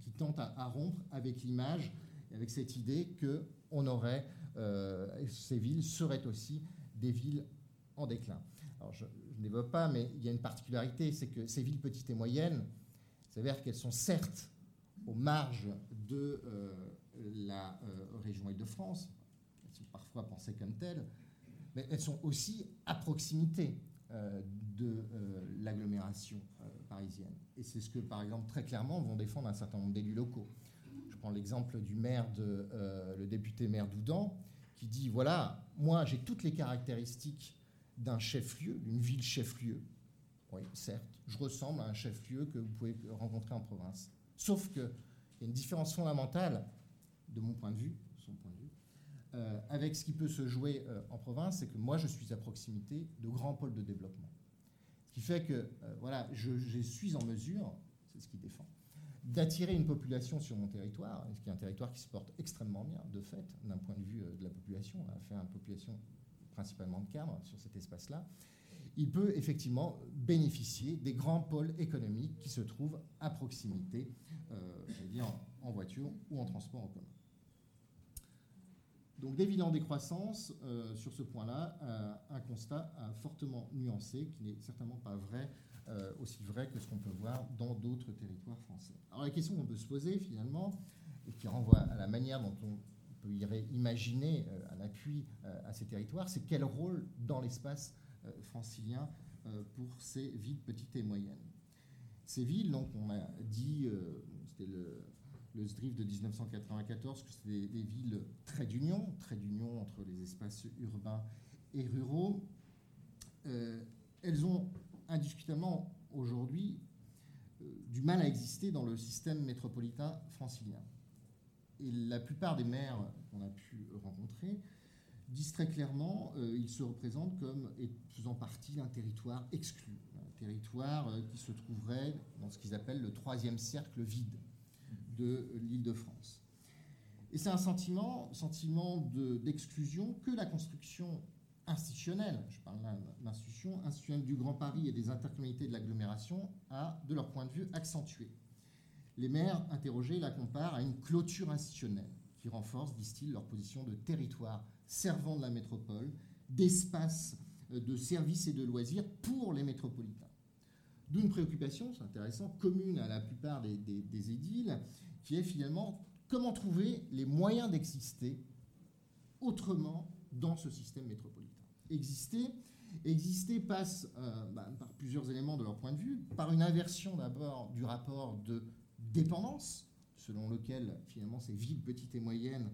qui tente à, rompre avec l'image et avec cette idée que on aurait, euh, ces villes seraient aussi des villes en déclin. Alors, je, je pas, mais il y a une particularité, c'est que ces villes petites et moyennes, s'avère qu'elles sont certes aux marges de euh, la euh, région Île-de-France, elles sont parfois pensées comme telles, mais elles sont aussi à proximité de l'agglomération parisienne. Et c'est ce que, par exemple, très clairement vont défendre un certain nombre d'élus locaux. Je prends l'exemple du maire, de, le député maire d'Oudan, qui dit, voilà, moi j'ai toutes les caractéristiques d'un chef-lieu, d'une ville chef-lieu. Oui, certes, je ressemble à un chef-lieu que vous pouvez rencontrer en province. Sauf qu'il y a une différence fondamentale, de mon point de vue, son point de vue, euh, avec ce qui peut se jouer euh, en province, c'est que moi, je suis à proximité de grands pôles de développement. Ce qui fait que, euh, voilà, je, suis en mesure, c'est ce qu'il défend, d'attirer une population sur mon territoire, ce qui est un territoire qui se porte extrêmement bien, de fait, d'un point de vue de la population. On a fait une population principalement de cadres sur cet espace-là il peut effectivement bénéficier des grands pôles économiques qui se trouvent à proximité, euh, en, voiture ou en transport en commun. Donc d'évident décroissance euh, sur ce point-là, euh, un constat fortement nuancé qui n'est certainement pas vrai, euh, aussi vrai que ce qu'on peut voir dans d'autres territoires français. Alors la question qu'on peut se poser finalement, et qui renvoie à la manière dont on peut imaginer un appui à ces territoires, c'est quel rôle dans l'espace euh, francilien euh, pour ces villes petites et moyennes? Ces villes, donc, on a dit, euh, c'était le, le SDRIF de 1994, que c'était des, villes très d'union, très d'union entre les espaces urbains et ruraux. elles ont indiscutablement aujourd'hui du mal à exister dans le système métropolitain francilien. Et la plupart des maires qu'on a pu rencontrer disent très clairement, euh, ils se représentent comme faisant partie d'un territoire exclu, un territoire euh, qui se trouverait dans ce qu'ils appellent le troisième cercle vide de l'Île-de-France. Et c'est un sentiment, sentiment d'exclusion que la construction institutionnelle, je parle là d'institution institutionnelle du Grand Paris et des intercommunalités de l'agglomération, a, de leur point de vue, accentué. Les maires interrogés la comparent à une clôture institutionnelle qui renforce, disent-ils, leur position de territoire servant de la métropole, d'espace euh, de services et de loisirs pour les métropolitains. D'où une préoccupation, c'est intéressant, commune à la plupart des, édiles, qui est finalement comment trouver les moyens d'exister autrement dans ce système métropolitain. Exister, exister passe euh, bah, par plusieurs éléments de leur point de vue, par une inversion d'abord du rapport de dépendance, selon lequel finalement ces villes petites et moyennes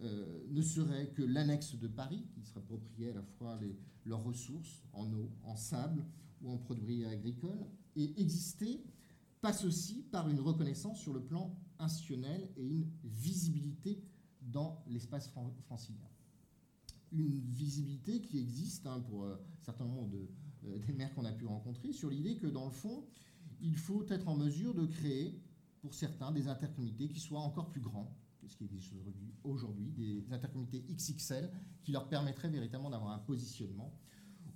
euh, ne serait que l'annexe de Paris, qui serait appropriait à la fois leurs ressources en eau, en sable ou en produits agricoles, et exister passe aussi par une reconnaissance sur le plan institutionnel et une visibilité dans l'espace francilien. Une visibilité qui existe hein, pour euh, certains nombre euh, des maires qu'on a pu rencontrer sur l'idée que dans le fond, il faut être en mesure de créer pour certains des intercommunalités qui soient encore plus grands, ce qui existe aujourd'hui, des intercommunautés XXL qui leur permettraient véritablement d'avoir un positionnement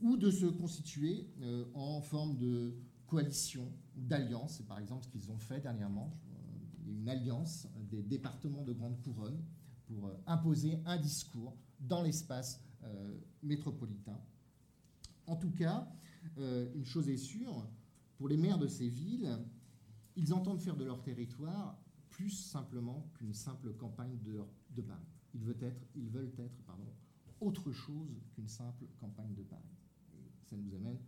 ou de se constituer euh, en forme de coalition d'alliance. C'est par exemple ce qu'ils ont fait dernièrement. A une alliance des départements de Grande Couronne pour euh, imposer un discours dans l'espace euh, métropolitain. En tout cas, une chose est sûre, pour les maires de ces villes, ils entendent faire de leur territoire plus simplement qu'une simple campagne de, de Paris. Ils veulent être, ils veulent être pardon, autre chose qu'une simple campagne de Paris. ça nous amène,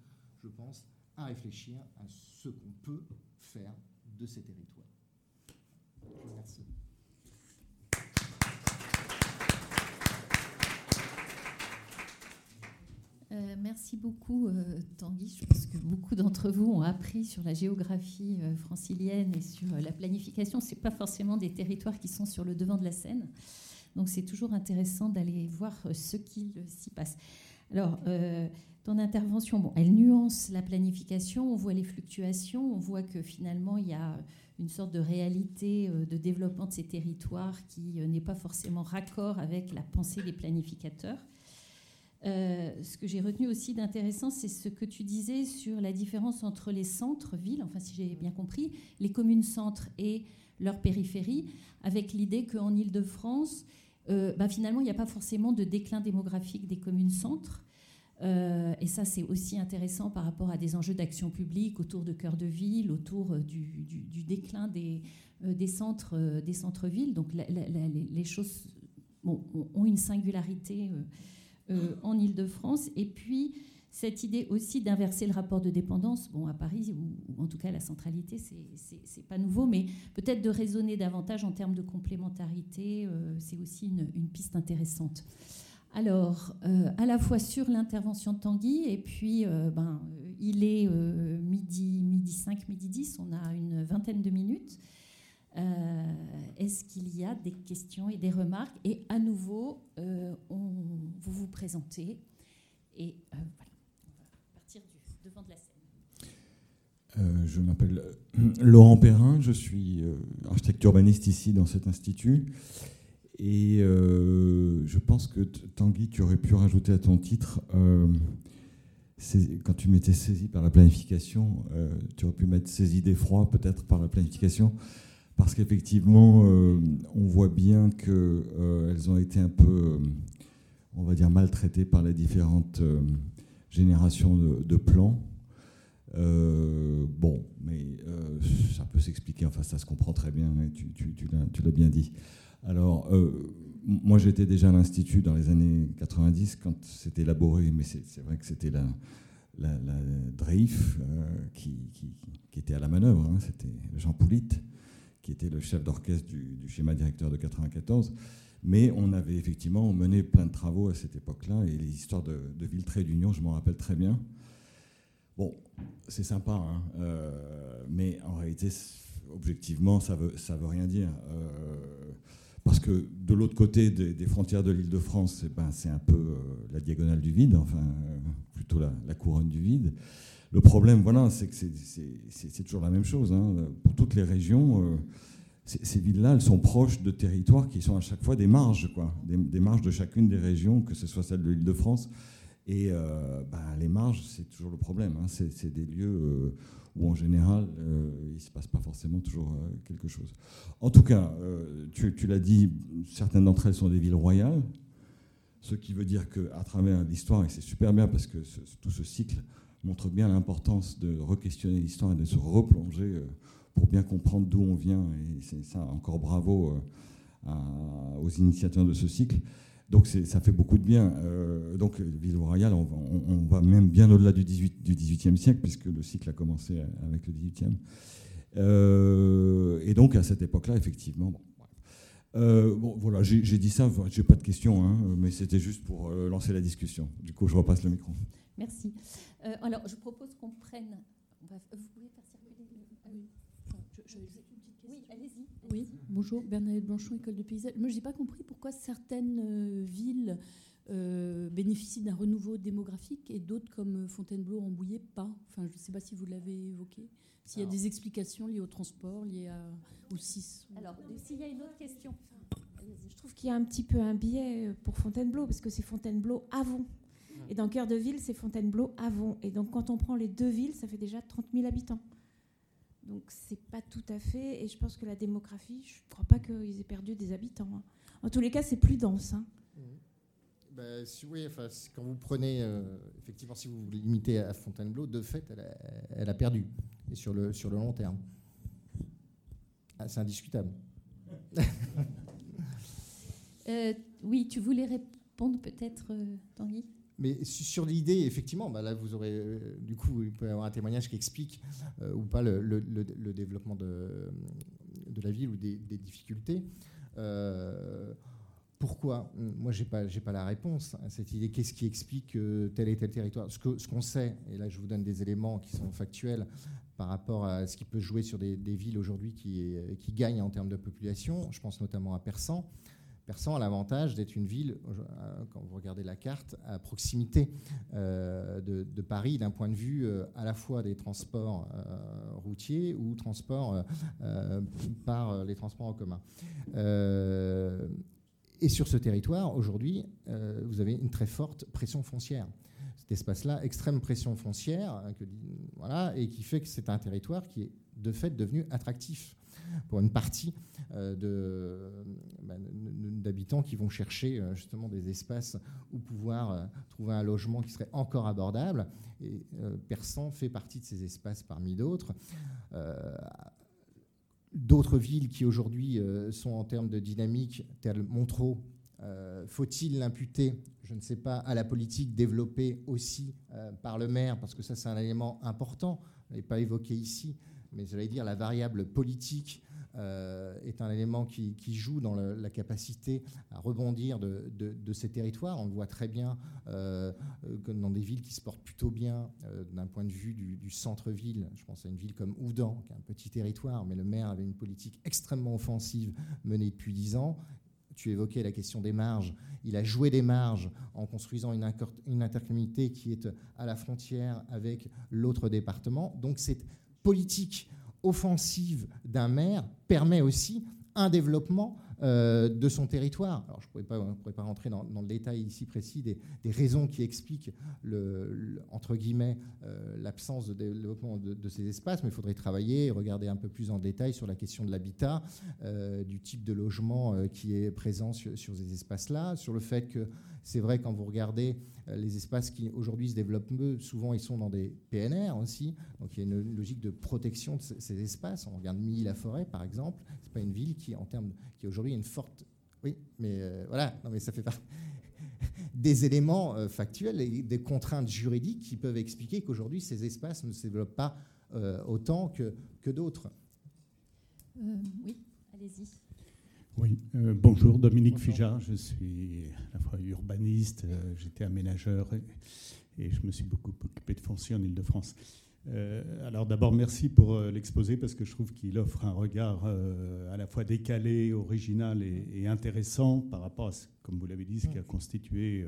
je pense, à réfléchir à ce qu'on peut faire de ces territoires. Merci. Euh, merci beaucoup euh, Tanguy. Je pense que beaucoup d'entre vous ont appris sur la géographie euh, francilienne et sur la planification. Ce pas forcément des territoires qui sont sur le devant de la scène. Donc c'est toujours intéressant d'aller voir ce qu'il s'y passe. Alors, ton intervention, bon, elle nuance la planification, on voit les fluctuations, on voit que finalement il y a une sorte de réalité de développement de ces territoires qui n'est pas forcément raccord avec la pensée des planificateurs. Euh, ce que j'ai retenu aussi d'intéressant, c'est ce que tu disais sur la différence entre les centres-villes, enfin si j'ai bien compris, les communes-centres et leur périphérie, avec l'idée qu'en Ile-de-France, euh, bah, finalement, il n'y a pas forcément de déclin démographique des communes-centres. Euh, et ça, c'est aussi intéressant par rapport à des enjeux d'action publique autour de cœurs de ville, autour du, déclin des, des centres des centres-villes. Donc les choses ont une singularité euh, en Ile-de-France. Et puis, cette idée aussi d'inverser le rapport de dépendance, bon, à Paris, ou, en tout cas la centralité, c'est pas nouveau, mais peut-être de raisonner davantage en termes de complémentarité, euh, c'est aussi une, piste intéressante. Alors, euh, à la fois sur l'intervention de Tanguy, et puis ben, il est midi, midi 5, midi 10, on a une vingtaine de minutes. Euh, est-ce qu'il y a des questions et des remarques? Et à nouveau, euh, on, vous vous présentez. Et euh, voilà, on va partir du devant de la scène. je m'appelle Laurent Perrin, je suis architecte urbaniste ici dans cet institut. Et je pense que Tanguy, tu aurais pu rajouter à ton titre, quand tu m'étais saisi par la planification, tu aurais pu mettre saisi d'effroi peut-être par la planification parce qu'effectivement, euh, on voit bien qu'elles euh, ont été un peu, euh, on va dire, maltraitées par les différentes générations de, plans. Bon, mais ça peut s'expliquer, enfin ça se comprend très bien, tu, l'as bien dit. Alors, moi j'étais déjà à l'Institut dans les années 90 quand c'était élaboré, mais c'est vrai que c'était la, la, Dreif qui, était à la manœuvre, hein, c'était Jean Poulit qui était le chef d'orchestre du, schéma directeur de 94. Mais on avait effectivement mené plein de travaux à cette époque-là, et les histoires de, de d'Union, je m'en rappelle très bien. Bon, c'est sympa, hein, euh, mais en réalité, objectivement, ça veut, ça veut rien dire. Euh, parce que de l'autre côté des, frontières de l'île de France, eh ben, c'est un peu euh, la diagonale du vide, enfin, plutôt la, couronne du vide. Le problème, voilà, c'est que c'est toujours la même chose. Hein. Pour toutes les régions, ces villes-là, elles sont proches de territoires qui sont à chaque fois des marges, quoi, des, marges de chacune des régions, que ce soit celle de l'Île-de-France. Et euh, ben, les marges, c'est toujours le problème. Hein. C'est des lieux euh, où, en général, il ne se passe pas forcément toujours quelque chose. En tout cas, tu, l'as dit, certaines d'entre elles sont des villes royales, ce qui veut dire qu'à travers l'histoire, et c'est super bien parce que tout ce cycle montre bien l'importance de re-questionner l'histoire et de se replonger euh, pour bien comprendre d'où on vient. Et c'est ça, encore bravo euh, aux initiateurs de ce cycle. Donc ça fait beaucoup de bien. Euh, donc Ville Royale, on, va même bien au-delà du, 18, du 18e siècle, puisque le cycle a commencé avec le 18e. et donc à cette époque-là, effectivement, bon, voilà, j'ai dit ça, j'ai pas de questions, hein, mais c'était juste pour lancer la discussion. Du coup, je repasse le micro. Merci. Euh, alors, je propose qu'on prenne. vous pouvez faire circuler. allez-y. Oui, bonjour, Bernadette Blanchon, École de paysage. Moi, je n'ai pas compris pourquoi certaines euh, villes euh, bénéficient d'un renouveau démographique et d'autres, comme Fontainebleau, Rambouillet, pas. Enfin, je ne sais pas si vous l'avez évoqué. S'il y a des explications liées au transport, liées à, au 6. Alors, s'il y a une autre question. Je trouve qu'il y a un petit peu un biais pour Fontainebleau, parce que c'est Fontainebleau avant et dans Cœur de Ville, c'est Fontainebleau avant. Et donc, quand on prend les deux villes, ça fait déjà 30 000 habitants. Donc, c'est pas tout à fait. Et je pense que la démographie, je ne crois pas qu'ils aient perdu des habitants. Hein. En tous les cas, c'est plus dense. Hein. Mmh. Ben, si, oui, enfin, quand vous prenez, euh, effectivement, si vous vous limitez à Fontainebleau, de fait, elle a, perdu, et sur le, sur le long terme. Ah, c'est indiscutable. Euh, oui, tu voulais répondre peut-être, euh, Tanguy? Mais sur l'idée, effectivement, bah là, vous aurez, euh, du coup, il peut avoir un témoignage qui explique euh, ou pas le, développement de, la ville ou des, difficultés. Euh, pourquoi? Moi, je n'ai pas, la réponse à cette idée. Qu'est-ce qui explique tel et tel territoire? Ce qu'on sait, et là, je vous donne des éléments qui sont factuels par rapport à ce qui peut jouer sur des, villes aujourd'hui qui, qui gagnent en termes de population. Je pense notamment à Persan Persan a l'avantage d'être une ville, euh, quand vous regardez la carte, à proximité euh, de, Paris d'un point de vue euh, à la fois des transports routiers ou transports par les transports en commun. et sur ce territoire, aujourd'hui, vous avez une très forte pression foncière cet espace-là, extrême pression foncière, hein, et qui fait que c'est un territoire qui est de fait devenu attractif pour une partie euh, bah, d'habitants qui vont chercher euh, justement des espaces où pouvoir euh, trouver un logement qui serait encore abordable. Et Persan fait partie de ces espaces parmi d'autres. D'autres villes qui aujourd'hui sont en termes de dynamique, telles Montreux, faut-il l'imputer, je ne sais pas, à la politique développée aussi par le maire, parce que ça c'est un élément important, je ne pas évoqué ici, mais j'allais dire la variable politique euh, est un élément qui, joue dans la capacité à rebondir de, ces territoires. On le voit très bien euh, dans des villes qui se portent plutôt bien euh, d'un point de vue du, centre-ville. Je pense à une ville comme Oudan, qui est un petit territoire, mais le maire avait une politique extrêmement offensive menée depuis dix ans. Tu évoquais la question des marges. Il a joué des marges en construisant une, une qui est à la frontière avec l'autre département. Donc c'est politique offensive d'un maire permet aussi un développement euh, de son territoire. Alors, je ne pourrais, pas rentrer dans, le détail ici précis des, raisons qui expliquent, le, entre guillemets, euh, l'absence de développement de, ces espaces, mais il faudrait travailler et regarder un peu plus en détail sur la question de l'habitat, euh, du type de logement qui est présent sur, ces espaces-là, sur le fait que c'est vrai, quand vous regardez les espaces qui aujourd'hui se développent peu, souvent ils sont dans des PNR aussi. Donc il y a une logique de protection de ces espaces. On regarde Milly-la-Forêt, par exemple. Ce n'est pas une ville qui, en termes, qui aujourd'hui a une forte. Oui, mais euh, voilà, non, mais ça fait partie des éléments euh, factuels et des contraintes juridiques qui peuvent expliquer qu'aujourd'hui ces espaces ne se développent pas autant que, que d'autres. oui, allez-y. Oui, euh, bonjour, Dominique Fijard, je suis à la fois urbaniste, euh, j'étais aménageur et, je me suis beaucoup occupé de foncier en Ile-de-France. Euh, alors d'abord, merci pour l'exposé parce que je trouve qu'il offre un regard à la fois décalé, original et, intéressant par rapport à, comme vous l'avez dit, ce qui a constitué,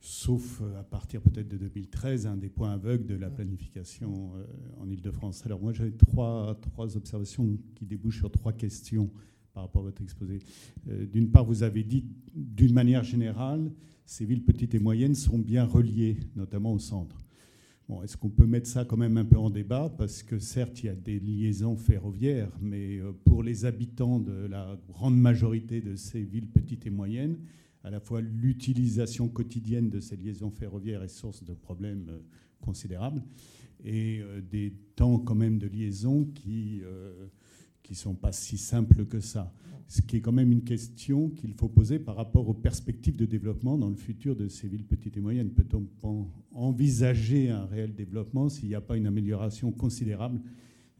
sauf à partir peut-être de 2013, un des points aveugles de la planification en Ile-de-France. Alors moi, j'avais trois, trois observations qui débouchent sur trois questions par rapport à votre exposé. Euh, d'une part, vous avez dit, d'une manière générale, ces villes petites et moyennes sont bien reliées, notamment au centre. Bon, Est-ce qu'on peut mettre ça quand même un peu en débat? Parce que certes, il y a des liaisons ferroviaires, mais euh, pour les habitants de la grande majorité de ces villes petites et moyennes, à la fois l'utilisation quotidienne de ces liaisons ferroviaires est source de problèmes euh, considérables, et des temps quand même de liaison qui qui sont pas si simples que ça. Ce qui est quand même une question qu'il faut poser par rapport aux perspectives de développement dans le futur de ces villes petites et moyennes. Peut-on envisager un réel développement s'il n'y a pas une amélioration considérable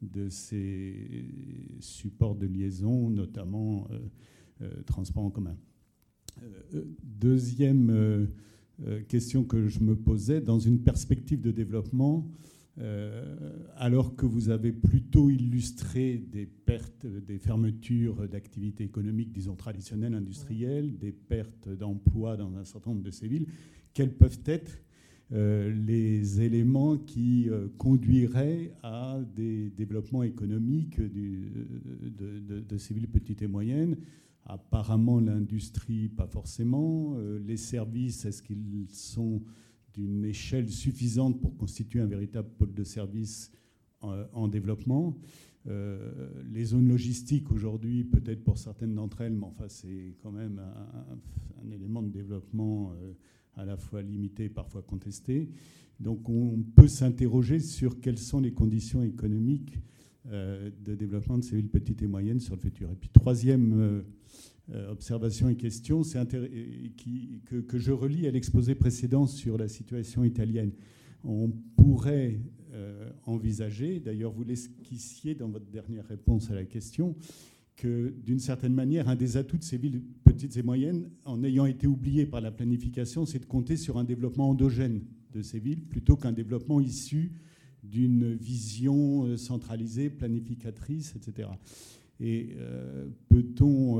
de ces supports de liaison, notamment euh, euh, transport en commun? Euh, Deuxième question que je me posais, dans une perspective de développement, alors que vous avez plutôt illustré des pertes, des fermetures d'activités économiques, disons traditionnelles, industrielles, des pertes d'emplois dans un certain nombre de ces villes, quels peuvent être euh, les éléments qui euh, conduiraient à des développements économiques de, de, ces villes petites et moyennes? Apparemment, l'industrie, pas forcément. les services, est-ce qu'ils sont d'une échelle suffisante pour constituer un véritable pôle de service en, développement. Euh, les zones logistiques aujourd'hui, peut-être pour certaines d'entre elles, mais enfin c'est quand même un, élément de développement euh, à la fois limité et parfois contesté. Donc on peut s'interroger sur quelles sont les conditions économiques euh, de développement de ces villes petites et moyennes sur le futur. Et puis troisième euh, observation et question qui, que, je relis à l'exposé précédent sur la situation italienne. On pourrait euh, envisager, d'ailleurs vous l'esquissiez dans votre dernière réponse à la question, que d'une certaine manière, un des atouts de ces villes petites et moyennes, en ayant été oublié par la planification, c'est de compter sur un développement endogène de ces villes plutôt qu'un développement issu d'une vision euh, centralisée, planificatrice, etc. Et peut-on,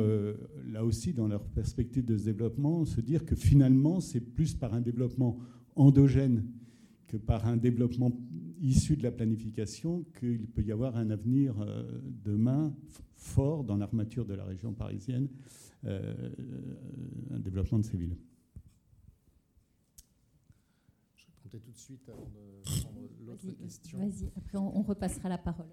là aussi, dans leur perspective de développement, se dire que finalement, c'est plus par un développement endogène que par un développement issu de la planification qu'il peut y avoir un avenir demain fort dans l'armature de la région parisienne, un développement de ces villes? tout de suite avant de prendre l'autre question. Vas-y, après on, repassera la parole.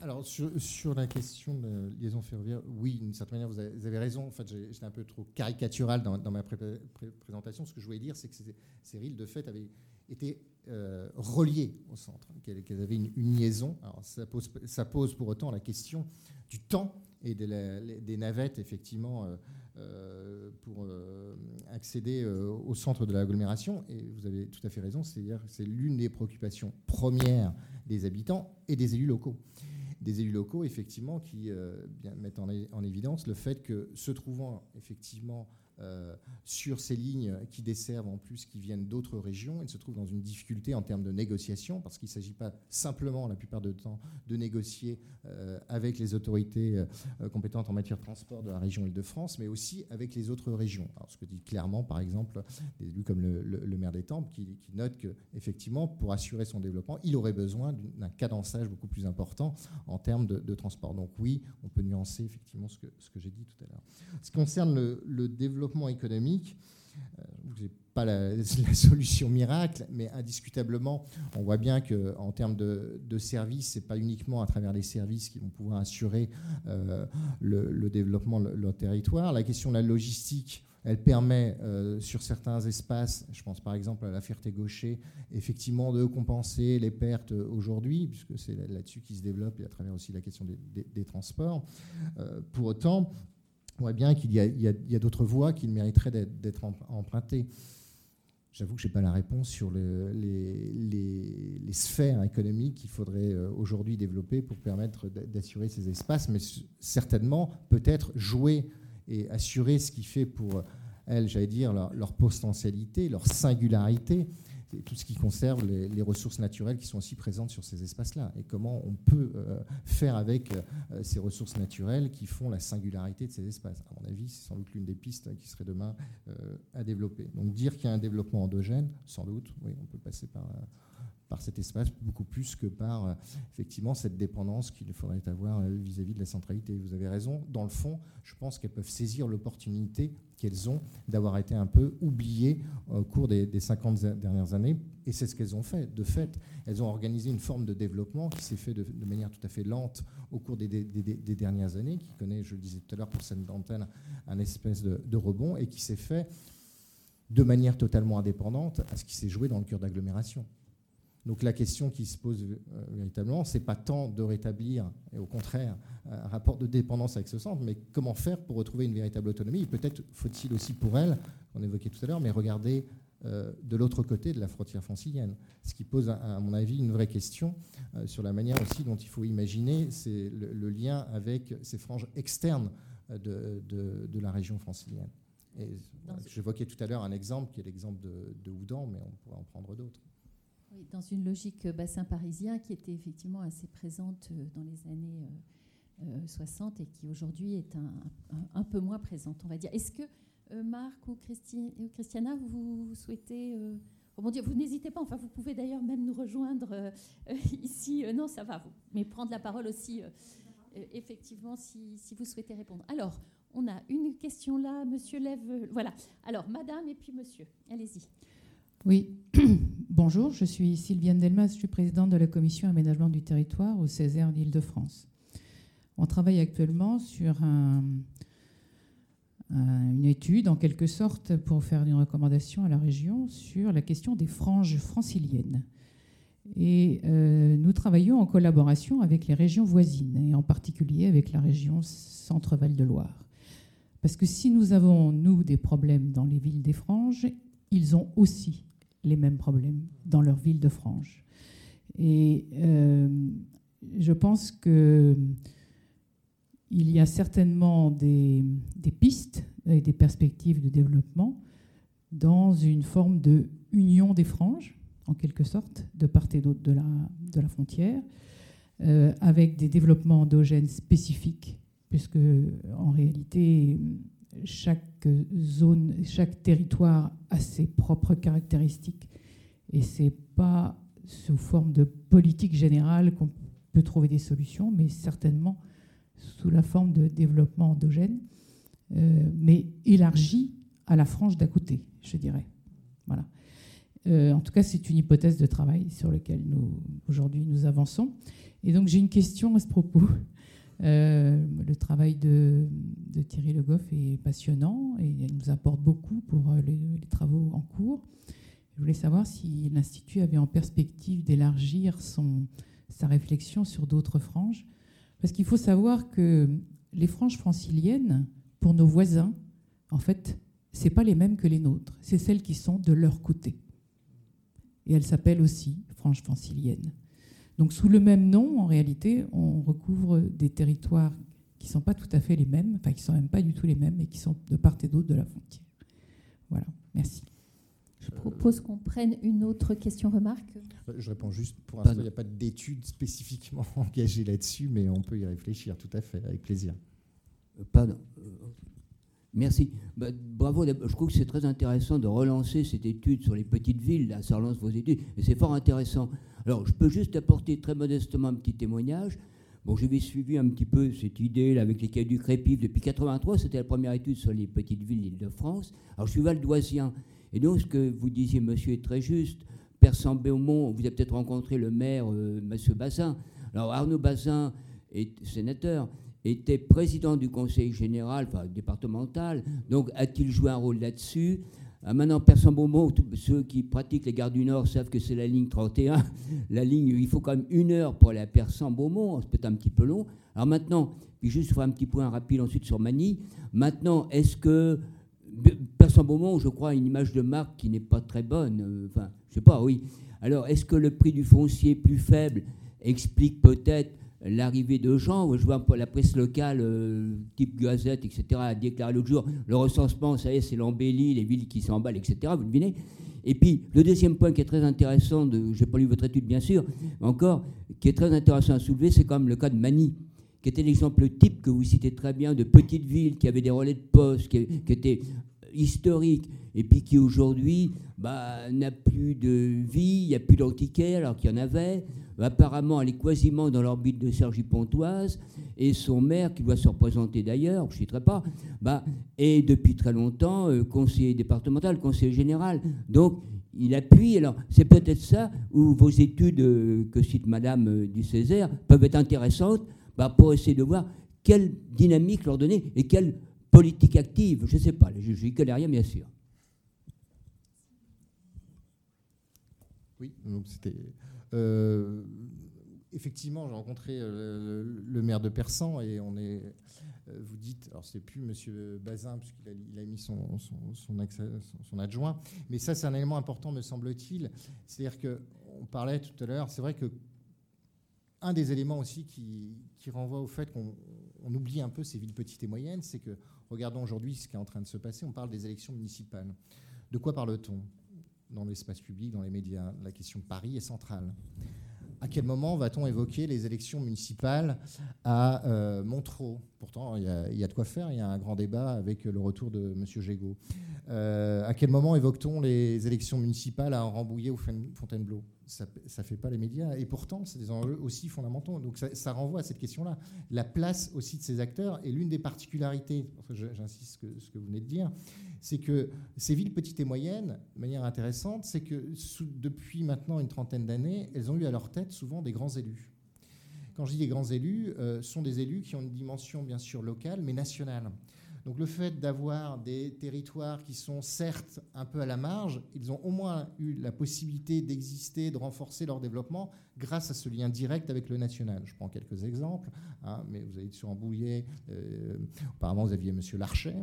Alors sur, la question de liaison ferroviaire, oui, d'une certaine manière, vous avez, raison. En fait, j'étais un peu trop caricatural dans, ma présentation. Ce que je voulais dire, c'est que ces, ces villes, de fait, avaient été euh, reliées au centre, qu'elles avaient une, liaison. Alors ça pose, pour autant la question du temps et des navettes, effectivement. Euh, euh, pour euh, accéder au centre de l'agglomération. Et vous avez tout à fait raison, c'est-à-dire que c'est l'une des préoccupations premières des habitants et des élus locaux. Des élus locaux, effectivement, qui mettent en, évidence le fait que se trouvant effectivement euh, sur ces lignes qui desservent en plus, qui viennent d'autres régions. Ils se trouvent dans une difficulté en termes de négociation, parce qu'il ne s'agit pas simplement, la plupart du temps, de négocier euh, avec les autorités euh, compétentes en matière de transport de la région Île-de-France, mais aussi avec les autres régions. Alors, ce que dit clairement, par exemple, des élus comme le, maire des Tempes, qui, qui note qu'effectivement, pour assurer son développement, il aurait besoin d'un cadençage beaucoup plus important en termes de, transport. Donc oui, on peut nuancer effectivement ce que, j'ai dit tout à l'heure. Ce qui concerne le développement économique, euh, vous n'avez pas la, solution miracle, mais indiscutablement, on voit bien qu'en termes de, services, ce n'est pas uniquement à travers les services qui vont pouvoir assurer euh, le, développement de leur territoire. La question de la logistique, elle permet euh, sur certains espaces, je pense par exemple à la Ferté-Gaucher, effectivement de compenser les pertes aujourd'hui, puisque c'est là-dessus qui se développe et à travers aussi la question des, transports. pour autant, voit bien qu'il y a, d'autres voies qui mériteraient d'être empruntées. J'avoue que je n'ai pas la réponse sur les, sphères économiques qu'il faudrait euh, aujourd'hui développer pour permettre d'assurer ces espaces, mais certainement peut-être jouer et assurer ce qui fait pour elles, j'allais dire, leur potentialité, leur singularité, tout ce qui conserve les, ressources naturelles qui sont aussi présentes sur ces espaces-là et comment on peut euh, faire avec euh, ces ressources naturelles qui font la singularité de ces espaces. À mon avis, c'est sans doute l'une des pistes qui serait demain euh, à développer. Donc dire qu'il y a un développement endogène, sans doute, oui, on peut passer par par cet espace beaucoup plus que par effectivement cette dépendance qu'il faudrait avoir vis-à-vis de la centralité. Vous avez raison, dans le fond, je pense qu'elles peuvent saisir l'opportunité qu'elles ont d'avoir été un peu oubliées au cours des, 50 dernières années. Et c'est ce qu'elles ont fait. De fait, elles ont organisé une forme de développement qui s'est fait de, manière tout à fait lente au cours des, dernières années, qui connaît, je le disais tout à l'heure pour cette antenne, un espèce de, de rebond, et qui s'est fait de manière totalement indépendante à ce qui s'est joué dans le cœur d'agglomération. Donc la question qui se pose euh, véritablement, c'est pas tant de rétablir, et au contraire, un rapport de dépendance avec ce centre, mais comment faire pour retrouver une véritable autonomie? Peut-être faut-il aussi pour elle, on évoquait tout à l'heure, mais regarder euh, de l'autre côté de la frontière francilienne. Ce qui pose, à, mon avis, une vraie question euh, sur la manière aussi dont il faut imaginer c'est le, lien avec ces franges externes de, de, la région francilienne. J'évoquais tout à l'heure un exemple qui est l'exemple de, de Houdan, mais on pourrait en prendre d'autres dans une logique euh, bassin parisien qui était effectivement assez présente euh, dans les années 60 euh, et qui aujourd'hui est un, peu moins présente, on va dire. Est-ce que Marc ou, Christiana, vous souhaitez rebondir Vous n'hésitez pas, enfin vous pouvez d'ailleurs même nous rejoindre ici. non, ça va, vous. Mais prendre la parole aussi, effectivement, si, si, vous souhaitez répondre. Alors, on a une question là, monsieur Lève. Voilà. Alors, madame et puis monsieur. Allez-y. Oui, bonjour, je suis Sylviane Delmas, je suis présidente de la commission aménagement du territoire au Césaire d'Île-de-France. On travaille actuellement sur une étude, en quelque sorte, pour faire une recommandation à la région sur la question des franges franciliennes. Et euh, nous travaillons en collaboration avec les régions voisines, et en particulier avec la région Centre-Val de Loire. Parce que si nous avons, nous, des problèmes dans les villes des franges, ils ont aussi les mêmes problèmes dans leur ville de frange. Et euh, je pense que il y a certainement des, pistes et des perspectives de développement dans une forme de union des franges, en quelque sorte, de part et d'autre de la, de la frontière, avec des développements endogènes spécifiques, puisque en réalité, chaque zone, chaque territoire a ses propres caractéristiques. Et ce n'est pas sous forme de politique générale qu'on peut trouver des solutions, mais certainement sous la forme de développement endogène, euh, mais élargi à la frange d'à côté, je dirais. Voilà. Euh, en tout cas, c'est une hypothèse de travail sur laquelle nous, aujourd'hui, nous avançons. Et donc, j'ai une question à ce propos. Euh, le travail de, Thierry Le Goff est passionnant et il nous apporte beaucoup pour les, les travaux en cours. Je voulais savoir si l'Institut avait en perspective d'élargir sa réflexion sur d'autres franges. Parce qu'il faut savoir que les franges franciliennes, pour nos voisins, en fait, ce pas les mêmes que les nôtres. C'est celles qui sont de leur côté. Et elles s'appellent aussi franges franciliennes. Donc sous le même nom, en réalité, on recouvre des territoires qui ne sont pas tout à fait les mêmes, enfin qui ne sont même pas du tout les mêmes et qui sont de part et d'autre de la frontière. Voilà, merci. Je propose qu'on prenne une autre question-remarque. Euh, je réponds juste, pour l'instant, il n'y a pas d'études spécifiquement engagées là-dessus, mais on peut y réfléchir tout à fait, avec plaisir. Euh, pardon. Euh, merci. Bah, bravo. Je trouve que c'est très intéressant de relancer cette étude sur les petites villes. Là, ça relance vos études. Et c'est fort intéressant. Alors, je peux juste apporter très modestement un petit témoignage. Bon, j'avais suivi un petit peu cette idée là, avec les du Crépif depuis 83. C'était la première étude sur les petites villes d'Île-de-France. Alors, je suis valdoisien. Et donc, ce que vous disiez, monsieur, est très juste. Persan Beaumont, vous avez peut-être rencontré le maire, euh, monsieur Bazin. Alors, Arnaud Bazin est sénateur, était président du conseil général, enfin départemental. Donc, a-t-il joué un rôle là-dessus? Ah, Maintenant, Persan-Beaumont, ceux qui pratiquent les gares du Nord savent que c'est la ligne 31. La ligne, il faut quand même une heure pour aller à Persan-Beaumont, c'est peut-être un petit peu long. Alors maintenant, puis juste faire un petit point rapide ensuite sur Manille. Maintenant, est-ce que Persan Beaumont, je crois, une image de marque qui n'est pas très bonne. Euh, enfin, je sais pas, oui. Alors, est-ce que le prix du foncier plus faible explique peut-être l'arrivée de gens Je vois la presse locale, euh, type Gazette, etc., a déclaré l'autre jour le recensement, ça y est, c'est l'embellie, les villes qui s'emballent, etc. Vous devinez Et puis, le deuxième point qui est très intéressant, je n'ai pas lu votre étude, bien sûr, mais encore, qui est très intéressant à soulever, c'est comme le cas de Mani qui était l'exemple type que vous citez très bien de petites villes qui avaient des relais de poste, qui, étaient historiques, et puis qui aujourd'hui bah, n'a plus de vie, il n'y a plus d'antiquaire alors qu'il y en avait. Apparemment, elle est quasiment dans l'orbite de Sergi Pontoise, et son maire, qui doit se représenter d'ailleurs, je ne citerai pas, bah, est depuis très longtemps euh, conseiller départemental, conseiller général. Donc, il appuie. Alors, c'est peut-être ça où vos études euh, que cite Madame euh, du Césaire peuvent être intéressantes bah, pour essayer de voir quelle dynamique leur donner et quelle politique active. Je ne sais pas, je n'y connais rien, bien sûr. Oui, donc c'était. Euh, effectivement, j'ai rencontré euh, le, maire de Persan et on est. Euh, vous dites, alors c'est plus Monsieur Bazin puisqu'il a, mis son, son, adjoint, mais ça c'est un élément important me semble-t-il. C'est-à-dire que on parlait tout à l'heure, c'est vrai que un des éléments aussi qui, renvoie au fait qu'on oublie un peu ces villes petites et moyennes, c'est que, regardons aujourd'hui ce qui est en train de se passer, on parle des élections municipales. De quoi parle-t-on dans l'espace public, dans les médias? La question de Paris est centrale. À quel moment va-t-on évoquer les élections municipales à euh, Montreux? Pourtant, il y, a, de quoi faire. Il y a un grand débat avec le retour de M. Gégaud. Euh, à quel moment évoque-t-on les élections municipales à Rambouillet ou Fontainebleau? Ça ne fait pas les médias. Et pourtant, c'est des enjeux aussi fondamentaux. Donc ça, renvoie à cette question-là. La place aussi de ces acteurs est l'une des particularités, j'insiste sur ce que vous venez de dire, c'est que ces villes petites et moyennes, de manière intéressante, c'est que depuis maintenant une trentaine d'années, elles ont eu à leur tête souvent des grands élus. Quand je dis des grands élus, euh, ce sont des élus qui ont une dimension bien sûr locale, mais nationale. Donc le fait d'avoir des territoires qui sont certes un peu à la marge, ils ont au moins eu la possibilité d'exister, de renforcer leur développement grâce à ce lien direct avec le national. Je prends quelques exemples, hein, mais vous avez sur Ambouillet, euh, apparemment vous aviez M. Larchet,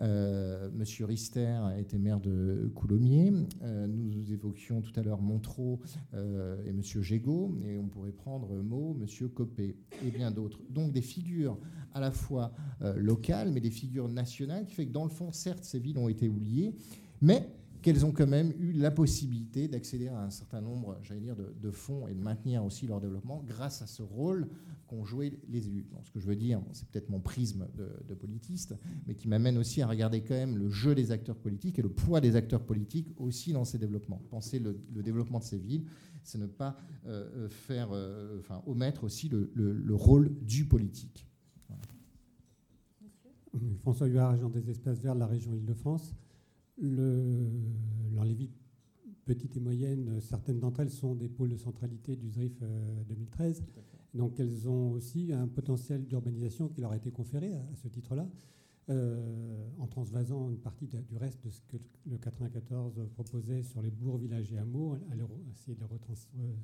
euh, M. Rister était maire de Coulommiers, euh, nous évoquions tout à l'heure Montreux et M. Gégaud, et on pourrait prendre Meaux, M. Copé et bien d'autres. Donc des figures à la fois locales, mais des figures nationales, qui fait que dans le fond, certes, ces villes ont été oubliées, mais qu'elles ont quand même eu la possibilité d'accéder à un certain nombre, j'allais dire, de, fonds et de maintenir aussi leur développement grâce à ce rôle qu'ont joué les élus. Ce que je veux dire, c'est peut-être mon prisme de, politiste, mais qui m'amène aussi à regarder quand même le jeu des acteurs politiques et le poids des acteurs politiques aussi dans ces développements. Penser le, développement de ces villes, c'est ne pas euh, faire, euh, enfin, omettre aussi le, rôle du politique. François Huard, agent des espaces verts de la région Île-de-France. Le, dans les villes petites et moyennes, certaines d'entre elles sont des pôles de centralité du ZRIF 2013. Euh, Donc elles ont aussi un potentiel d'urbanisation qui leur a été conféré à, ce titre-là, euh, en transvasant une partie du reste de ce que le 94 proposait sur les bourgs, villages et hameaux, à, essayer de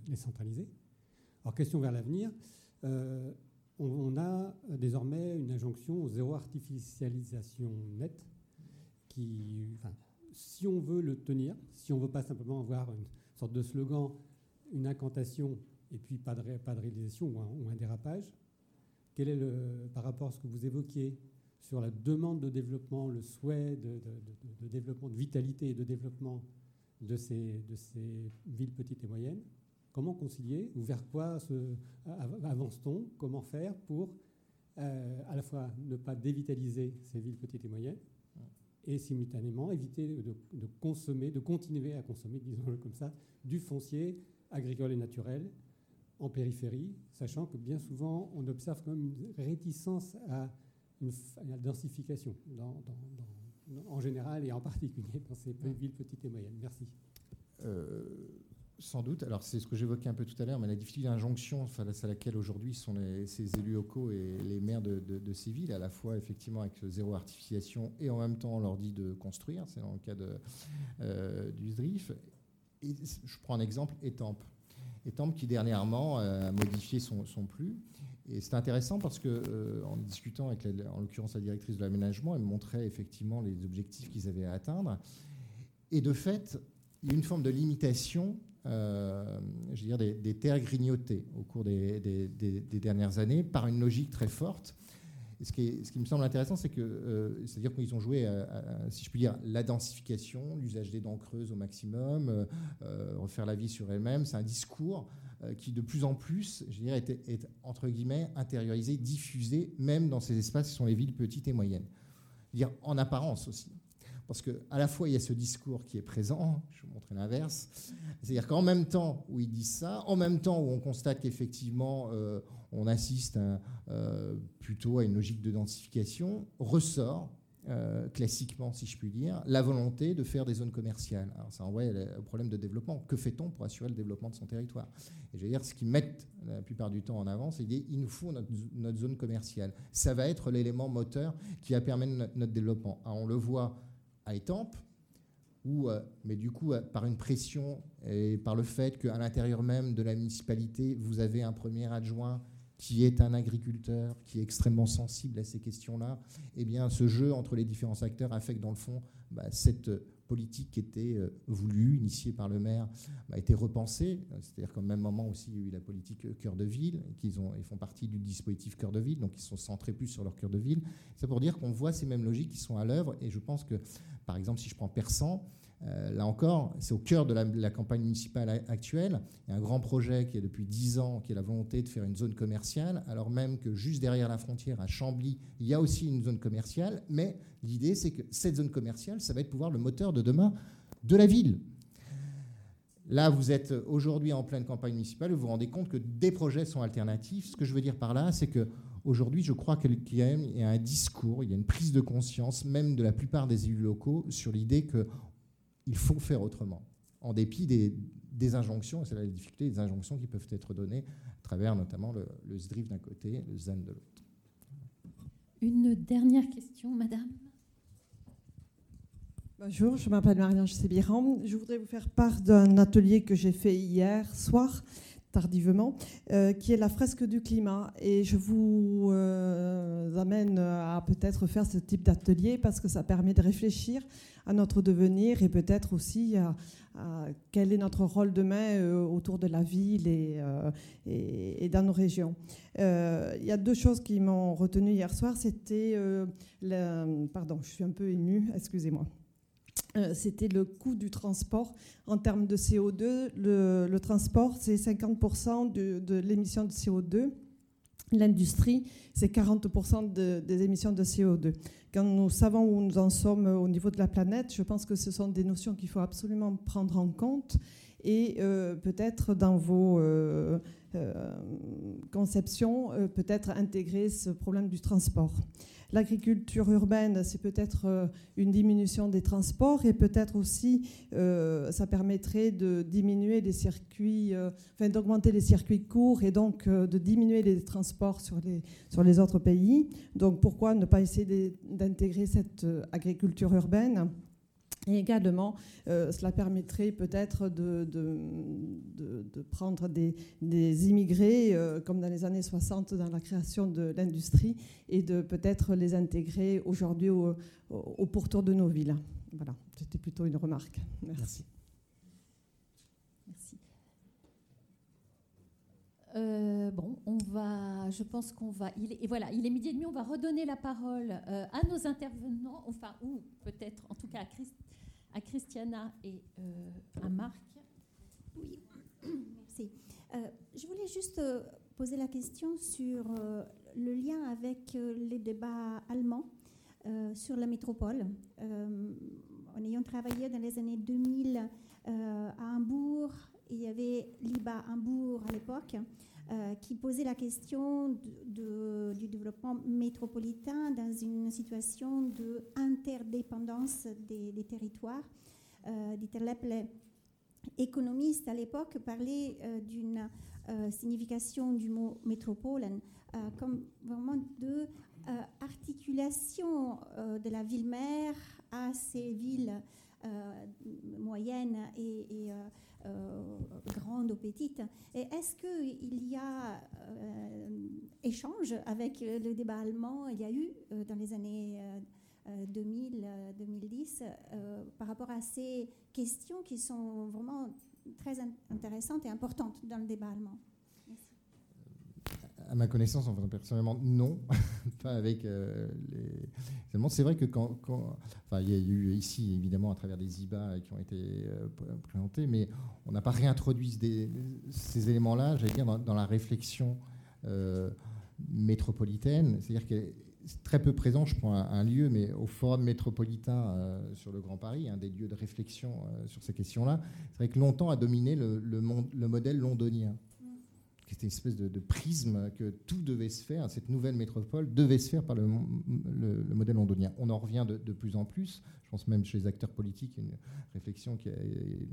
les, centraliser. Alors question vers l'avenir. Euh, on, a désormais une injonction au zéro artificialisation nette qui, si on veut le tenir, si on ne veut pas simplement avoir une sorte de slogan, une incantation et puis pas de, réalisation ou un, dérapage, quel est le, par rapport à ce que vous évoquiez sur la demande de développement, le souhait de, développement, de vitalité et de développement de ces, de ces villes petites et moyennes, comment concilier ou vers quoi avance-t-on Comment faire pour euh, à la fois ne pas dévitaliser ces villes petites et moyennes et simultanément éviter de, consommer, de continuer à consommer, disons-le comme ça, du foncier agricole et naturel en périphérie, sachant que bien souvent on observe quand même une réticence à, une, la densification en général et en particulier dans ces villes petites et moyennes. Merci. Euh, sans doute. Alors, c'est ce que j'évoquais un peu tout à l'heure, mais la difficulté d'injonction face à laquelle aujourd'hui sont ces élus locaux et les maires de, ces villes, à la fois effectivement avec zéro artificialisation et en même temps on leur dit de construire, c'est dans le cas de, euh, du SDRIF. Je prends un exemple, Étampes. Étampes qui dernièrement euh, a modifié son, plus. Et c'est intéressant parce que euh, en discutant avec, en l'occurrence, la directrice de l'aménagement, elle montrait effectivement les objectifs qu'ils avaient à atteindre. Et de fait, il y a une forme de limitation euh, je veux dire, des, terres grignotées au cours des, dernières années par une logique très forte. ce, qui ce, qui me semble intéressant, c'est que, euh, c'est-à-dire qu'ils ont joué, si je puis dire, la densification, l'usage des dents creuses au maximum, euh, refaire la vie sur elle-même. C'est un discours qui, de plus en plus, je dirais, est, est, entre guillemets intériorisé, diffusé, même dans ces espaces qui sont les villes petites et moyennes. dire en apparence aussi. Parce qu'à la fois, il y a ce discours qui est présent, je vais vous montrer l'inverse, c'est-à-dire qu'en même temps où ils disent ça, en même temps où on constate qu'effectivement, euh, on assiste euh, plutôt à une logique de densification, ressort euh, classiquement, si je puis dire, la volonté de faire des zones commerciales. Alors ça envoie au problème de développement. Que fait-on pour assurer le développement de son territoire? Et je veux dire, ce qu'ils mettent la plupart du temps en avant, c'est qu'il nous faut notre, zone commerciale. Ça va être l'élément moteur qui va permettre notre, développement. on le voit à Étampes, où, euh, mais du coup, euh, par une pression et par le fait qu'à l'intérieur même de la municipalité, vous avez un premier adjoint qui est un agriculteur, qui est extrêmement sensible à ces questions-là, eh bien, ce jeu entre les différents acteurs a fait que, dans le fond, bah, cette politique qui était euh, voulue, initiée par le maire, a été repensée. C'est-à-dire qu'au même moment aussi, il y a eu la politique cœur de ville, qu'ils ont, ils font partie du dispositif cœur de ville, donc ils sont centrés plus sur leur cœur de ville. C'est pour dire qu'on voit ces mêmes logiques qui sont à l'œuvre, et je pense que, par exemple, si je prends Persan, euh, là encore, c'est au cœur de la, campagne municipale actuelle. Il y a un grand projet qui est depuis 10 ans, qui est la volonté de faire une zone commerciale, alors même que juste derrière la frontière, à Chambly, il y a aussi une zone commerciale. Mais l'idée, c'est que cette zone commerciale, ça va être pouvoir le moteur de demain de la ville. Là, vous êtes aujourd'hui en pleine campagne municipale, vous vous rendez compte que des projets sont alternatifs. Ce que je veux dire par là, c'est que aujourd'hui, je crois qu'il y a un discours, il y a une prise de conscience, même de la plupart des élus locaux, sur l'idée que il faut faire autrement, en dépit des, injonctions, et c'est la difficulté des injonctions qui peuvent être données à travers notamment le, le SDRIF d'un côté, le ZEN de l'autre. Une dernière question, madame. Bonjour, je m'appelle Marianne Sébiran. Je voudrais vous faire part d'un atelier que j'ai fait hier soir tardivement, euh, qui est la fresque du climat. Et je vous euh, amène à peut-être faire ce type d'atelier parce que ça permet de réfléchir à notre devenir et peut-être aussi à, quel est notre rôle demain euh, autour de la ville et, et, dans nos régions. Il y a deux choses qui m'ont retenu hier soir. C'était, pardon, je suis un peu émue, excusez-moi. Euh, c'était le coût du transport en termes de CO2. Le, transport, c'est 50% de, l'émission de CO2. L'industrie, c'est 40% des émissions de CO2. Quand nous savons où nous en sommes au niveau de la planète, je pense que ce sont des notions qu'il faut absolument prendre en compte et euh, peut-être dans vos euh, conceptions, peut-être intégrer ce problème du transport. L'agriculture urbaine, c'est peut-être euh, une diminution des transports et peut-être aussi, euh, ça permettrait de diminuer les circuits, euh, enfin d'augmenter les circuits courts et donc de diminuer les transports sur les, sur les autres pays. Donc pourquoi ne pas essayer d'intégrer cette agriculture urbaine? Et également, euh, cela permettrait peut-être de, de, prendre des, immigrés, euh, comme dans les années 60, dans la création de l'industrie, et de peut-être les intégrer aujourd'hui au, pourtour de nos villes. Voilà, c'était plutôt une remarque. Merci. Merci. Euh, bon, on va, je pense qu'on va, il est, et voilà, il est midi et demi, on va redonner la parole à nos intervenants, enfin, ou peut-être, en tout cas à Christ, à Christiana et euh, à Marc. Oui, merci. Euh, je voulais juste euh, poser la question sur le lien avec les débats allemands sur la métropole. en ayant travaillé dans les années 2000 à Hambourg, il y avait l'IBA Hambourg à l'époque, qui posait la question du développement métropolitain dans une situation d'interdépendance des, des, territoires. Euh, Dieter Lepple, économiste à l'époque, parlait euh, d'une signification du mot métropole comme vraiment de articulation de la ville-mère à ces villes moyennes et, euh, grandes ou petites. Et est-ce qu'il y a euh, échange avec le débat allemand? Il y a eu euh, dans les années 2000-2010 par rapport à ces questions qui sont vraiment très intéressantes et importantes dans le débat allemand à ma connaissance, enfin, personnellement, non. pas avec euh, les C'est vrai que quand, Enfin, il y a eu ici, évidemment, à travers des IBA qui ont été euh, présentés, mais on n'a pas réintroduit ces éléments-là, j'allais dire, dans, la réflexion euh, métropolitaine. C'est-à-dire que c'est très peu présent, je prends un, lieu, mais au Forum métropolitain sur le Grand Paris, un des lieux de réflexion sur ces questions-là, c'est vrai que longtemps a dominé le modèle londonien c'était une espèce de, prisme que tout devait se faire, cette nouvelle métropole devait se faire par le, modèle londonien. On en revient de, de, plus en plus, je pense même chez les acteurs politiques, une réflexion qui est,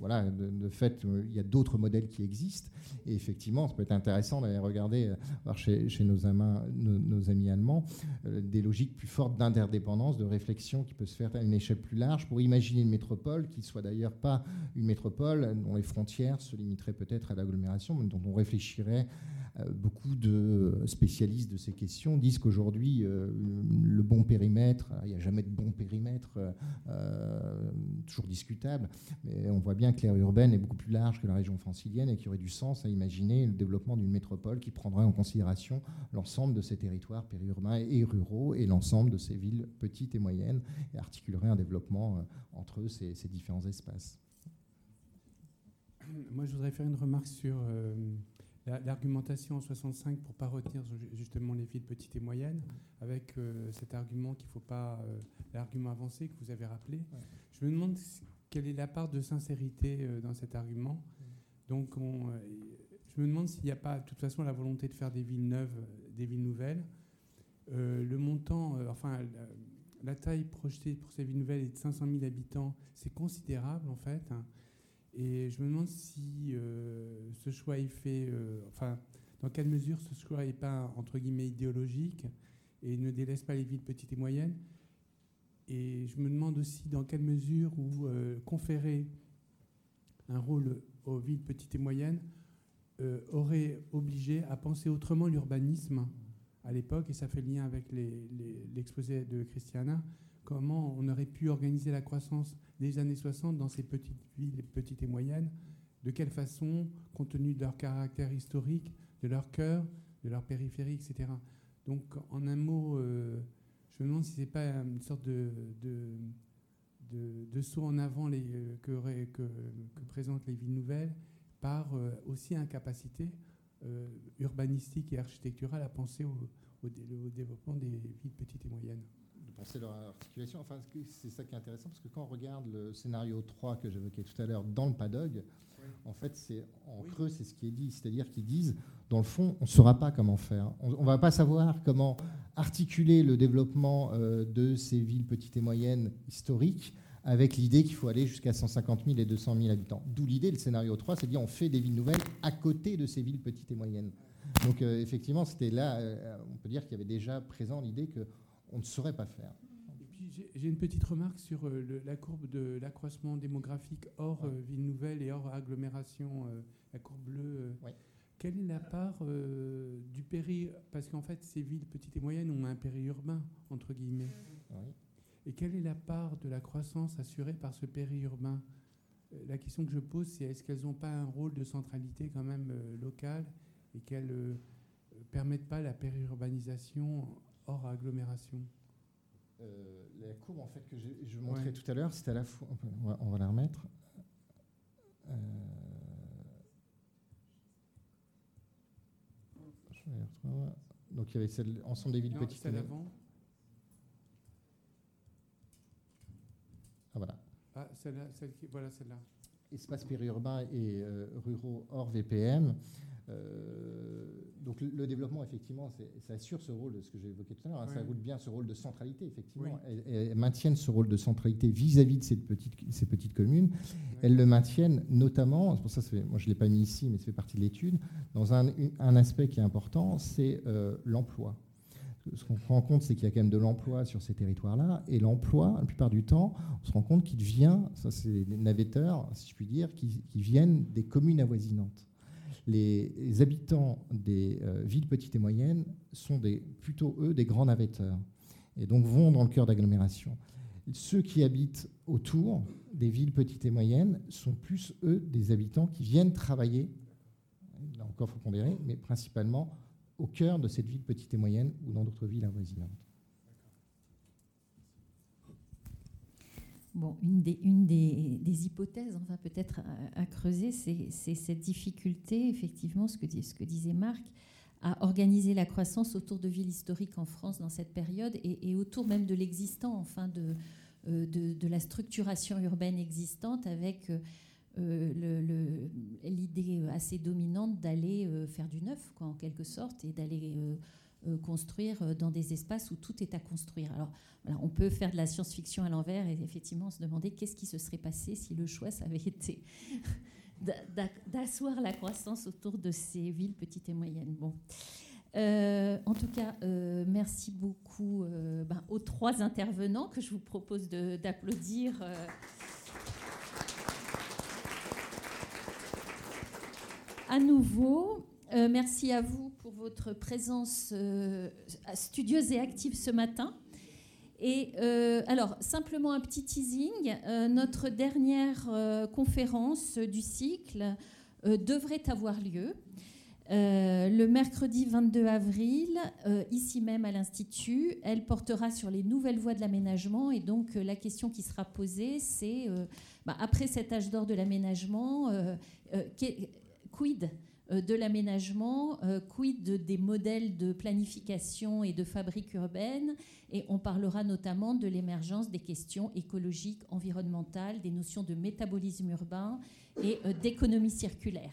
voilà, de, fait, il y a d'autres modèles qui existent. Et effectivement, ça peut être intéressant d'aller regarder euh, voir chez, nos, amis allemands euh, des logiques plus fortes d'interdépendance, de réflexion qui peut se faire à une échelle plus large pour imaginer une métropole qui soit d'ailleurs pas une métropole dont les frontières se limiteraient peut-être à l'agglomération, mais dont on réfléchirait beaucoup de spécialistes de ces questions disent qu'aujourd'hui, euh, le bon périmètre, il n'y a jamais de bon périmètre, euh, toujours discutable, mais on voit bien que l'aire urbaine est beaucoup plus large que la région francilienne et qu'il y aurait du sens à imaginer le développement d'une métropole qui prendrait en considération l'ensemble de ces territoires périurbains et ruraux et l'ensemble de ces villes petites et moyennes et articulerait un développement entre ces, ces différents espaces. Moi, je voudrais faire une remarque sur l'argumentation en 65 pour pas retenir justement les villes petites et moyennes, avec euh, cet argument qu'il ne faut pas, euh, l'argument avancé que vous avez rappelé. Je me demande quelle est la part de sincérité euh, dans cet argument. Donc, je me demande s'il n'y a pas, de toute façon, la volonté de faire des villes neuves, des villes nouvelles. le montant, enfin, la, taille projetée pour ces villes nouvelles est de 500 000 habitants. C'est considérable, en fait. Hein. Et je me demande si euh, ce choix est fait, euh, enfin, dans quelle mesure ce choix n'est pas, entre guillemets, idéologique et ne délaisse pas les villes petites et moyennes. Et je me demande aussi dans quelle mesure euh, conférer un rôle aux villes petites et moyennes aurait obligé à penser autrement l'urbanisme à l'époque, et ça fait lien avec l'exposé de Christiana, comment on aurait pu organiser la croissance des années 60 dans ces petites villes petites et moyennes, de quelle façon, compte tenu de leur caractère historique, de leur cœur, de leur périphérie, etc. Donc, en un mot, euh, je me demande si ce n'est pas une sorte de, de, saut en avant que, que, présentent les villes nouvelles par aussi incapacité urbanistique et architecturale à penser au, développement des villes petites et moyennes penser leur articulation. Enfin, c'est ça qui est intéressant parce que quand on regarde le scénario 3 que j'évoquais tout à l'heure dans le PADOG, en fait, c'est en creux, c'est ce qui est dit. C'est-à-dire qu'ils disent, dans le fond, on ne saura pas comment faire. On ne va pas savoir comment articuler le développement euh, de ces villes petites et moyennes historiques avec l'idée qu'il faut aller jusqu'à 150 000 et 200 000 habitants. D'où l'idée, le scénario 3, c'est de dire on fait des villes nouvelles à côté de ces villes petites et moyennes. Donc euh, effectivement, c'était là, euh, on peut dire qu'il y avait déjà présent l'idée qu'on ne saurait pas faire. J'ai une petite remarque sur euh, la courbe de l'accroissement démographique hors euh, ville nouvelle et hors agglomération, euh, la courbe bleue. Quelle est la part du péri Parce qu'en fait, ces villes petites et moyennes ont un périurbain, entre guillemets. Et quelle est la part de la croissance assurée par ce périurbain La question que je pose, c'est est-ce qu'elles n'ont pas un rôle de centralité quand même locale et qu'elles ne permettent pas la périurbanisation hors agglomération euh, la courbe en fait que je, montrais tout à l'heure, c'était à la fois. On va, la remettre. Euh, Donc il y avait celle, ensemble des villes petites. Celle avant. Ah voilà. Ah, celle-là, celle qui, voilà celle-là. Espace périurbain et euh, ruraux hors VPM. Euh, donc le, développement, effectivement, ça assure ce rôle, ce que j'ai évoqué tout à l'heure, hein, ça roule bien ce rôle de centralité, effectivement. Elles, maintiennent ce rôle de centralité vis-à-vis de ces petites, ces petites communes. Elles le maintiennent notamment, pour ça, moi je ne l'ai pas mis ici, mais ça fait partie de l'étude, dans un, un, aspect qui est important, c'est euh, l'emploi. Ce qu'on rend compte, c'est qu'il y a quand même de l'emploi sur ces territoires-là, et l'emploi, la plupart du temps, on se rend compte qu'il vient, ça c'est des navetteurs, si je puis dire, qui, viennent des communes avoisinantes. Les habitants des euh, villes petites et moyennes sont plutôt, eux, des grands navetteurs, et donc vont dans le cœur d'agglomération. Ceux qui habitent autour des villes petites et moyennes sont plus, eux, des habitants qui viennent travailler, là encore, il faut pondérer, mais principalement au cœur de cette ville petite et moyenne ou dans d'autres villes avoisinantes. Bon, une des, une des, hypothèses, enfin peut-être à, creuser, c'est cette difficulté, effectivement, ce que, ce que, disait Marc, à organiser la croissance autour de villes historiques en France dans cette période et, autour même de l'existant, enfin euh, de, de, la structuration urbaine existante avec euh, l'idée assez dominante d'aller euh, faire du neuf, en quelque sorte, et d'aller euh, construire dans des espaces où tout est à construire. Alors, on peut faire de la science-fiction à l'envers et effectivement se demander qu'est-ce qui se serait passé si le choix ça avait été d'asseoir la croissance autour de ces villes petites et moyennes. Bon. En tout cas, merci beaucoup ben, aux trois intervenants que je vous propose d'applaudir. À nouveau. Euh, merci à vous pour votre présence euh, studieuse et active ce matin. Et euh, alors, simplement un petit teasing. notre dernière conférence du cycle devrait avoir lieu le mercredi 22 avril, ici même à l'Institut. Elle portera sur les nouvelles voies de l'aménagement. Et donc, la question qui sera posée, c'est, bah, après cet âge d'or de l'aménagement, quid euh, de l'aménagement, euh, quid des modèles de planification et de fabrique urbaine, et on parlera notamment de l'émergence des questions écologiques, environnementales, des notions de métabolisme urbain et euh, d'économie circulaire.